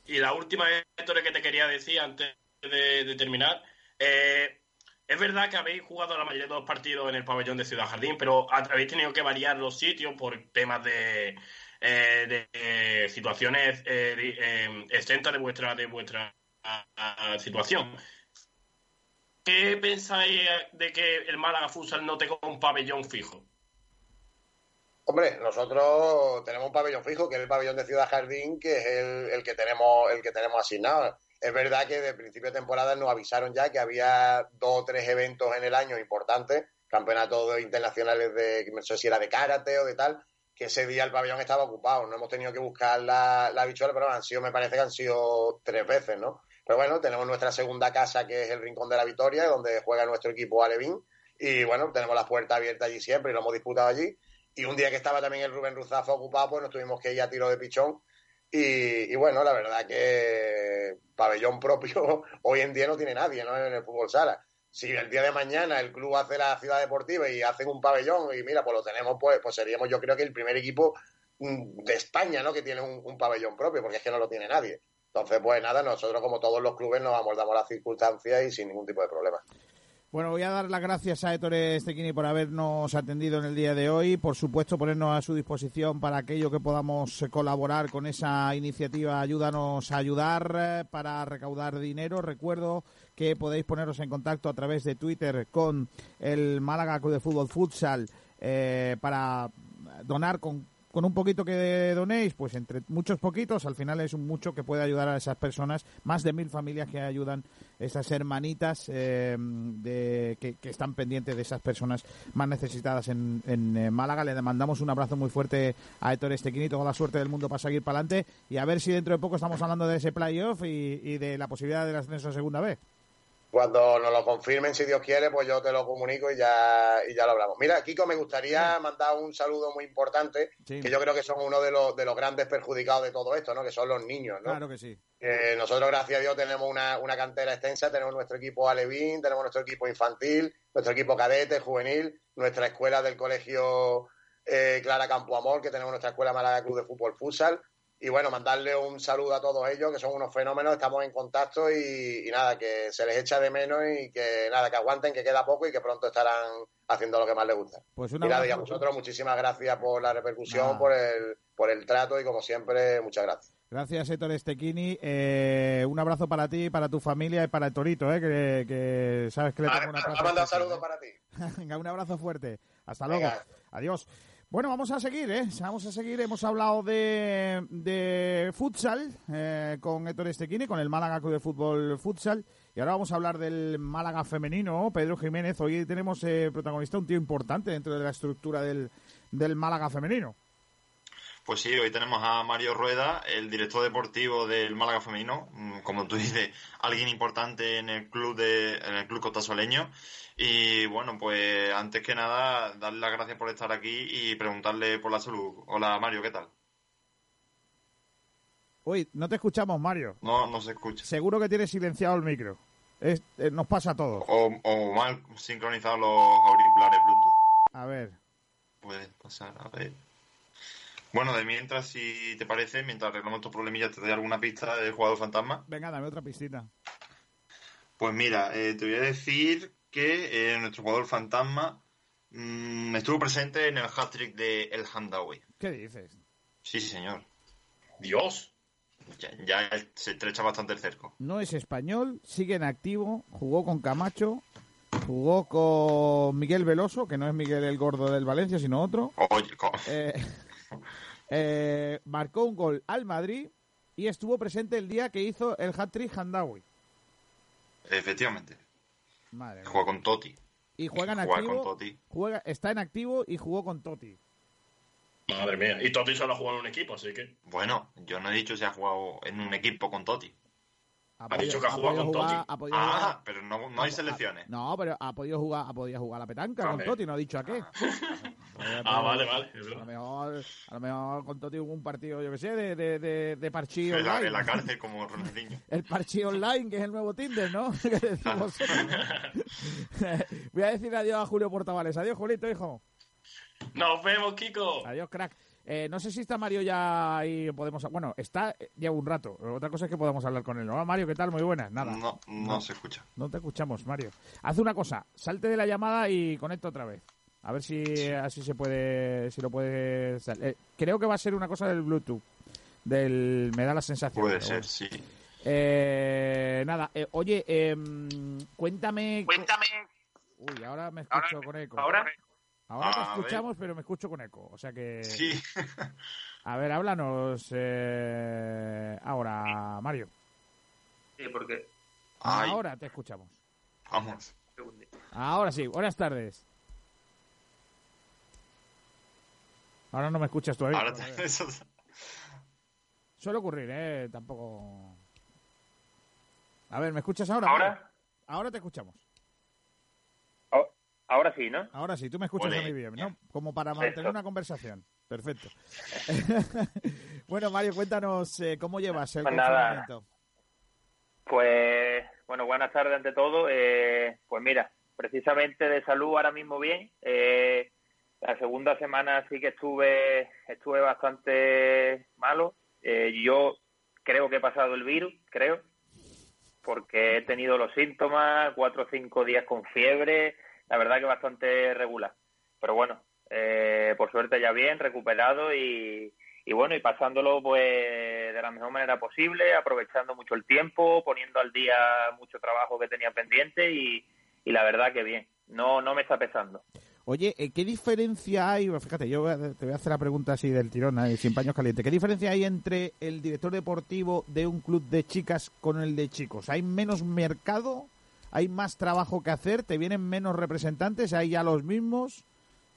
N: Y la última, Héctor, que te quería decir antes de, de terminar. eh, es verdad que habéis jugado la mayoría de los partidos en el pabellón de Ciudad Jardín, pero habéis tenido que variar los sitios por temas de, eh, de, eh, situaciones eh, de- eh, exentas de vuestra, de vuestra ah, ah, situación. ¿Qué pensáis de que el Málaga Futsal no tenga un pabellón fijo?
O: Hombre, nosotros tenemos un pabellón fijo, que es el pabellón de Ciudad Jardín, que es el, el que tenemos el que tenemos asignado. Es verdad que de principio de temporada nos avisaron ya que había dos o tres eventos en el año importantes, campeonatos internacionales de, no sé si era de karate o de tal, que ese día el pabellón estaba ocupado. No hemos tenido que buscar la, la bichuela, pero han sido, me parece que han sido tres veces, ¿no? Pero bueno, tenemos nuestra segunda casa, que es el Rincón de la Victoria, donde juega nuestro equipo Alevín. Y bueno, tenemos las puertas abiertas allí siempre y lo hemos disputado allí. Y un día que estaba también el Rubén Ruzafa ocupado, pues nos tuvimos que ir a tiro de pichón. Y, y bueno, la verdad que pabellón propio hoy en día no tiene nadie, ¿no? En el fútbol sala. si el día de mañana el club hace la ciudad deportiva y hacen un pabellón y mira, pues lo tenemos, pues, pues seríamos yo creo que el primer equipo mm, de España, ¿no? Que tiene un, un pabellón propio, porque es que no lo tiene nadie. Entonces, pues nada, nosotros como todos los clubes nos amoldamos las circunstancias y sin ningún tipo de problema.
A: Bueno, voy a dar las gracias a Ettore Estequini por habernos atendido en el día de hoy. Por supuesto, ponernos a su disposición para aquello que podamos colaborar con esa iniciativa. Ayúdanos a ayudar eh, para recaudar dinero. Recuerdo que podéis poneros en contacto a través de Twitter con el Málaga Club de Fútbol Futsal eh, para donar con con un poquito que donéis, pues entre muchos poquitos, al final es un mucho que puede ayudar a esas personas, más de mil familias que ayudan, esas hermanitas eh, de, que, están pendientes de esas personas más necesitadas en, en eh, Málaga. Le mandamos un abrazo muy fuerte a Héctor Estequini, toda la suerte del mundo para seguir para adelante y a ver si dentro de poco estamos hablando de ese playoff y, y de la posibilidad del ascenso a segunda vez.
O: Cuando nos lo confirmen, si Dios quiere, pues yo te lo comunico y ya, y ya lo hablamos. Mira, Kiko, me gustaría mandar un saludo muy importante,
A: Sí.
O: que yo creo que son uno de los, de los grandes perjudicados de todo esto, ¿no? Que son los niños, ¿no?
A: Claro que sí.
O: Eh, nosotros, gracias a Dios, tenemos una, una cantera extensa, tenemos nuestro equipo alevín, tenemos nuestro equipo infantil, nuestro equipo cadete, juvenil, nuestra escuela del colegio eh, Clara Campoamor, que tenemos nuestra escuela Málaga Club de Fútbol Futsal. Y bueno, mandarle un saludo a todos ellos, que son unos fenómenos, estamos en contacto y, y nada, que se les echa de menos y que nada, que aguanten, que queda poco y que pronto estarán haciendo lo que más les gusta.
A: Pues
O: Y
A: un
O: nada, y a vosotros muchísimas gracias por la repercusión, por el, por el trato y como siempre, muchas gracias.
A: Gracias, Héctor Estequini. Eh, un abrazo para ti, para tu familia y para el Torito, eh, que, que sabes que le tengo una
O: Ha mandado saludos
A: eh.
O: para ti.
A: Venga, un abrazo fuerte. Hasta
O: Venga.
A: luego. Adiós. Bueno, vamos a seguir, ¿eh? Vamos a seguir. Hemos hablado de, de futsal eh, con Héctor Estequini, con el Málaga Club de Fútbol Futsal. Y ahora vamos a hablar del Málaga femenino, Pedro Jiménez. Hoy tenemos eh, protagonista un tío importante dentro de la estructura del, del Málaga femenino.
D: Pues sí, hoy tenemos a Mario Rueda, el director deportivo del Málaga Femenino, mm, como tú dices, alguien importante en el club de, en el club cotasoleño. Y bueno, pues antes que nada, darle las gracias por estar aquí y preguntarle por la salud. Hola Mario, ¿qué tal?
A: Uy, no te escuchamos, Mario.
D: No, no se escucha.
A: Seguro que tienes silenciado el micro. Es- eh, nos pasa a todos.
D: O, o mal sincronizados los auriculares Bluetooth.
A: A ver.
D: Puede pasar, a ver. Bueno, de mientras, si te parece, mientras arreglamos estos problemillas, te doy alguna pista del jugador fantasma.
A: Venga, dame otra pistita.
D: Pues mira, eh, te voy a decir que eh, nuestro jugador fantasma mm, estuvo presente en el hat-trick de El Hamdawi.
A: ¿Qué dices?
D: Sí, sí, señor.
N: Dios.
D: Ya, ya se estrecha bastante el cerco.
A: No es español, sigue en activo, jugó con Camacho, jugó con Miguel Veloso, que no es Miguel el gordo del Valencia, sino otro.
D: Oye, co-
A: Eh, eh, marcó un gol al Madrid y estuvo presente el día que hizo el hat-trick Handawi.
D: efectivamente.
A: Madre.
D: Juega con Totti.
A: Y juega en
D: Juega
A: activo,
D: con Totti.
A: juega, está en activo y jugó con Totti.
N: Madre mía. Y Totti solo ha jugado en un equipo, así que.
D: Bueno, yo no he dicho si ha jugado en un equipo con Totti.
A: Ha
N: dicho que ha jugado con
A: jugar-
N: Totti.
A: ha podido
D: Ah,
A: jugar-
D: pero no, no hay
A: ha-
D: selecciones.
A: No, pero ha podido jugar, ha podido jugar a la petanca con. Totti, no ha dicho a qué.
N: Ah, vale, vale. es
A: A
N: verdad.
A: lo mejor, a lo mejor con Totti hubo un partido, yo que sé, de, de, de, de parchí
D: En la,
A: online.
D: en la cárcel como Ronaldinho.
A: El parchí online, que es el nuevo Tinder, ¿no? Voy a decir adiós a Julio Portavales. Adiós, Julito, hijo.
N: Nos vemos, Kiko.
A: Adiós, crack. Eh, no sé si está Mario ya ahí podemos... Bueno, está eh, lleva un rato. Otra cosa es que podamos hablar con él. Hola, Mario, ¿qué tal? Muy buenas. Nada.
D: No, no se escucha.
A: No te escuchamos, Mario. Haz una cosa, salte de la llamada y conecta otra vez. A ver si así se puede, si lo puede. eh, creo que va a ser una cosa del Bluetooth. Del, me da la sensación.
D: Puede ser,
A: bueno.
D: sí.
A: Eh, nada, eh, oye, em, cuéntame.
F: Cuéntame.
A: Uy, ahora me escucho con eco.
F: ¿Ahora?
A: Ahora te
D: ver.
A: escuchamos, pero me escucho con eco. O sea que.
D: Sí.
A: A ver, háblanos. eh, ahora, Mario.
E: Sí, porque.
D: Ay,
A: Ahora te escuchamos.
D: vamos.
A: Ahora sí, buenas tardes. Ahora no me escuchas todavía.
D: Ahora te-
A: Suele ocurrir, ¿eh? Tampoco... A ver, ¿me escuchas ahora?
P: ¿Ahora?
A: Ahora te escuchamos.
P: Ahora sí, ¿no?
A: Ahora sí, tú me escuchas
D: Ole.
A: a mí bien, ¿no? Como para mantener una conversación. Perfecto. bueno, Mario, cuéntanos eh, cómo llevas el
P: Pues
A: confinamiento.
P: Pues, Bueno, buenas tardes ante todo. Eh, pues mira, precisamente de salud ahora mismo bien. Eh, la segunda semana sí que estuve, estuve bastante malo. Eh, yo creo que he pasado el virus, creo, porque he tenido los síntomas, cuatro o cinco días con fiebre, la verdad que bastante regular. Pero bueno, eh, por suerte ya bien, recuperado y, y bueno, y pasándolo pues de la mejor manera posible, aprovechando mucho el tiempo, poniendo al día mucho trabajo que tenía pendiente y, y la verdad que bien, no, no me está pesando.
A: Oye, eh, ¿qué diferencia hay? Fíjate, yo te voy a hacer la pregunta así del tirón, eh, sin paños calientes. ¿Qué diferencia hay entre el director deportivo de un club de chicas con el de chicos? ¿Hay menos mercado? ¿Hay más trabajo que hacer? ¿Te vienen menos representantes? ¿Hay ya los mismos?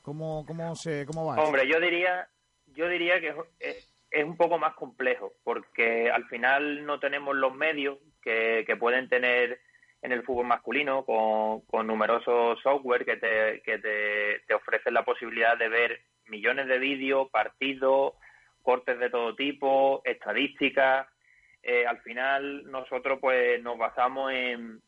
A: ¿Cómo, cómo, se, cómo va?
P: Hombre, yo diría, yo diría que es un poco más complejo, porque al final no tenemos los medios que, que pueden tener en el fútbol masculino con, con numerosos software que, te, que te, te ofrecen la posibilidad de ver millones de vídeos, partidos, cortes de todo tipo, estadísticas. Eh, al final nosotros pues nos basamos en,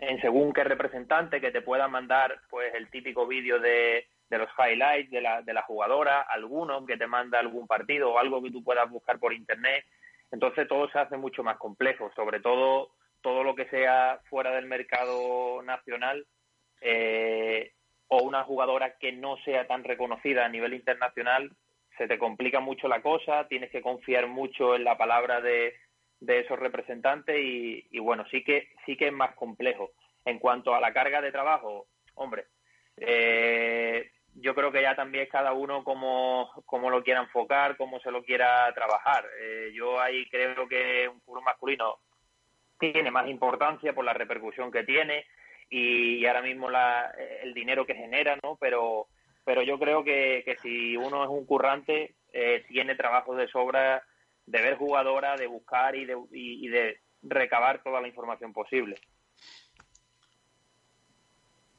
P: en según qué representante que te pueda mandar pues el típico vídeo de, de los highlights de la, de la jugadora, alguno que te manda algún partido o algo que tú puedas buscar por internet. Entonces todo se hace mucho más complejo, sobre todo todo lo que sea fuera del mercado nacional eh, o una jugadora que no sea tan reconocida a nivel internacional, se te complica mucho la cosa, tienes que confiar mucho en la palabra de, de esos representantes y, y bueno, sí que sí que es más complejo. En cuanto a la carga de trabajo, hombre, eh, yo creo que ya también cada uno como, como lo quiera enfocar, cómo se lo quiera trabajar. Eh, yo ahí creo que un fútbol masculino tiene más importancia por la repercusión que tiene y, y ahora mismo la, el dinero que genera, ¿no? Pero, pero yo creo que, que si uno es un currante, eh, tiene trabajo de sobra de ver jugadora, de buscar y de, y, y de recabar toda la información posible.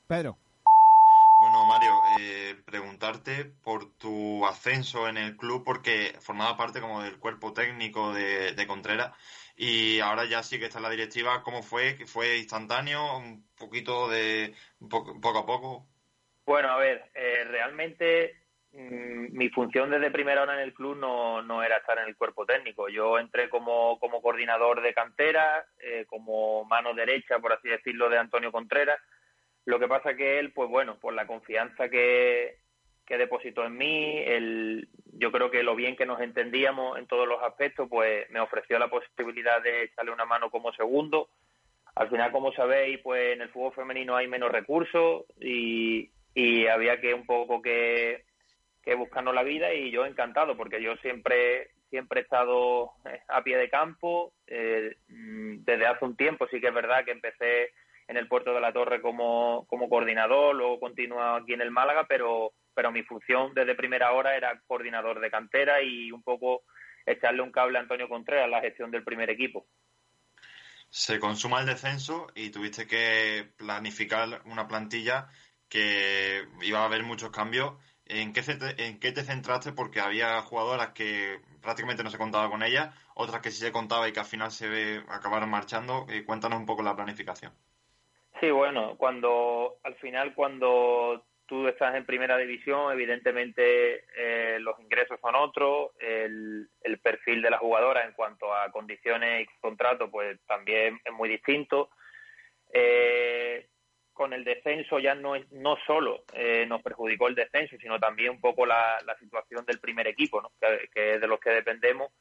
A: Pedro.
D: Bueno, Mario, eh, preguntarte por tu ascenso en el club, porque formaba parte como del cuerpo técnico de, de Contreras y ahora ya sí que está en la directiva. ¿Cómo fue? ¿Que ¿Fue instantáneo? ¿Un poquito de un poco, poco a poco?
P: Bueno, a ver, eh, realmente mi función desde primera hora en el club no, no era estar en el cuerpo técnico. Yo entré como, como coordinador de cantera, eh, como mano derecha, por así decirlo, de Antonio Contreras. Lo que pasa que él, pues bueno, por la confianza que, que depositó en mí, el, yo creo que lo bien que nos entendíamos en todos los aspectos, pues me ofreció la posibilidad de echarle una mano como segundo. Al final, como sabéis, pues en el fútbol femenino hay menos recursos y, y había que un poco que, que buscarnos la vida y yo encantado porque yo siempre siempre he estado eh, a pie de campo eh, mm, desde hace un tiempo sí que es verdad que empecé en el puerto de la Torre como, como coordinador luego continúo aquí en el Málaga pero pero mi función desde primera hora era coordinador de cantera y un poco echarle un cable a Antonio Contreras la gestión del primer equipo
D: Se consuma el descenso y tuviste que planificar una plantilla que iba a haber muchos cambios. ¿En qué, ¿En qué te centraste? Porque había jugadoras que prácticamente no se contaba con ellas, otras que sí se contaba y que al final se ve- acabaron marchando. Eh, cuéntanos un poco la planificación.
P: Sí, bueno, cuando al final cuando tú estás en primera división, evidentemente eh, los ingresos son otros, el, el perfil de la jugadora en cuanto a condiciones y contrato, pues también es muy distinto. Eh, con el descenso ya no es, no solo eh, nos perjudicó el descenso, sino también un poco la, situación del primer equipo, ¿no? que, es de los que dependemos.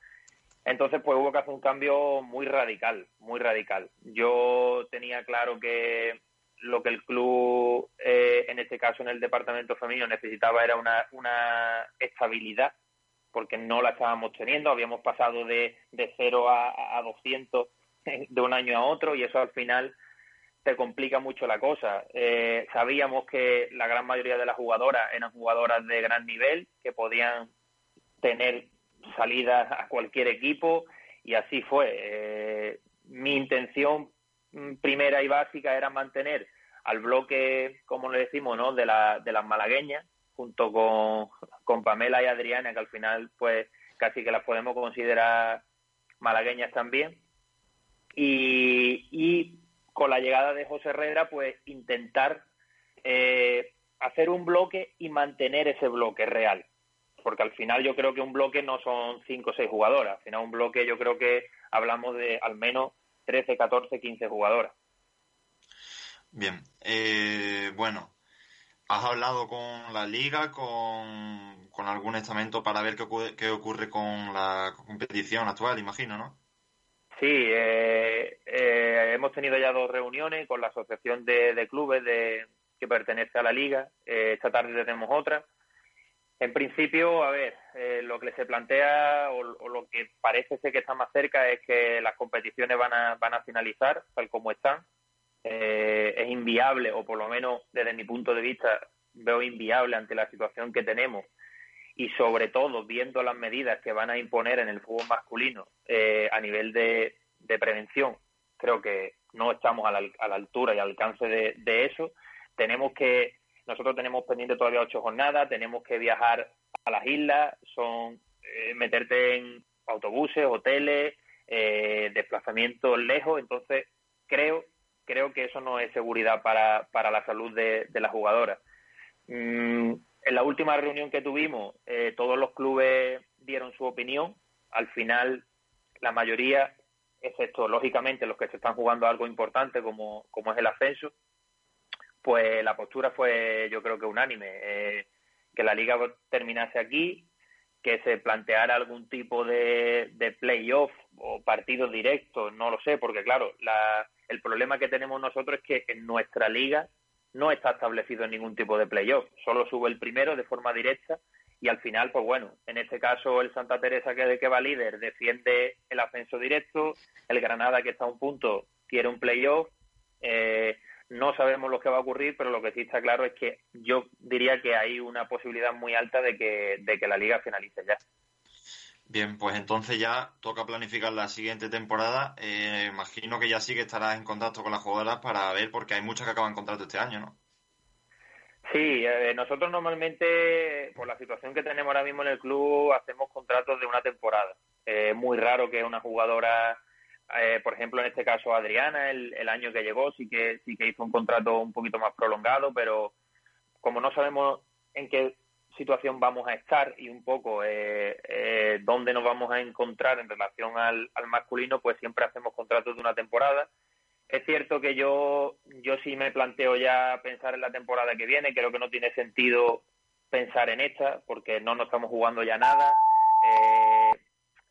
P: Entonces, pues hubo que hacer un cambio muy radical, muy radical. Yo tenía claro que lo que el club, eh, en este caso en el departamento femenino, necesitaba era una, una estabilidad, porque no la estábamos teniendo. Habíamos pasado de, de 0 a, a 200 de un año a otro y eso al final te complica mucho la cosa. Eh, sabíamos que la gran mayoría de las jugadoras eran jugadoras de gran nivel, que podían tener salidas a cualquier equipo y así fue. Eh, mi intención mm, primera y básica era mantener al bloque, como le decimos, ¿no? de, la, de las malagueñas, junto con, con Pamela y Adriana, que al final pues casi que las podemos considerar malagueñas también. Y, y con la llegada de José Herrera, pues intentar eh, hacer un bloque y mantener ese bloque real. Porque al final yo creo que un bloque no son cinco o seis jugadoras. Al final un bloque yo creo que hablamos de al menos 13, 14, 15 jugadoras.
D: Bien, eh, bueno, ¿has hablado con la liga, con, con algún estamento para ver qué ocurre, qué ocurre con la competición actual, imagino, ¿no?
P: Sí, eh, eh, hemos tenido ya dos reuniones con la asociación de, clubes de, que pertenece a la liga. Eh, esta tarde tenemos otra. En principio, a ver, eh, lo que se plantea o, o, lo que parece ser que está más cerca es que las competiciones van a, van a finalizar tal como están. Eh, es inviable, o por lo menos desde mi punto de vista veo inviable ante la situación que tenemos y sobre todo viendo las medidas que van a imponer en el fútbol masculino eh, a nivel de, de, prevención, creo que no estamos a la, a la altura y al alcance de, eso. Tenemos que, nosotros tenemos pendiente todavía ocho jornadas, tenemos que viajar a las islas, son eh, meterte en autobuses, hoteles, eh, desplazamientos lejos, entonces creo creo que eso no es seguridad para, para la salud de, de la jugadora. Mm, en la última reunión que tuvimos, eh, todos los clubes dieron su opinión. Al final, la mayoría, excepto lógicamente los que se están jugando algo importante como, como es el ascenso, pues la postura fue yo creo que unánime. Eh, que la liga terminase aquí, que se planteara algún tipo de, de playoff o partido directo, no lo sé, porque claro, la, el problema que tenemos nosotros es que en nuestra liga no está establecido ningún tipo de playoff, solo sube el primero de forma directa y al final, pues bueno, en este caso el Santa Teresa que, que va líder defiende el ascenso directo, el Granada que está a un punto quiere un playoff, eh, no sabemos lo que va a ocurrir, pero lo que sí está claro es que yo diría que hay una posibilidad muy alta de que, de que la liga finalice ya.
D: Bien, pues entonces ya toca planificar la siguiente temporada. Eh, imagino que ya sí que estarás en contacto con las jugadoras para ver, porque hay muchas que acaban contrato este año, ¿no?
P: Sí, eh, nosotros normalmente, por la situación que tenemos ahora mismo en el club, hacemos contratos de una temporada. Es eh, muy raro que una jugadora, eh, por ejemplo, en este caso Adriana, el, el año que llegó, sí que, sí que hizo un contrato un poquito más prolongado, pero como no sabemos en qué situación vamos a estar y un poco eh, eh, dónde nos vamos a encontrar en relación al, masculino, pues siempre hacemos contratos de una temporada. Es cierto que yo, yo sí me planteo ya pensar en la temporada que viene, creo que no tiene sentido pensar en esta, porque no nos estamos jugando ya nada. Eh,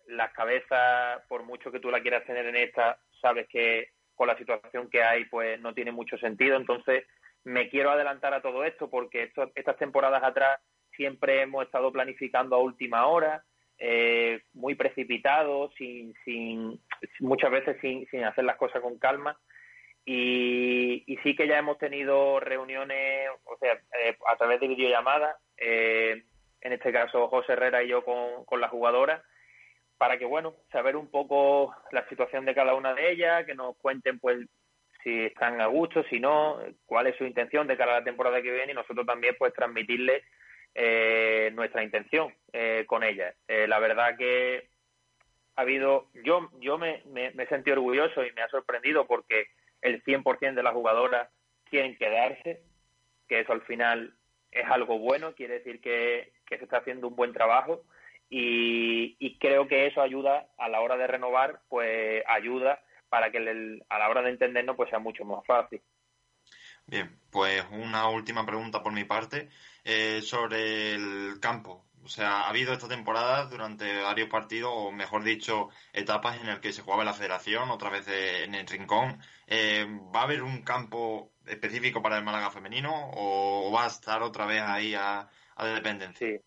P: las cabezas, por mucho que tú la quieras tener en esta, sabes que con la situación que hay, pues no tiene mucho sentido. Entonces, me quiero adelantar a todo esto porque esto, estas temporadas atrás siempre hemos estado planificando a última hora, eh, muy precipitado, sin, sin, muchas veces sin, sin hacer las cosas con calma. Y, y, sí que ya hemos tenido reuniones, o sea, eh, a través de videollamadas, eh, en este caso José Herrera y yo con, con la jugadora, para que, bueno, saber un poco la situación de cada una de ellas, que nos cuenten, pues, si están a gusto, si no, cuál es su intención de cara a la temporada que viene y nosotros también, pues, transmitirles eh, nuestra intención eh, con ella. Eh, la verdad que ha habido, yo, yo me, me, me, he orgulloso y me ha sorprendido porque el 100% de las jugadoras quieren quedarse, que eso al final es algo bueno, quiere decir que, que se está haciendo un buen trabajo y, y, creo que eso ayuda a la hora de renovar, pues ayuda para que el, a la hora de entendernos pues sea mucho más fácil.
D: Bien, pues una última pregunta por mi parte eh, sobre el campo. O sea, ha habido esta temporada durante varios partidos, o mejor dicho, etapas en las que se jugaba la federación, otra vez en el rincón. Eh, ¿Va a haber un campo específico para el Málaga femenino o va a estar otra vez ahí a, a dependencia?
P: Sí.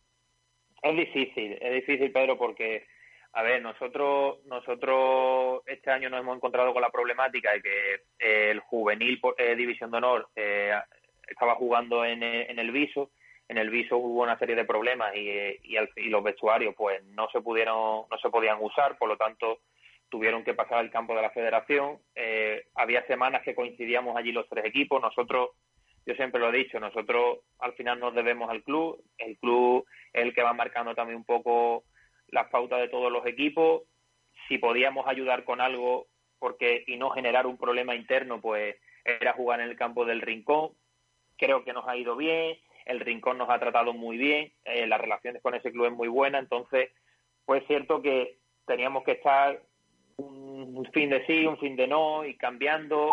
P: Es difícil, es difícil, Pedro, porque, a ver, nosotros, nosotros este año nos hemos encontrado con la problemática de que eh, el juvenil eh, División de Honor eh, estaba jugando en el Viso en el viso hubo una serie de problemas y, y, el, y, los vestuarios pues no se pudieron no se podían usar por lo tanto tuvieron que pasar al campo de la federación. Eh, había semanas que coincidíamos allí los tres equipos. Nosotros yo siempre lo he dicho nosotros al final nos debemos al club. El club es el que va marcando también un poco las pautas de todos los equipos. Si podíamos ayudar con algo porque y no generar un problema interno, pues era jugar en el campo del Rincón. Creo que nos ha ido bien, el Rincón nos ha tratado muy bien, eh, las relaciones con ese club es muy buena, entonces pues es cierto que teníamos que estar un fin de sí, un fin de no, y cambiando.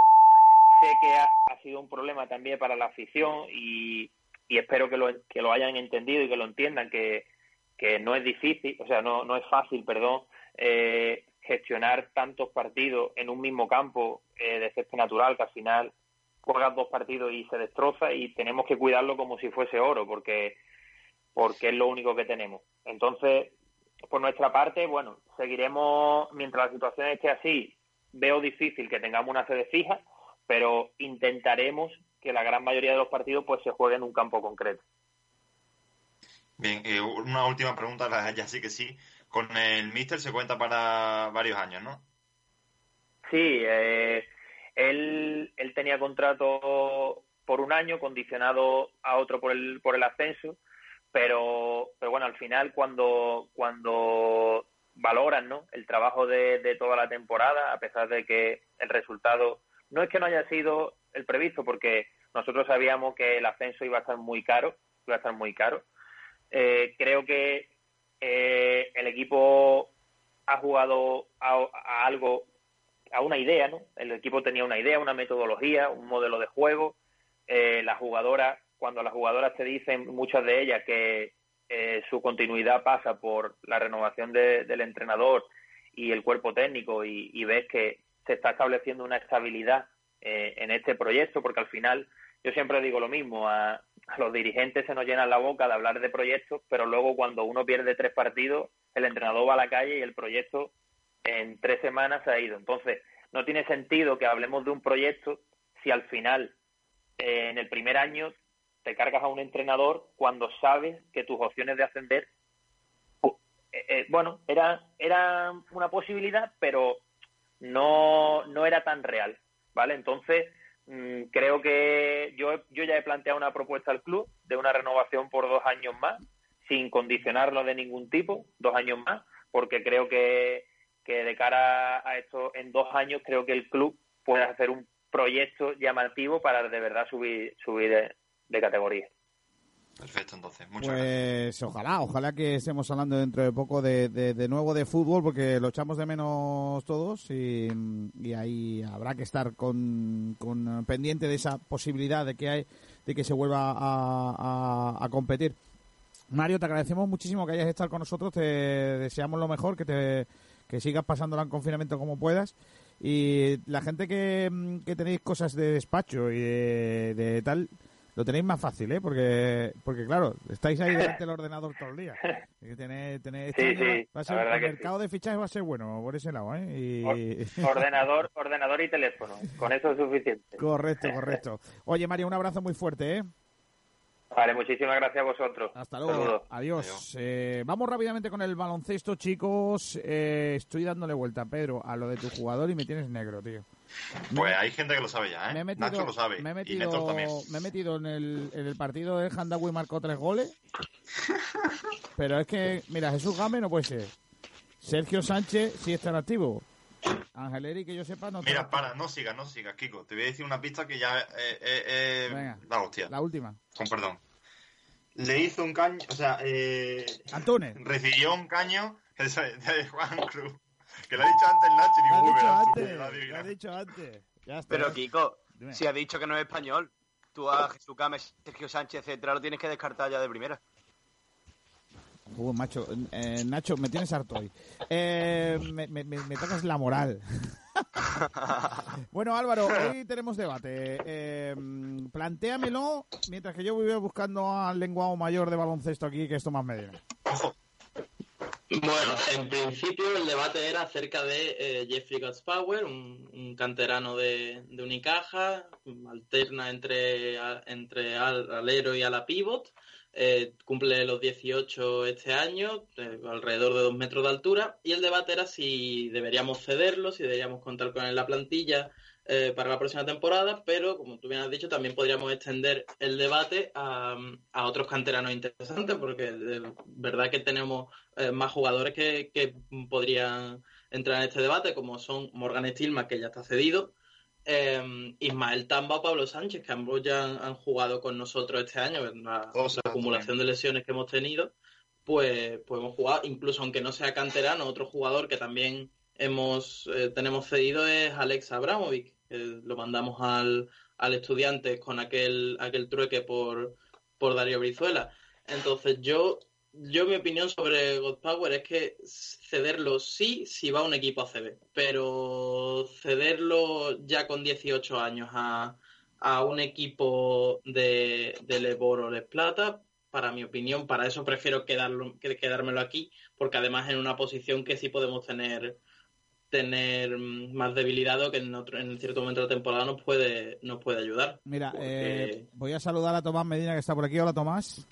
P: Sé que ha, sido un problema también para la afición y, espero que lo, que lo hayan entendido y que lo entiendan, que, no es difícil, o sea, no, no es fácil, perdón, eh, gestionar tantos partidos en un mismo campo eh, de césped natural, que al final juegas dos partidos y se destroza y tenemos que cuidarlo como si fuese oro, porque, porque es lo único que tenemos. Entonces, por nuestra parte, bueno, seguiremos, mientras la situación esté así, veo difícil que tengamos una sede fija, pero intentaremos que la gran mayoría de los partidos pues se juegue en un campo concreto.
D: Bien, eh, una última pregunta, la- ya sí que sí. Con el Mister se cuenta para varios años, ¿no?
P: Sí, eh, él, tenía contrato por un año, condicionado a otro por el, por el ascenso, pero, pero bueno, al final cuando, cuando valoran ¿no? el trabajo de, de toda la temporada, a pesar de que el resultado no es que no haya sido el previsto, porque nosotros sabíamos que el ascenso iba a estar muy caro, iba a estar muy caro. Eh, creo que eh, el equipo ha jugado a, a algo, a una idea, ¿no? El equipo tenía una idea, una metodología, un modelo de juego. Eh, las jugadoras, cuando las jugadoras te dicen, muchas de ellas, que eh, su continuidad pasa por la renovación de- del entrenador y el cuerpo técnico y, y ves que se está estableciendo una estabilidad eh, en este proyecto, porque al final yo siempre digo lo mismo, a, a los dirigentes se nos llena la boca de hablar de proyectos, pero luego cuando uno pierde tres partidos, el entrenador va a la calle y el proyecto en tres semanas se ha ido. Entonces, no tiene sentido que hablemos de un proyecto si al final, eh, en el primer año, te cargas a un entrenador cuando sabes que tus opciones de ascender, eh, eh, bueno, era, era una posibilidad, pero no, no era tan real, ¿vale? Entonces, mm, creo que yo, yo ya he planteado una propuesta al club de una renovación por dos años más, sin condicionarlo de ningún tipo, dos años más, porque creo que, que de cara a esto, en dos años, creo que el club puede hacer un proyecto llamativo para de verdad subir, subir de, de categoría.
D: Perfecto, entonces. Muchas gracias.
A: Pues ojalá, ojalá que estemos hablando dentro de poco de, de- de nuevo de fútbol, porque lo echamos de menos todos y, y ahí habrá que estar con, con pendiente de esa posibilidad de que hay de que se vuelva a, a- a competir. Mario, te agradecemos muchísimo que hayas estado con nosotros, te deseamos lo mejor, que te que sigas pasándola en confinamiento como puedas. Y la gente que, mm, que tenéis cosas de despacho y de, de tal, lo tenéis más fácil, ¿eh? Porque, porque claro, estáis ahí delante del ordenador todo el día. Y tenéis- tenéis-
P: Sí,
A: este
P: sí,
A: va a ser- el mercado de fichajes va a ser bueno por ese lado, ¿eh? Y...
P: Ordenador, ordenador y teléfono, con eso es suficiente.
A: correcto, correcto. Oye, Mario, un abrazo muy fuerte, ¿eh?
P: Vale, muchísimas gracias a vosotros.
A: Hasta luego.
P: Saludos.
A: Adiós. Eh, vamos rápidamente con el baloncesto, chicos. Eh, estoy dándole vuelta, Pedro, a lo de tu jugador y me tienes negro, tío.
D: Pues hay gente que lo sabe ya, ¿eh?
A: Me he metido,
D: Nacho lo sabe.
A: me he
D: Y
A: metido,
D: Néstor también.
A: me he metido en el, en el partido del Handawi marcó tres goles. Pero es que, mira, Jesús Game no puede ser. Sergio Sánchez sí está en activo. Ángel Eri, que yo sepa, no
D: Mira, para, no sigas, no sigas, Kiko. Te voy a decir una pista que ya eh, eh, eh,
A: Venga.
D: la hostia.
A: La última.
D: Con perdón. Le hizo un caño, o sea, eh,
A: Antunes.
D: recibió un caño de Juan Cruz. Que lo ha dicho antes Nacho y
A: Lo ha
D: digo,
A: dicho
D: verás tú,
A: antes,
D: que lo ha
A: lo
D: adivinado.
A: ha dicho antes. Ya está.
C: Pero Kiko,
A: Dime.
C: si ha dicho que no es español, tú a Jesús Gámez, Sergio Sánchez, etcétera, lo tienes que descartar ya de primera.
A: Uh, macho, eh, Nacho, me tienes harto hoy. Eh, me, me, me- me tocas la moral. bueno, Álvaro, hoy tenemos debate. Eh, plantéamelo mientras que yo voy buscando al lenguado mayor de baloncesto aquí, que es Tomás Medina.
E: Bueno, en principio el debate era acerca de eh, Jeffrey Gatspower, un, un canterano de, de Unicaja, alterna entre, a- entre al- alero y ala pivot, eh, cumple los 18 este año, eh, alrededor de dos metros de altura, y el debate era si deberíamos cederlo, si deberíamos contar con él en la plantilla eh, para la próxima temporada, pero como tú bien has dicho, también podríamos extender el debate a, a otros canteranos interesantes, porque de verdad que tenemos eh, más jugadores que, que podrían entrar en este debate, como son Morgan Stilma, que ya está cedido, eh, Ismael Tamba o Pablo Sánchez, que ambos ya han, han jugado con nosotros este año, en la, la acumulación de lesiones que hemos tenido, pues, pues hemos jugado, incluso aunque no sea canterano, otro jugador que también hemos eh, tenemos cedido es Alex Abramovic, que lo mandamos al, al estudiante con aquel, aquel trueque por, por Darío Brizuela. Entonces yo, yo mi opinión sobre God Power es que cederlo sí, si va un equipo ACB, pero cederlo ya con 18 años a, a un equipo de, de Lebor o Les Plata, para mi opinión, para eso prefiero quedarlo, que- quedármelo aquí, porque además en una posición que sí podemos tener tener más debilidad o que en, otro, en cierto momento de la temporada nos puede, nos puede ayudar.
A: Mira,
E: Porque-
A: eh, voy a saludar a Tomás Medina que está por aquí. Hola, Tomás.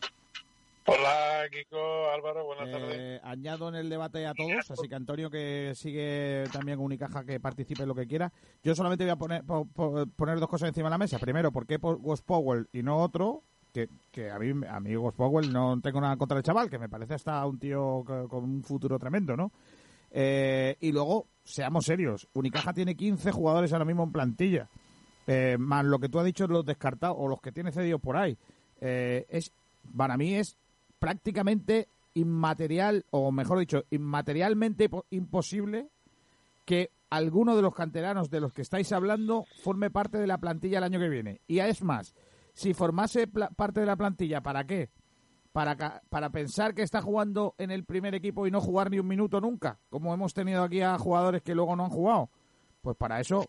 Q: Hola, Kiko, Álvaro, buenas tardes.
A: Eh, añado en el debate a todos, así que Antonio que sigue también Unicaja que participe en lo que quiera. Yo solamente voy a poner, po- po- poner dos cosas encima de la mesa. Primero, ¿por qué Ghost Powell y no otro? Que, que a mí, a mí Ghost Powell no tengo nada contra el chaval, que me parece hasta un tío co- con un futuro tremendo, ¿no? Eh, y luego, seamos serios, Unicaja tiene 15 jugadores ahora mismo en plantilla. Eh, más lo que tú has dicho, los descartados o los que tiene cedidos por ahí. Eh, es Para mí es prácticamente inmaterial, o mejor dicho, inmaterialmente po- imposible que alguno de los canteranos de los que estáis hablando forme parte de la plantilla el año que viene. Y es más, si formase parte de la plantilla, ¿para qué? Para, para pensar que está jugando en el primer equipo y no jugar ni un minuto nunca, como hemos tenido aquí a jugadores que luego no han jugado. Pues para eso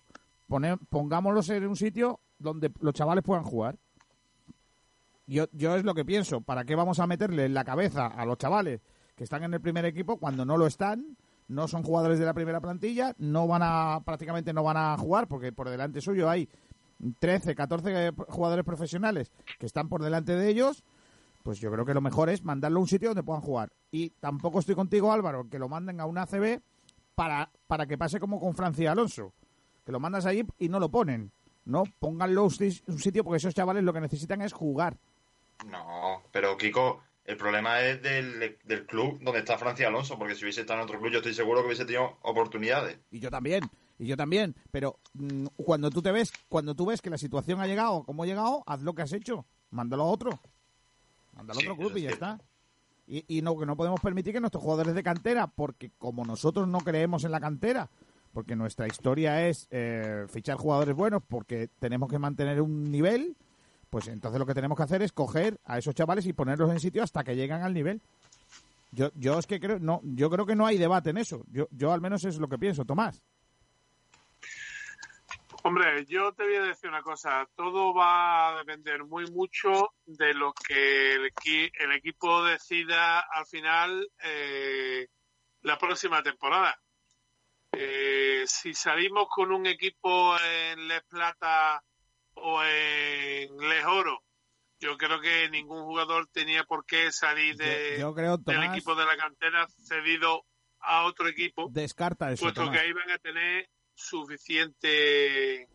A: pone- pongámoslos en un sitio donde los chavales puedan jugar. Yo, yo es lo que pienso. ¿Para qué vamos a meterle en la cabeza a los chavales que están en el primer equipo cuando no lo están? No son jugadores de la primera plantilla, no van a, prácticamente no van a jugar porque por delante suyo hay 13, 14 jugadores profesionales que están por delante de ellos. Pues yo creo que lo mejor es mandarlo a un sitio donde puedan jugar. Y tampoco estoy contigo, Álvaro, que lo manden a una ACB para, para que pase como con Francia Alonso. Que lo mandas allí y no lo ponen. No, pónganlo a un sitio porque esos chavales lo que necesitan es jugar.
D: No, pero Kiko, el problema es del, del club donde está Francia Alonso, porque si hubiese estado en otro club, yo estoy seguro que hubiese tenido oportunidades.
A: Y yo también, y yo también. Pero mm, cuando tú te ves, cuando tú ves que la situación ha llegado como ha llegado, haz lo que has hecho. Mándalo a otro. Mándalo a otro club y ya
D: es
A: está. Y, y no, que no podemos permitir que nuestros jugadores de cantera, porque como nosotros no creemos en la cantera, porque nuestra historia es eh, fichar jugadores buenos, porque tenemos que mantener un nivel, pues entonces lo que tenemos que hacer es coger a esos chavales y ponerlos en sitio hasta que llegan al nivel. Yo, yo es que creo, no, yo creo que no hay debate en eso. Yo, yo al menos es lo que pienso, Tomás.
Q: Hombre, yo te voy a decir una cosa, todo va a depender muy mucho de lo que el, equi- el equipo decida al final eh, la próxima temporada. Eh, si salimos con un equipo en Les Plata o en Les Oro, yo creo que ningún jugador tenía por qué salir de,
A: Yo- yo creo,
Q: del equipo de la cantera cedido a otro equipo
A: Descarta eso.
Q: puesto
A: Tomás.
Q: que ahí van a tener suficiente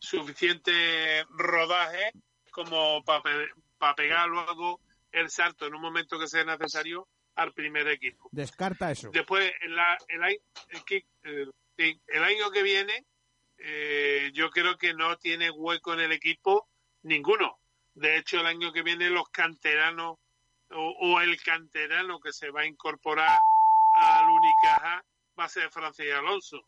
Q: suficiente rodaje como para pegar luego el salto en un momento que sea necesario al primer equipo.
A: Descarta eso.
Q: Después, el, año, el el año que viene, eh, yo creo que no tiene hueco en el equipo ninguno. De hecho, el año que viene los canteranos o, o el canterano que se va a incorporar al Unicaja va a ser Francis Alonso.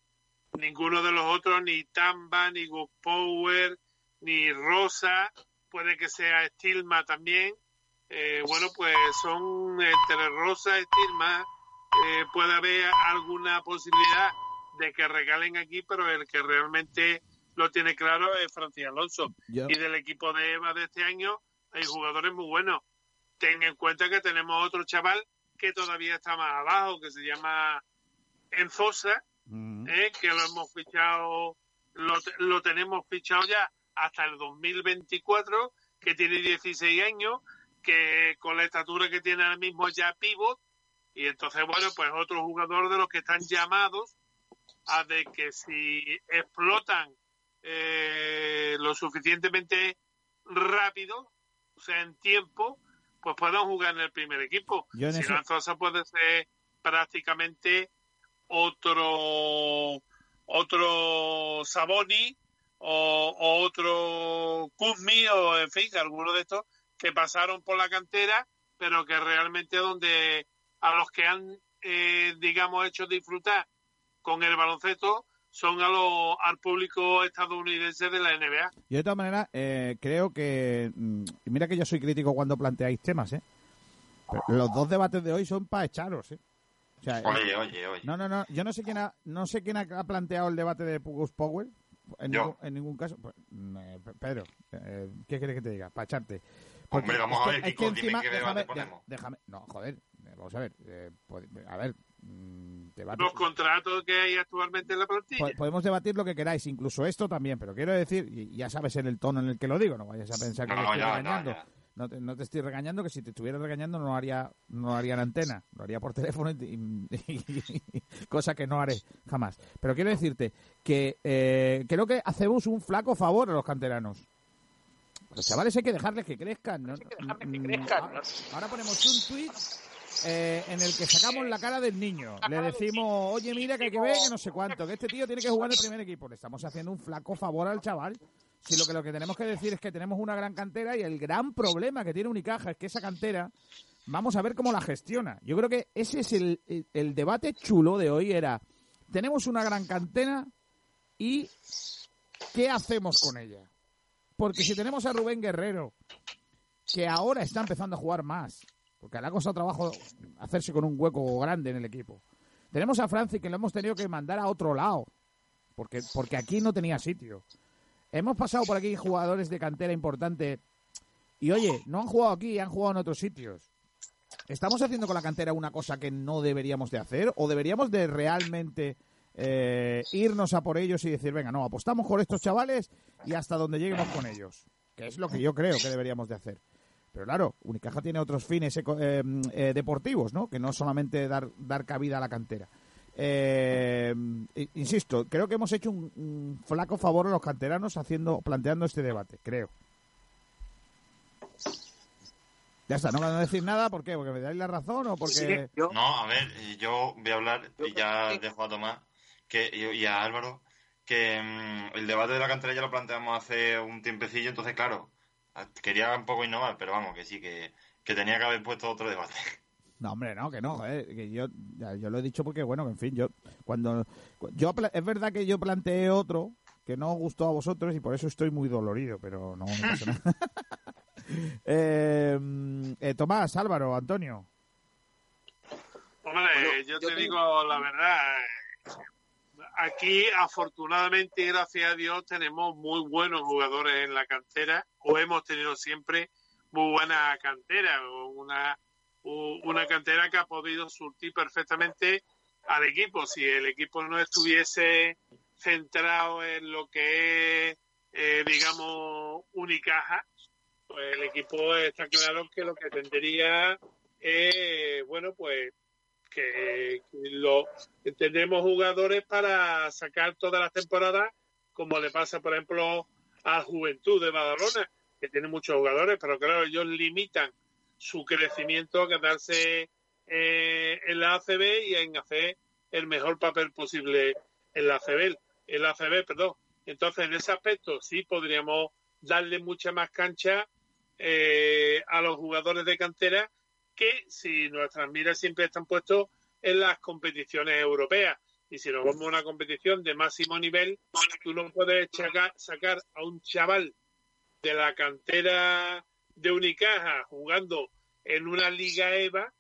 Q: Ninguno de los otros, ni Tamba, ni Gus Power, ni Rosa, puede que sea Stilma también. Eh, bueno, pues son entre Rosa y Stilma, eh, puede haber alguna posibilidad de que regalen aquí, pero el que realmente lo tiene claro es Francis Alonso. Y del equipo de Eva de este año hay jugadores muy buenos. Ten en cuenta que tenemos otro chaval que todavía está más abajo, que se llama Enzosa, eh, que lo hemos fichado, lo, lo tenemos fichado ya hasta el 2024, que tiene 16 años, que con la estatura que tiene ahora mismo ya pivot, y entonces, bueno, pues otro jugador de los que están llamados a de que si explotan eh, lo suficientemente rápido, o sea, en tiempo, pues puedan jugar en el primer equipo. Si
A: eso-
Q: no, entonces puede ser prácticamente otro otro Saboni o, o otro Kuzmi o en fin, alguno de estos que pasaron por la cantera, pero que realmente donde a los que han, eh, digamos, hecho disfrutar con el baloncesto son a los, al público estadounidense de la NBA.
A: Yo de todas maneras eh, creo que... mm, y Mira que yo soy crítico cuando planteáis temas, ¿eh? Pero los dos debates de hoy son para echaros, ¿eh? O sea,
D: Oye, oye, oye.
A: No, no, no. Yo no sé quién ha, no sé quién ha planteado el debate de Pugus Power. En,
D: Yo.
A: ningún, en ningún caso. Pues, mm, eh, Pedro, eh, ¿qué quieres que te diga? Para echarte.
D: Hombre, vamos
A: es
D: a
A: que-
D: ver,
A: es
D: Kiko,
A: que
D: dime
A: encima,
D: qué debate
A: déjame,
D: ponemos.
A: de- déjame, no, joder, eh, vamos a ver, eh, pod- a ver, mm,
Q: Los contratos que hay actualmente en la plantilla.
A: po- podemos debatir lo que queráis, incluso esto también, pero quiero decir, y ya sabes en el tono en el que lo digo, no vayas a pensar que
D: No,
A: te estoy
D: ya,
A: regañando.
D: ya.
A: No, te, no te estoy regañando, que si te estuviera regañando no haría, no haría en antena, lo haría por teléfono, y, y- cosa que no haré jamás. Pero quiero decirte que eh, creo que hacemos un flaco favor a los canteranos. Los chavales hay que dejarles que crezcan. ¿no? Ahora- Ahora ponemos un tweet eh, en el que sacamos la cara del niño. Le decimos, oye, mira que hay que ver que no sé cuánto, que este tío tiene que jugar en el primer equipo. Le estamos haciendo un flaco favor al chaval. Si lo que lo que tenemos que decir es que tenemos una gran cantera y el gran problema que tiene Unicaja es que esa cantera, vamos a ver cómo la gestiona. Yo creo que ese es el, el- el debate chulo de hoy, era, tenemos una gran cantera y ¿qué hacemos con ella? Porque si tenemos a Rubén Guerrero, que ahora está empezando a jugar más, porque le ha costado trabajo hacerse con un hueco grande en el equipo. Tenemos a Franci, que lo hemos tenido que mandar a otro lado, porque, porque aquí no tenía sitio. Hemos pasado por aquí jugadores de cantera importante y, oye, no han jugado aquí, han jugado en otros sitios. ¿Estamos haciendo con la cantera una cosa que no deberíamos de hacer? ¿O deberíamos de realmente eh, irnos a por ellos y decir, venga, no, apostamos por estos chavales y hasta donde lleguemos con ellos? Que es lo que yo creo que deberíamos de hacer. Pero claro, Unicaja tiene otros fines eco- eh, eh, deportivos, ¿no? Que no solamente dar, dar cabida a la cantera. Eh, i- insisto, creo que hemos hecho un, un flaco favor a los canteranos haciendo, planteando este debate, creo. Ya está, no van a decir nada, ¿por qué? ¿Porque me dais la razón o porque...?
D: No, a ver, yo voy a hablar y ya dejo a Tomás que, y, y a Álvaro que mm, el debate de la cantera ya lo planteamos hace un tiempecillo, entonces claro, quería un poco innovar, pero vamos, que sí, que, que tenía que haber puesto otro debate.
A: No, hombre, no, que no, joder, que yo, ya, yo lo he dicho porque, bueno, que en fin, yo, cuando, yo, es verdad que yo planteé otro que no os gustó a vosotros y por eso estoy muy dolorido, pero no, no pasa nada. eh, eh, Tomás, Álvaro, Antonio.
Q: Hombre, yo te digo la verdad. Aquí, afortunadamente, gracias a Dios, tenemos muy buenos jugadores en la cantera, o hemos tenido siempre muy buena cantera, una, una cantera que ha podido surtir perfectamente al equipo. Si el equipo no estuviese centrado en lo que es, eh, digamos, Unicaja, pues el equipo está claro que lo que tendría es, bueno, pues que, lo tenemos jugadores para sacar todas las temporadas, como le pasa, por ejemplo, a Juventud de Badalona, que tiene muchos jugadores, pero claro, ellos limitan su crecimiento a quedarse eh, en la ACB y en hacer el mejor papel posible en la ACB, en la ACB, perdón. Entonces, en ese aspecto sí podríamos darle mucha más cancha eh, a los jugadores de cantera que si nuestras miras siempre están puestos en las competiciones europeas. Y si nos vamos a una competición de máximo nivel, tú no puedes sacar, a un chaval de la cantera de Unicaja jugando en una liga EVA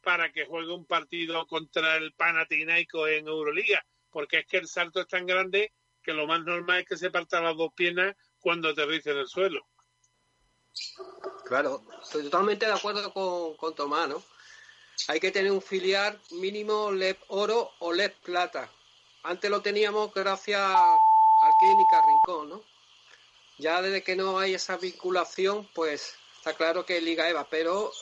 Q: para que juegue un partido contra el Panathinaikos en Euroliga, porque es que el salto es tan grande que lo más normal es que se parta las dos piernas cuando aterrice en el suelo.
H: Claro, estoy totalmente de acuerdo con, con Tomás, ¿no? Hay que tener un filial mínimo LEP oro o LEP plata. Antes lo teníamos gracias al Clínica Rincón, ¿no? Ya desde que no hay esa vinculación, pues está claro que Liga EVA, pero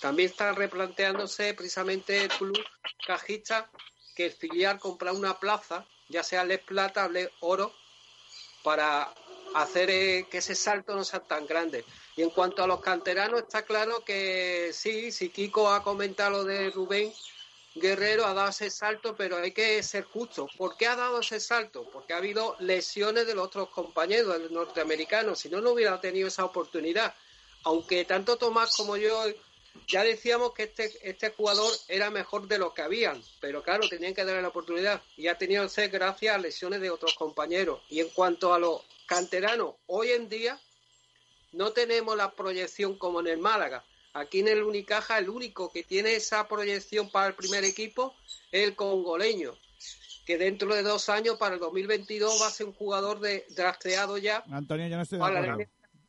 H: también está replanteándose precisamente el club cajista que el filial compra una plaza, ya sea LEP plata o oro, para hacer eh, que ese salto no sea tan grande. Y en cuanto a los canteranos, está claro que sí, si Kiko ha comentado lo de Rubén, Guerrero ha dado ese salto, pero hay que ser justo. ¿Por qué ha dado ese salto? Porque ha habido lesiones de los otros compañeros, norteamericanos. Si no, no hubiera tenido esa oportunidad. Aunque tanto Tomás como yo ya decíamos que este, este jugador era mejor de lo que habían, pero claro, tenían que darle la oportunidad. Y ha tenido que ser gracias a lesiones de otros compañeros. Y en cuanto a los canteranos, hoy en día no tenemos la proyección como en el Málaga. Aquí en el Unicaja el único que tiene esa proyección para el primer equipo es el congoleño, que dentro de dos años, para el 2022, va a ser un jugador de drafteado ya.
A: Antonio, yo no estoy de
H: la
A: acuerdo.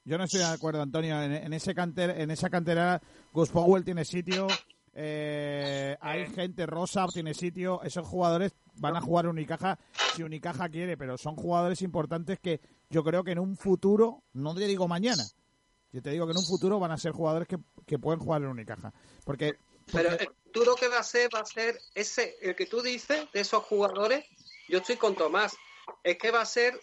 A: Yo no estoy de acuerdo, Antonio. En, en ese canter, en esa cantera, Gus Powell tiene sitio. eh, hay gente, Rosa tiene sitio. Esos jugadores van a jugar Unicaja si Unicaja quiere, pero son jugadores importantes que yo creo que en un futuro, no te digo mañana, yo te digo que en un futuro van a ser jugadores que, que pueden jugar en Unicaja. Porque,
H: Pero
A: porque-
H: el futuro que va a ser, va a ser ese, el que tú dices, de esos jugadores, yo estoy con Tomás, es que va a ser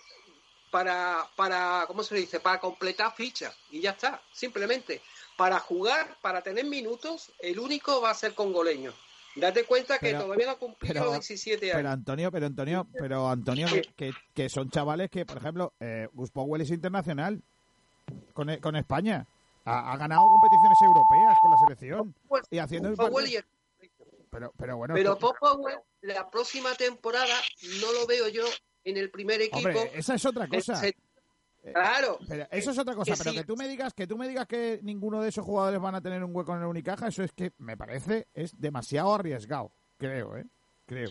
H: para, para, ¿cómo se dice? Para completar ficha y ya está, simplemente. Para jugar, para tener minutos, el único va a ser congoleño. Date cuenta que
A: Pero-
H: todavía no ha cumplido
A: pero,
H: los 17
A: pero
H: años.
A: Antonio, pero Antonio, pero Antonio, que, que, son chavales que, por ejemplo, eh, Gus Powell es internacional con, con España. Ha, ha ganado competiciones europeas con la selección y haciendo el pero, pero bueno,
H: Pero Powell, la próxima temporada no lo veo yo en el primer equipo.
A: hombre, esa es otra cosa.
H: Claro.
A: Pero eso es otra cosa,
H: Que
A: pero
H: sí.
A: que tú me digas que tú me digas que ninguno de esos jugadores van a tener un hueco en el Unicaja, eso es que me parece es demasiado arriesgado, creo, ¿eh? Creo.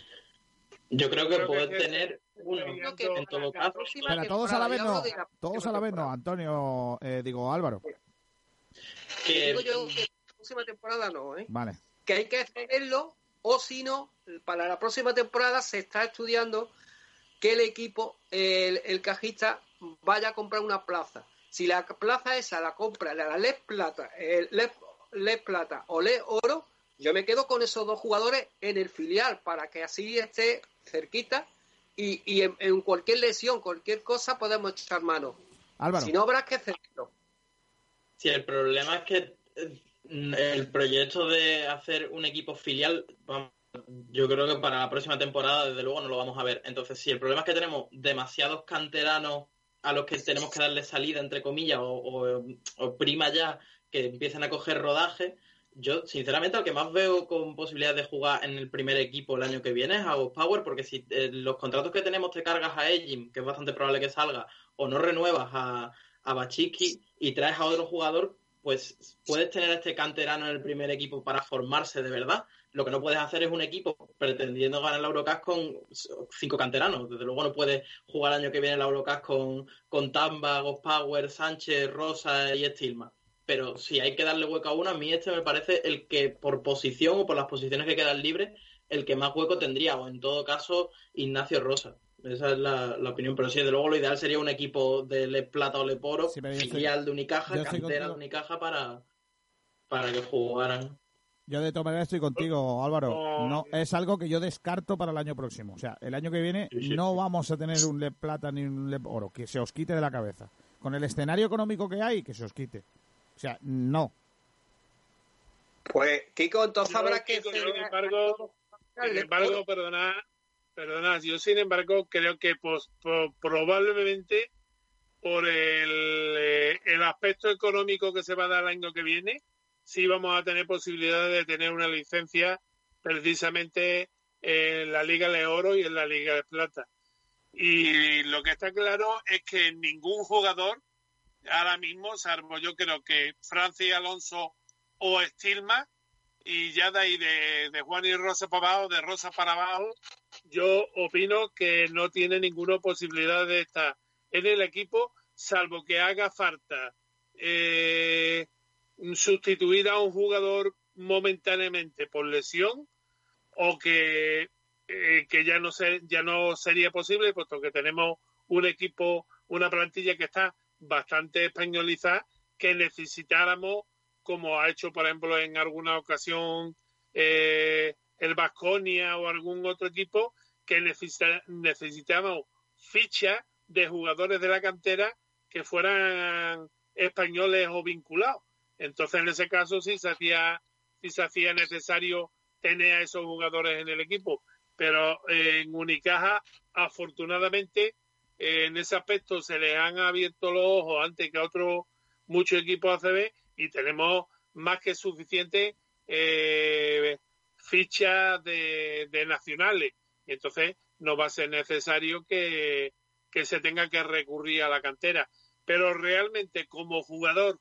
E: Yo creo que
Q: Creo que
E: puede tener uno, en todo caso.
A: Pero todos a la vez no, todos a la vez no, Antonio, eh, digo Álvaro.
E: Que-
H: Digo yo que la próxima temporada no, ¿eh?
A: Vale.
H: que hay que hacerlo o si no, para la próxima temporada se está estudiando que el equipo, el, el cajista, vaya a comprar una plaza. Si la plaza esa la compra la LED Plata, el LED, LED Plata o LED Oro, yo me quedo con esos dos jugadores en el filial para que así esté cerquita y, y en, en cualquier lesión, cualquier cosa podemos echar mano.
A: Álvaro.
H: Si no, habrá que hacerlo.
E: Sí, el problema es que eh, el proyecto de hacer un equipo filial, vamos, yo creo que para la próxima temporada, desde luego, no lo vamos a ver. Entonces, si el problema es que tenemos demasiados canteranos a los que tenemos que darle salida, entre comillas, o, o- prima ya, que empiecen a coger rodaje, yo, sinceramente, al que más veo con posibilidades de jugar en el primer equipo el año que viene es a Ghost Power, porque si eh, los contratos que tenemos te cargas a Ejim, que es bastante probable que salga, o no renuevas a, a Bachiki y traes a otro jugador, pues puedes tener este canterano en el primer equipo para formarse de verdad. Lo que no puedes hacer es un equipo pretendiendo ganar la Eurocup con cinco canteranos. Desde luego no puedes jugar el año que viene la Eurocup con, con Tamba, Power, Sánchez, Rosa y Stilma. Pero si hay que darle hueco a uno, a mí este me parece el que por posición o por las posiciones que quedan libres, el que más hueco tendría, o en todo caso, Ignacio Rosa. Esa es la, la opinión. Pero sí, de luego lo ideal sería un equipo de Le Plata o Le Poro,
A: estoy-
E: filial de Unicaja, cantera de. Unicaja para, para que jugaran.
A: Yo de todas maneras estoy contigo, Álvaro. No es algo que yo descarto para el año próximo. O sea, el año que viene no vamos a tener un LEP plata ni un LEP oro, que se os quite de la cabeza. Con el escenario económico que hay, que se os quite. O sea, no.
H: Pues, Kiko, entonces habrá que
Q: Kiko,
H: hacer-
Q: sin embargo, sin embargo, perdona, perdona, yo sin embargo creo que pues, probablemente por el, eh, el aspecto económico que se va a dar el año que viene, sí vamos a tener posibilidades de tener una licencia precisamente en la Liga de Oro y en la Liga de Plata. Y lo que está claro es que ningún jugador ahora mismo, salvo yo creo que Francis Alonso o Stilma, y ya de ahí de, de Juan y Rosa para abajo, de Rosa para abajo, yo opino que no tiene ninguna posibilidad de estar en el equipo, salvo que haga falta eh, sustituir a un jugador momentáneamente por lesión o que, eh, que ya no se, ya no sería posible, puesto que tenemos un equipo, una plantilla que está bastante españolizada, que necesitáramos, como ha hecho, por ejemplo, en alguna ocasión eh, el Vasconia o algún otro equipo, que necesita, necesitamos fichas de jugadores de la cantera que fueran españoles o vinculados. Entonces, en ese caso, sí se hacía, sí se hacía necesario tener a esos jugadores en el equipo. Pero eh, en Unicaja, afortunadamente, eh, en ese aspecto se les han abierto los ojos antes que a otros muchos equipos ACB y tenemos más que suficiente eh, fichas de, nacionales. Entonces, no va a ser necesario que se tenga que recurrir a la cantera. Pero realmente, como jugador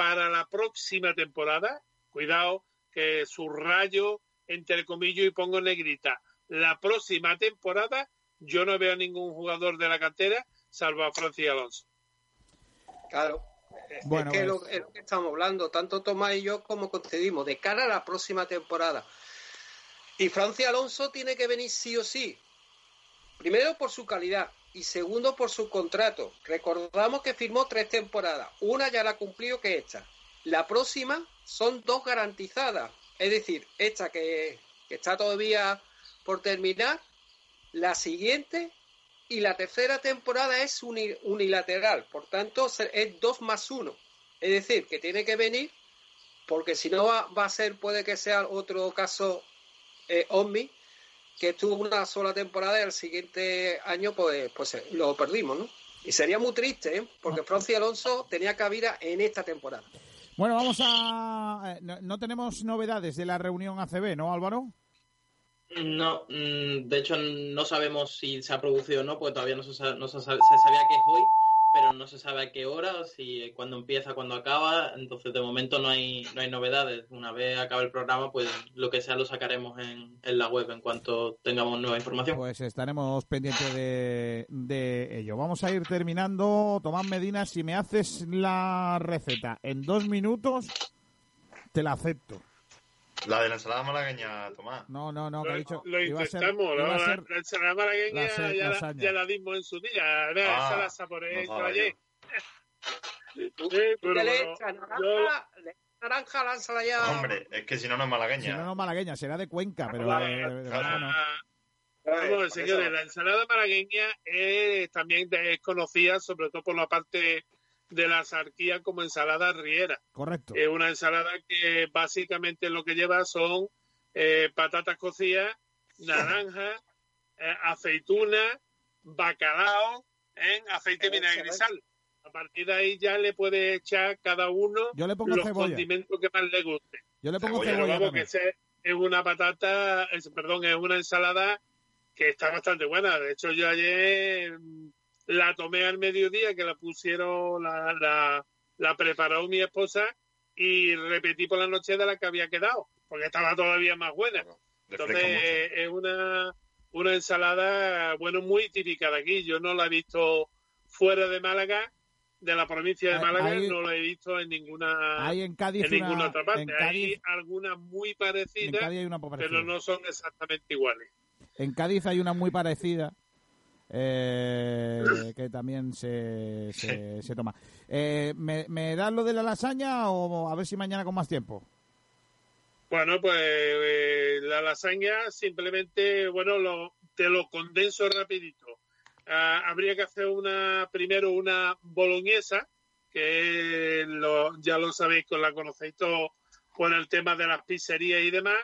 Q: para la próxima temporada, cuidado que subrayo entre comillas y pongo negrita. La próxima temporada yo no veo a ningún jugador de la cantera salvo a Francis Alonso.
H: Claro.
A: Bueno,
H: es, que
A: pues-
H: lo, es lo que estamos hablando, tanto Tomás y yo como concedimos, de cara a la próxima temporada. Y Francia Alonso tiene que venir sí o sí. Primero por su calidad y segundo por su contrato. Recordamos que firmó tres temporadas. Una ya la cumplió que esta. La próxima son dos garantizadas. Es decir, esta que, que está todavía por terminar, la siguiente y la tercera temporada es uni- unilateral. Por tanto, es dos más uno. Es decir, que tiene que venir porque si no va, va a ser, puede que sea otro caso eh, que tuvo una sola temporada y el siguiente año pues, pues lo perdimos, ¿no? Y sería muy triste, ¿eh? porque Francia Alonso tenía cabida en esta temporada.
A: Bueno, vamos a... eh, No, no tenemos novedades de la reunión ACB, ¿no, Álvaro?
E: No, mm, de hecho no sabemos si se ha producido o no, porque todavía no se, sa- no se, sa- se sabía que es hoy, pero no se sabe a qué hora, si cuándo empieza, cuándo acaba, entonces de momento no hay, no hay novedades. Una vez acabe el programa, pues lo que sea lo sacaremos en, en la web en cuanto tengamos nueva información.
A: Pues estaremos pendientes de, de ello. Vamos a ir terminando. Tomás Medina, si me haces la receta en dos minutos, te la acepto.
D: La de la ensalada malagueña, Tomás.
A: No, no, no, que ha dicho...
Q: Lo
A: iba a ser-
Q: intentamos,
A: iba
Q: ¿no?
A: a
Q: La-
A: ser-
Q: la ensalada malagueña ya, la, ya la dimos en su día.
D: Ah,
Q: esa la saboreé
D: no
Q: yo ayer. Sí,
H: ¿Qué
Q: pero
H: le
Q: bueno,
H: echa?
Q: yo-
H: ¿Naranja? ¿Le echa naranja? Lánzala ya.
D: Hombre, es que si no, no es malagueña.
A: Si no, no malagueña, será de Cuenca, pero... Eh, de- de-.
Q: Vamos, señores, la ensalada malagueña es también es conocida, sobre todo por la parte de la sarquía, como ensalada riera.
A: Correcto.
Q: Es una ensalada que básicamente lo que lleva son eh, patatas cocidas, naranja, eh, aceituna, bacalao, en aceite, vinagre y sal. A partir de ahí ya le puede echar cada uno
A: Yo le pongo
Q: los
A: cebolla.
Q: condimentos que más le guste.
A: Yo le pongo
D: Cebolla,
A: cebolla
Q: vamos, que se- es una patata, es- perdón, es una ensalada que está bastante buena. De hecho, yo ayer la tomé al mediodía, que la pusieron, la, la, la preparó mi esposa y repetí por la noche de la que había quedado, porque estaba todavía más buena. Entonces, eh, es una, una ensalada, bueno, muy típica de aquí. Yo no la he visto fuera de Málaga, de la provincia de
A: Ahí-
Q: Málaga, no la he visto en ninguna
A: Hay en Cádiz
Q: en ninguna
A: una-
Q: otra parte.
A: en
Q: Hay
A: Cádiz-
Q: algunas muy
A: En
Q: parecidas,
A: Cádiz hay una parecida.
Q: pero no son exactamente iguales.
A: En Cádiz hay una muy parecida eh, que también se, se, se toma. Eh, ¿me, ¿Me das lo de la lasaña o a ver si mañana con más tiempo?
Q: Bueno, pues eh, la lasaña simplemente, bueno, lo, te lo condenso rapidito. Ah, habría que hacer una primero una boloñesa, que lo, ya lo sabéis, que la conocéis todos con el tema de las pizzerías y demás,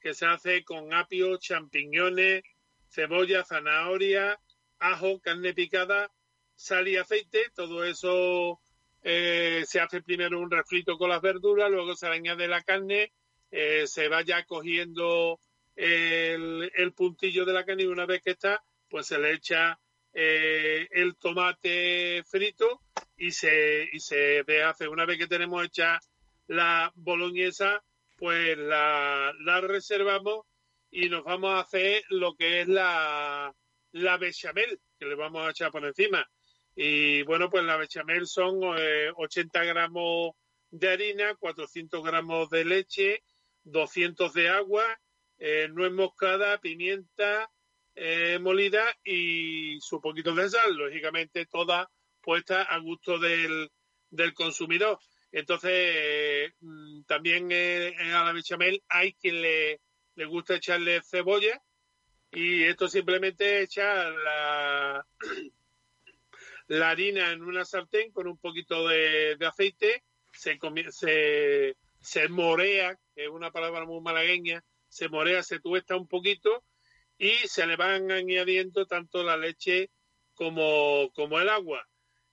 Q: que se hace con apio, champiñones, cebolla, zanahoria, ajo, carne picada, sal y aceite. Todo eso eh, se hace primero un refrito con las verduras, luego se le añade la carne, eh, se vaya cogiendo el, puntillo de la carne y una vez que está, pues se le echa eh, el tomate frito y se, y se hace. Una vez que tenemos hecha la boloñesa, pues la, la reservamos y nos vamos a hacer lo que es la, la bechamel, que le vamos a echar por encima. Y bueno, pues la bechamel son eh, 80 gramos de harina, 400 gramos de leche, 200 de agua, eh, nuez moscada, pimienta eh, molida y su poquito de sal, lógicamente toda puesta a gusto del, del consumidor. Entonces, eh, mm, también eh, a la bechamel hay quien le, le gusta echarle cebolla y esto simplemente echa la, la harina en una sartén con un poquito de, de aceite, se, se, se morea, que es una palabra muy malagueña, se morea, se tuesta un poquito y se le van añadiendo tanto la leche como, como el agua.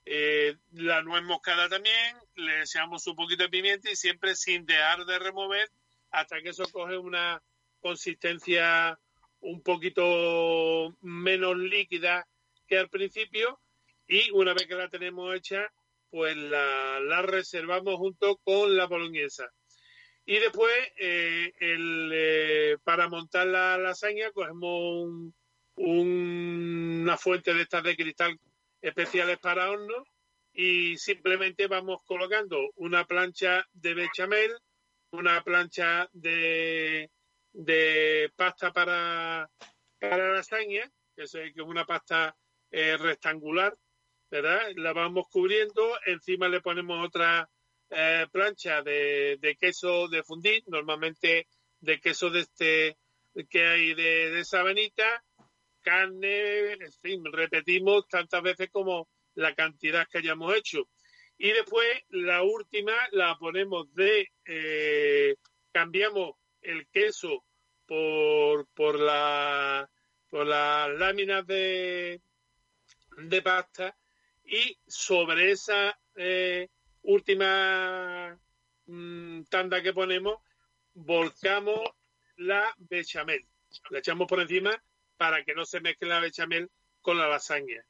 Q: Eh, la nuez moscada también, le echamos un poquito de pimienta y siempre sin dejar de remover hasta que eso coge una consistencia un poquito menos líquida que al principio y una vez que la tenemos hecha pues la, reservamos junto con la boloñesa. Y después eh, el, eh, para montar la lasaña cogemos un, un- una fuente de estas de cristal especiales para horno y simplemente vamos colocando una plancha de bechamel, una plancha de, de pasta para, para lasaña, que es, una pasta eh, rectangular, ¿verdad? La vamos cubriendo, encima le ponemos otra eh, plancha de, de queso de fundir, normalmente de queso de este que hay de, de sabanita, carne, en fin, repetimos tantas veces como la cantidad que hayamos hecho. Y después la última la ponemos de, eh, cambiamos el queso por, por, la, por las láminas de, de pasta y sobre esa eh, última mm, tanda que ponemos volcamos la bechamel. La echamos por encima para que no se mezcle la bechamel con la lasaña.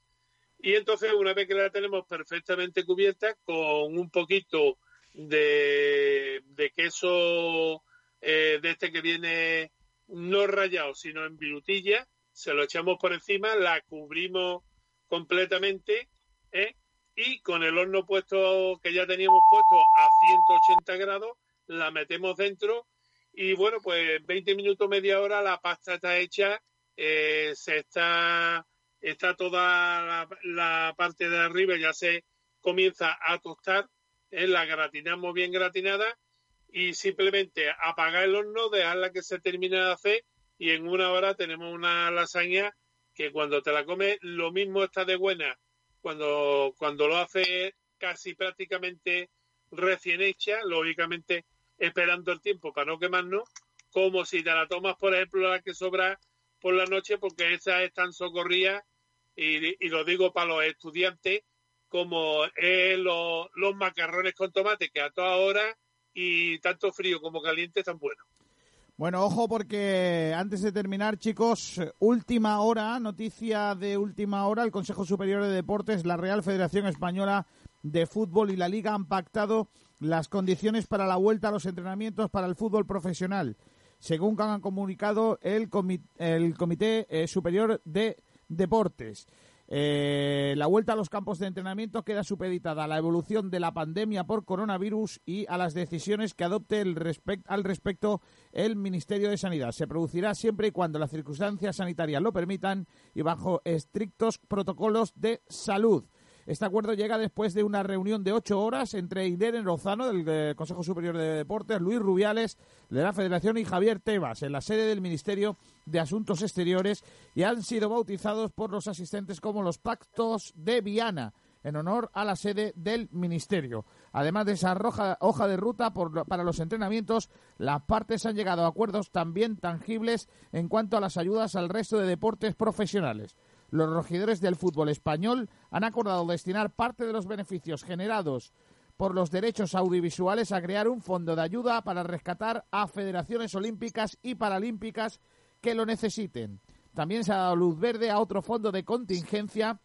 Q: Y entonces, una vez que la tenemos perfectamente cubierta, con un poquito de, de queso eh, de este que viene no rallado, sino en virutilla, se lo echamos por encima, la cubrimos completamente ¿eh? y con el horno puesto que ya teníamos puesto a 180 grados, la metemos dentro y bueno, pues 20 minutos, media hora, la pasta está hecha, eh, se está, está toda la, la parte de arriba, ya se comienza a tostar, la gratinamos bien gratinada y simplemente apagar el horno, dejarla que se termine de hacer y en una hora tenemos una lasaña que cuando te la comes lo mismo está de buena. Cuando, cuando lo hace casi prácticamente recién hecha, lógicamente esperando el tiempo para no quemarnos, como si te la tomas, por ejemplo, la que sobra por la noche, porque esa es tan socorrida, y, y lo digo para los estudiantes, como es los, los macarrones con tomate, que a toda hora y tanto frío como caliente están buenos.
A: Bueno, ojo porque antes de terminar, chicos, última hora, noticia de última hora, el Consejo Superior de Deportes, la Real Federación Española de Fútbol y la Liga han pactado las condiciones para la vuelta a los entrenamientos para el fútbol profesional, según han comunicado el, comi- el Comité eh, Superior de Deportes. Eh, la vuelta a los campos de entrenamiento queda supeditada a la evolución de la pandemia por coronavirus y a las decisiones que adopte el al respecto el Ministerio de Sanidad. Se producirá siempre y cuando las circunstancias sanitarias lo permitan y bajo estrictos protocolos de salud. Este acuerdo llega después de una reunión de ocho horas entre Irene Lozano, del Consejo Superior de Deportes, Luis Rubiales, de la Federación, y Javier Tebas, en la sede del Ministerio de Asuntos Exteriores, y han sido bautizados por los asistentes como los Pactos de Viana, en honor a la sede del Ministerio. Además de esa hoja de ruta para los entrenamientos, las partes han llegado a acuerdos también tangibles en cuanto a las ayudas al resto de deportes profesionales. Los regidores del fútbol español han acordado destinar parte de los beneficios generados por los derechos audiovisuales a crear un fondo de ayuda para rescatar a federaciones olímpicas y paralímpicas que lo necesiten. También se ha dado luz verde a otro fondo de contingencia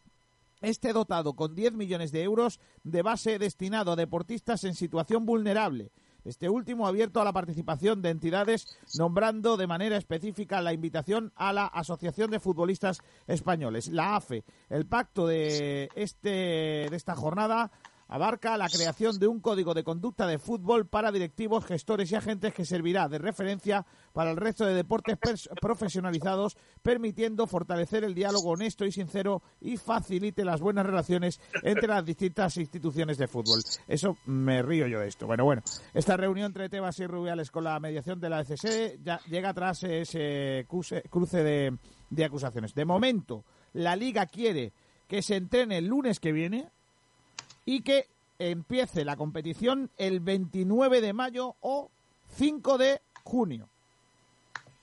A: este dotado con 10 millones de euros de base destinado a deportistas en situación vulnerable. Este último abierto a la participación de entidades, nombrando de manera específica la invitación a la Asociación de Futbolistas Españoles, la AFE. El pacto de, este, de esta jornada abarca la creación de un código de conducta de fútbol para directivos, gestores y agentes que servirá de referencia para el resto de deportes profesionalizados, permitiendo fortalecer el diálogo honesto y sincero y facilite las buenas relaciones entre las distintas instituciones de fútbol. Eso me río yo de esto. Bueno, bueno, esta reunión entre Tebas y Rubiales con la mediación de la ECC ya llega tras ese cruce de, de acusaciones. De momento, la liga quiere que se entrene el lunes que viene, y que empiece la competición el 29 de mayo o 5 de junio.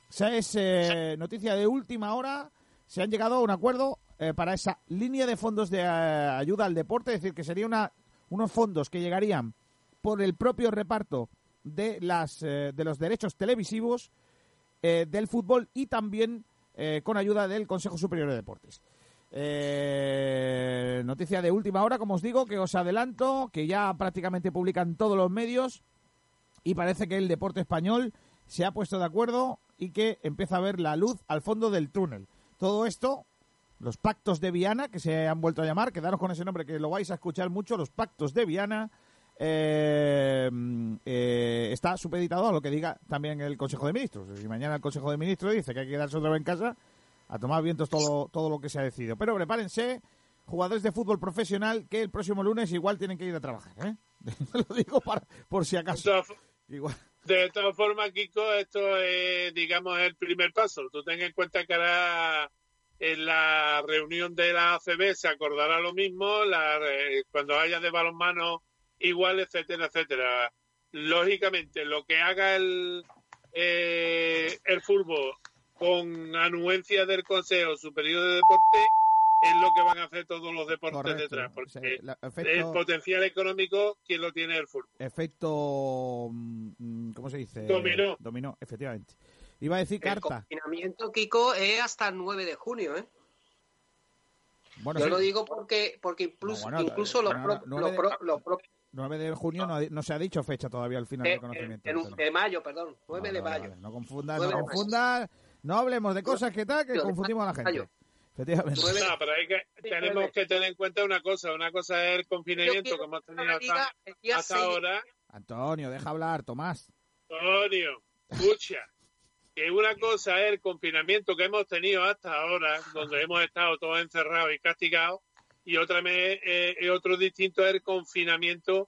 A: Esa es eh, noticia de última hora. Se han llegado a un acuerdo eh, para esa línea de fondos de eh, ayuda al deporte, es decir, que sería una, unos fondos que llegarían por el propio reparto de, las, de los derechos televisivos del fútbol y también con ayuda del Consejo Superior de Deportes. Eh, noticia de última hora, como os digo, que os adelanto, que ya prácticamente publican todos los medios y parece que el deporte español se ha puesto de acuerdo y que empieza a ver la luz al fondo del túnel. Todo esto, los pactos de Viana, que se han vuelto a llamar, quedaros con ese nombre que lo vais a escuchar mucho, los pactos de Viana, eh, eh, está supeditado a lo que diga también el Consejo de Ministros. Si mañana el Consejo de Ministros dice que hay que quedarse otra vez en casa, a tomar vientos todo, todo lo que se ha decidido. Pero prepárense, jugadores de fútbol profesional, que el próximo lunes igual tienen que ir a trabajar. ¿eh? lo digo para, por si acaso. Igual.
Q: De todas formas, Kiko, esto es, digamos, el primer paso. Tú ten en cuenta que ahora en la reunión de la ACB se acordará lo mismo, la, eh, cuando haya de balonmano igual, etcétera, etcétera. Lógicamente, lo que haga el, eh, el fútbol con anuencia del Consejo Superior de Deporte es lo que van a hacer todos los deportes
A: Correcto.
Q: detrás, porque
A: Sí, la-
Q: el potencial económico, ¿quién lo tiene el fútbol?
A: efecto, mm, ¿cómo se dice?
Q: Dominó.
A: Dominó, efectivamente. Iba a decir
H: El
A: carta.
H: confinamiento, Kiko, es hasta el 9 de junio, ¿eh?
A: Bueno,
H: Yo
A: sí.
H: lo digo porque porque incluso,
A: No, bueno,
H: incluso los,
A: bueno,
H: pro- los
A: de-
H: pro- los pro-
A: 9 de junio no, no se ha dicho fecha todavía al final
H: de,
A: del conocimiento.
H: de- mayo, perdón, 9
A: Vale,
H: de mayo.
A: vale. No confundas, no
H: mayo.
A: No hablemos de cosas que tal, que confundimos a la gente. Efectivamente.
Q: No, pero hay que, tenemos que tener en cuenta una cosa. Una cosa es el confinamiento que hemos tenido hasta, ahora.
A: Antonio, deja hablar, Tomás.
Q: Antonio, escucha. Que una cosa es el confinamiento que hemos tenido hasta ahora, donde hemos estado todos encerrados y castigados, y otra me- eh, y otro distinto es el confinamiento,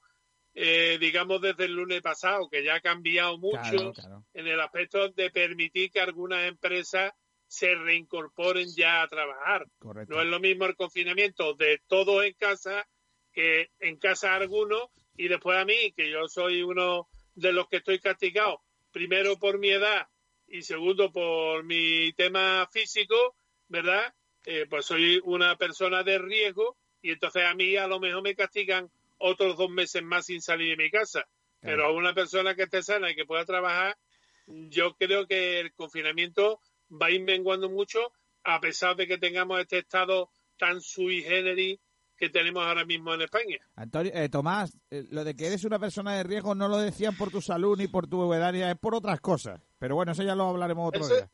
Q: eh, digamos, desde el lunes pasado, que ya ha cambiado mucho
A: Claro, claro.
Q: en el aspecto de permitir que algunas empresas se reincorporen ya a trabajar.
A: Correcto.
Q: No es lo mismo el confinamiento de todos en casa que en casa algunos y después a mí, que yo soy uno de los que estoy castigado, primero por mi edad y segundo por mi tema físico, ¿verdad? Eh, pues soy una persona de riesgo y entonces a mí a lo mejor me castigan otros dos meses más sin salir de mi casa. Pero a una persona que esté sana y que pueda trabajar, yo creo que el confinamiento va a ir menguando mucho a pesar de que tengamos este estado tan sui generis que tenemos ahora mismo en España.
A: Antonio, eh, Tomás, eh, lo de que eres una persona de riesgo no lo decían por tu salud ni por tu edad, es por otras cosas. Pero bueno, eso ya lo hablaremos otro
Q: Eso-
A: día.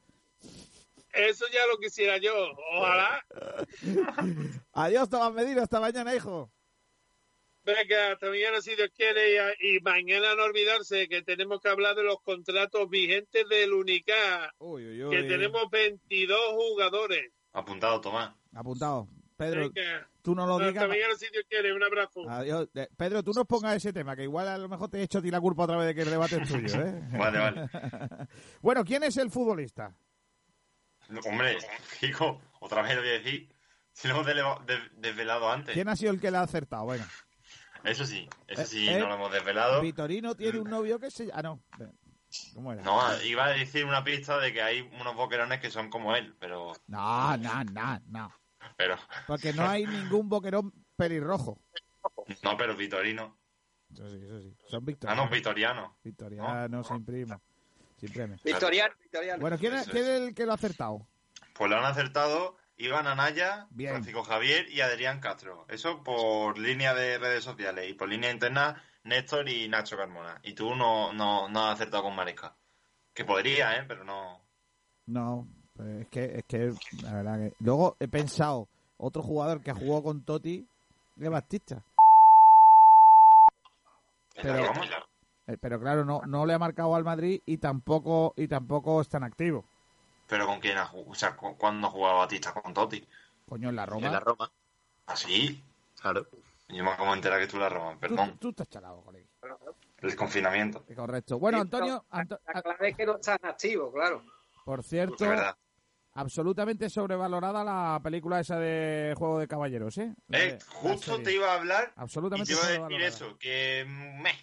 Q: Eso ya lo quisiera yo. Ojalá.
A: Adiós, Tomás Medina, hasta mañana, hijo.
Q: Venga, hasta mañana si Dios quiere y, mañana no olvidarse que tenemos que hablar de los contratos vigentes del UNICA, que tenemos 22 jugadores.
D: Apuntado, Tomás.
A: Apuntado. Pedro,
Q: Venga,
A: tú no lo
Q: hasta
A: digas.
Q: mañana si Dios quiere. Un abrazo.
A: Adiós. Eh, Pedro, tú nos pongas ese tema, que igual a lo mejor te he hecho a ti la culpa otra vez de que el debate es tuyo, ¿eh?
D: Vale, vale.
A: bueno, ¿quién es el futbolista?
D: Hombre, Kiko, otra vez lo voy a decir. Si lo hemos desvelado antes.
A: ¿Quién ha sido el que le ha acertado? Bueno.
D: Eso sí, eso sí,
A: Eh,
D: no lo hemos desvelado.
A: Vitorino tiene un novio que se... Ah, no. ¿Cómo era?
D: No, iba a decir una pista de que hay unos boquerones que son como él, pero...
A: No, no, no, no.
D: pero
A: Porque no hay ningún boquerón pelirrojo.
D: no, pero Vitorino.
A: Eso sí, eso sí. Son
D: Ah,
A: victorianos.
D: no, Vitoriano.
A: Victoriano, sin primo. Sin premio.
H: Victoriano, Victoriano.
A: Bueno, ¿quién es, quién es el que lo ha acertado?
D: Pues lo han acertado Iván Anaya,
A: Bien.
D: Francisco Javier y Adrián Castro. Eso por línea de redes sociales. Y por línea interna, Néstor y Nacho Carmona. Y tú no, no, no has acertado con Maresca. Que podría, ¿eh? Pero no...
A: No, pues es que, es que, la verdad que... Luego he pensado, otro jugador que jugó con Totti, es Batista. Pero, eh, pero claro, no, no le ha marcado al Madrid y tampoco, y tampoco está en activo.
D: Pero con quién ha jugado, o sea, cu- ¿cuándo ha jugado Batista con Totti?
A: Coño, en la Roma.
C: En la Roma.
D: ¿Ah, sí?
C: Claro.
D: Yo me acabo de enterar que tú la Roma,
A: Tú,
D: perdón.
A: tú estás chalado, colega.
D: El confinamiento.
A: Correcto. Bueno, Antonio, Anto-
H: La clave es que no están activos, claro.
A: por cierto, absolutamente sobrevalorada la película esa de Juego de Caballeros, ¿eh?
D: Eh, justo te iba a hablar y
A: Absolutamente
D: te iba a decir eso, que... Meh,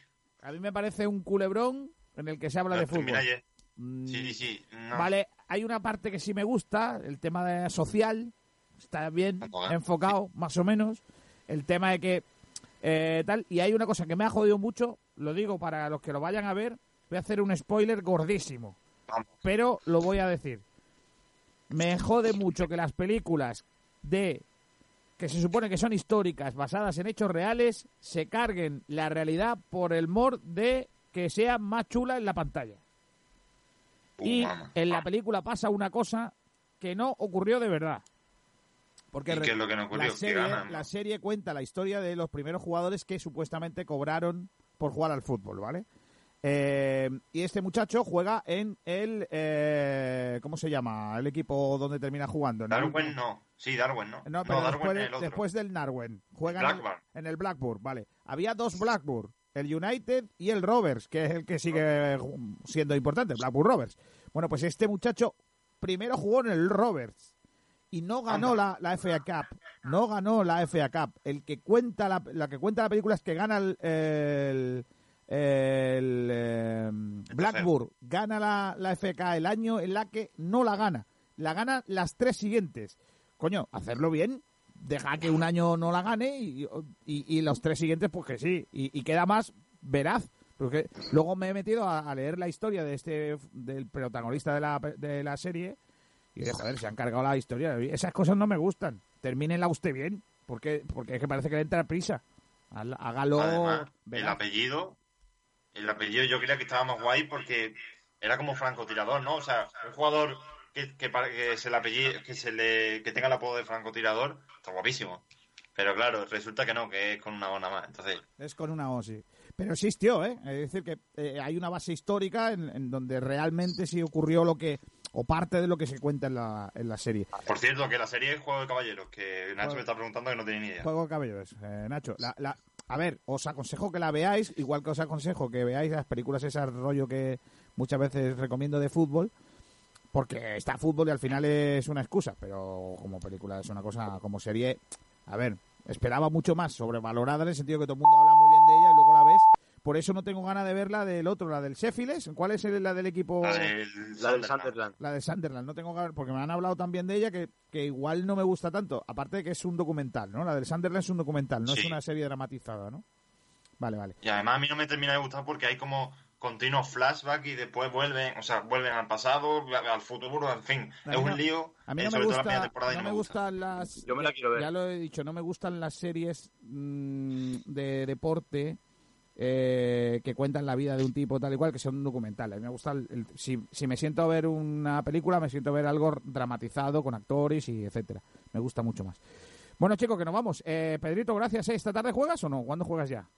A: A mí me parece un culebrón en el que se habla de fútbol.
D: ayer.
A: Mm,
D: Sí, sí, sí. no.
A: Vale, hay una parte que sí me gusta, el tema de social, está bien enfocado, más o menos. El tema de que eh, tal, y hay una cosa que me ha jodido mucho, lo digo para los que lo vayan a ver, voy a hacer un spoiler gordísimo, pero lo voy a decir. Me jode mucho que las películas de que se supone que son históricas, basadas en hechos reales, se carguen la realidad por el mor de que sea más chula en la pantalla. Y en la película pasa una cosa que no ocurrió de verdad. Porque
D: ¿Y qué es lo que no ocurrió?
A: la serie,
D: ganan, ¿no?
A: la serie cuenta la historia de los primeros jugadores que supuestamente cobraron por jugar al fútbol, ¿vale? Eh, y este muchacho juega en el... eh, ¿Cómo se llama? El equipo donde termina jugando. el
D: Darwin no. Sí, Darwin no.
A: no, pero
D: Darwin
A: después,
D: es el otro.
A: después del Narwen. Juegan en-
D: Blackburn.
A: en el Blackburn, vale. Había dos Blackburn, el United y el Rovers, que es el que sigue siendo importante, Blackburn Rovers. Bueno, pues este muchacho primero jugó en el Rovers y no ganó la, la FA Cup. No ganó la FA Cup. El que cuenta la, la que cuenta la película es que gana el, el, el, eh, Blackburn gana la, la FA el año en la que no la gana. La gana las tres siguientes. Coño, hacerlo bien. Deja que un año no la gane y, y- y los tres siguientes, pues que sí. Y, y queda más veraz. Porque luego me he metido a, a leer la historia de este del protagonista de la, de la serie y de joder, se han cargado la historia. Esas cosas no me gustan. Termínenla usted bien. Porque, porque es que parece que le entra prisa. Há- Hágalo.
D: Además, el apellido, el apellido yo creía que estaba más guay porque era como francotirador, ¿no? O sea, un jugador que, que, para- que se le apellido, que se le, que tenga el apodo de francotirador, está guapísimo. Pero claro, resulta que no, que es con una ona más. Entonces,
A: Es con una O, sí. Pero existió, ¿eh? Es decir, que eh, hay una base histórica en, en donde realmente sí ocurrió lo que. o parte de lo que se cuenta en la, en la serie.
D: por cierto, que la serie es Juego de Caballeros, que Nacho
A: Juego-
D: me está preguntando que no tiene ni idea.
A: Juego de cabellos, eh, Nacho. La, la- a ver, os aconsejo que la veáis, igual que os aconsejo que veáis las películas esas rollo que muchas veces recomiendo de fútbol, porque está fútbol y al final es una excusa, pero como película es una cosa, como serie, a ver, esperaba mucho más sobrevalorada en el sentido que todo el mundo habla muy bien de ella y luego la ves. Por eso no tengo ganas de ver la del otro, la del Sheffield. ¿Cuál es la del equipo?
D: La del
C: La del Sunderland.
A: La de Sunderland, no tengo ganas, porque me han hablado tan bien de ella que, que igual no me gusta tanto. Aparte de que es un documental, ¿no? La del Sunderland es un documental, no es una serie dramatizada, ¿no? Vale, vale.
D: Y además a mí no me termina de gustar porque hay como continuos flashbacks y después vuelven, o sea, vuelven al pasado, al futuro, en fin,
A: A
D: es un lío,
A: A mí
D: eh,
A: no me
D: sobre todo la primera
A: gusta, no
D: no
A: me
D: me gusta.
A: gustan las.
C: Yo me la
A: ya-
C: quiero ver.
A: Ya lo he dicho, no me gustan las series mm, de deporte eh, que cuentan la vida de un tipo tal y cual, que son documentales. Me gusta, el- el- si, si me siento a ver una película, me siento a ver algo dramatizado con actores y etcétera. Me gusta mucho más. Bueno, chicos, que nos vamos. Eh, Pedrito, gracias. ¿eh? ¿Esta tarde juegas o no? ¿Cuándo juegas ya?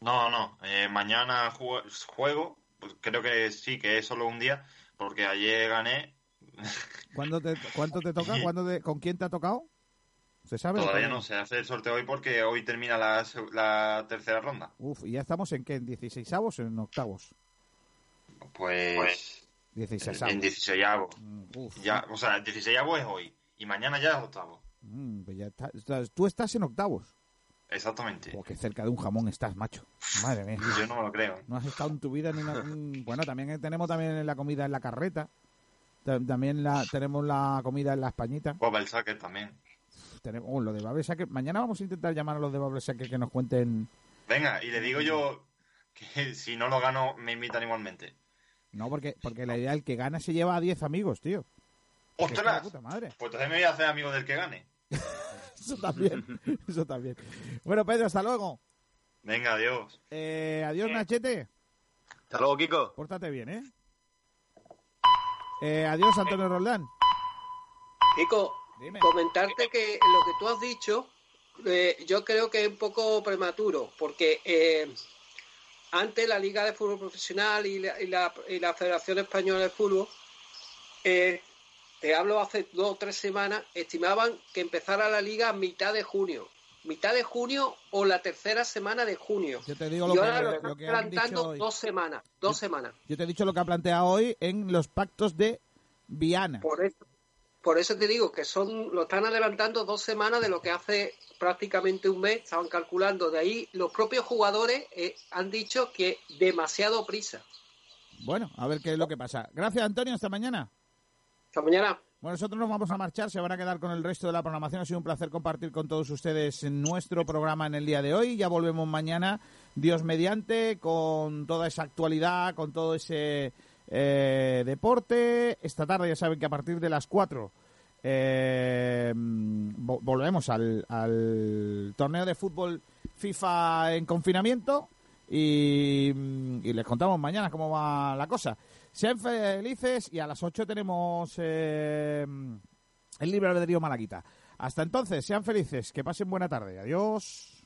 D: No, no, eh, mañana ju- juego, pues creo que sí, que es solo un día, porque ayer gané,
A: ¿Cuándo te, ¿Cuánto te toca? ¿Cuándo te- ¿Con quién te ha tocado? ¿Se sabe?
D: todavía no se hace el sorteo hoy porque hoy termina la, tercera ronda.
A: Uf, ¿y ya estamos en qué? ¿En 16 avos o en octavos?
D: Pues
A: 16
D: en 16
A: Uf.
D: Ya, o sea, el 16 es hoy y mañana ya es octavo.
A: Mm, pues ya está- estás- Tú estás en octavos.
D: Exactamente.
A: Qué cerca de un jamón estás, macho. Madre mía.
D: Yo no me lo creo.
A: No has estado en tu vida en una... un- Bueno, también tenemos también la comida en la carreta. Ta- También la, tenemos la comida en la españita.
D: Pues el Sacker también.
A: Tenemos, oh, lo de Babel Sacker. Mañana vamos a intentar llamar a los de Babel Sacker que nos cuenten...
D: Venga, y le digo yo que si no lo gano me invitan igualmente.
A: No, porque, porque la idea el que gana se lleva a 10 amigos, tío.
D: ¡Ostras!
A: puta madre.
D: Pues entonces me voy a hacer amigo del que gane.
A: Eso también. Eso también. Bueno, Pedro, hasta luego.
D: Venga, adiós.
A: Eh, adiós, Nachete.
C: Hasta luego, Kiko.
A: Pórtate bien, ¿eh? Eh, adiós, Antonio Roldán.
H: Kiko, comentarte que lo que tú has dicho, eh, yo creo que es un poco prematuro, porque eh, antes la Liga de Fútbol Profesional y la, y la- y la Federación Española de Fútbol, eh, te hablo hace dos o tres semanas, estimaban que empezara la liga a mitad de junio. Mitad de junio o la tercera semana de junio.
A: Yo te digo
H: y
A: lo que-
H: ahora lo
A: lo
H: están
A: que han
H: adelantando
A: dicho hoy.
H: dos semanas. Dos semanas.
A: Yo te he dicho lo que ha planteado hoy en los pactos de Viana.
H: Por eso, por eso te digo que son lo están adelantando dos semanas de lo que hace prácticamente un mes. Estaban calculando. De ahí los propios jugadores eh, han dicho que demasiado prisa.
A: Bueno, a ver qué es lo que pasa. Gracias, Antonio. Hasta mañana.
H: Mañana.
A: Bueno, nosotros nos vamos a marchar, se van a quedar con el resto de la programación. Ha sido un placer compartir con todos ustedes nuestro programa en el día de hoy. Ya volvemos mañana, Dios mediante, con toda esa actualidad, con todo ese eh, deporte. Esta tarde ya saben que a partir de las 4 eh, vo- volvemos al, al torneo de fútbol FIFA en confinamiento y, y les contamos mañana cómo va la cosa. Sean felices y a las 8 tenemos eh, el libre albedrío Malaguita. Hasta entonces, sean felices, que pasen buena tarde. Adiós.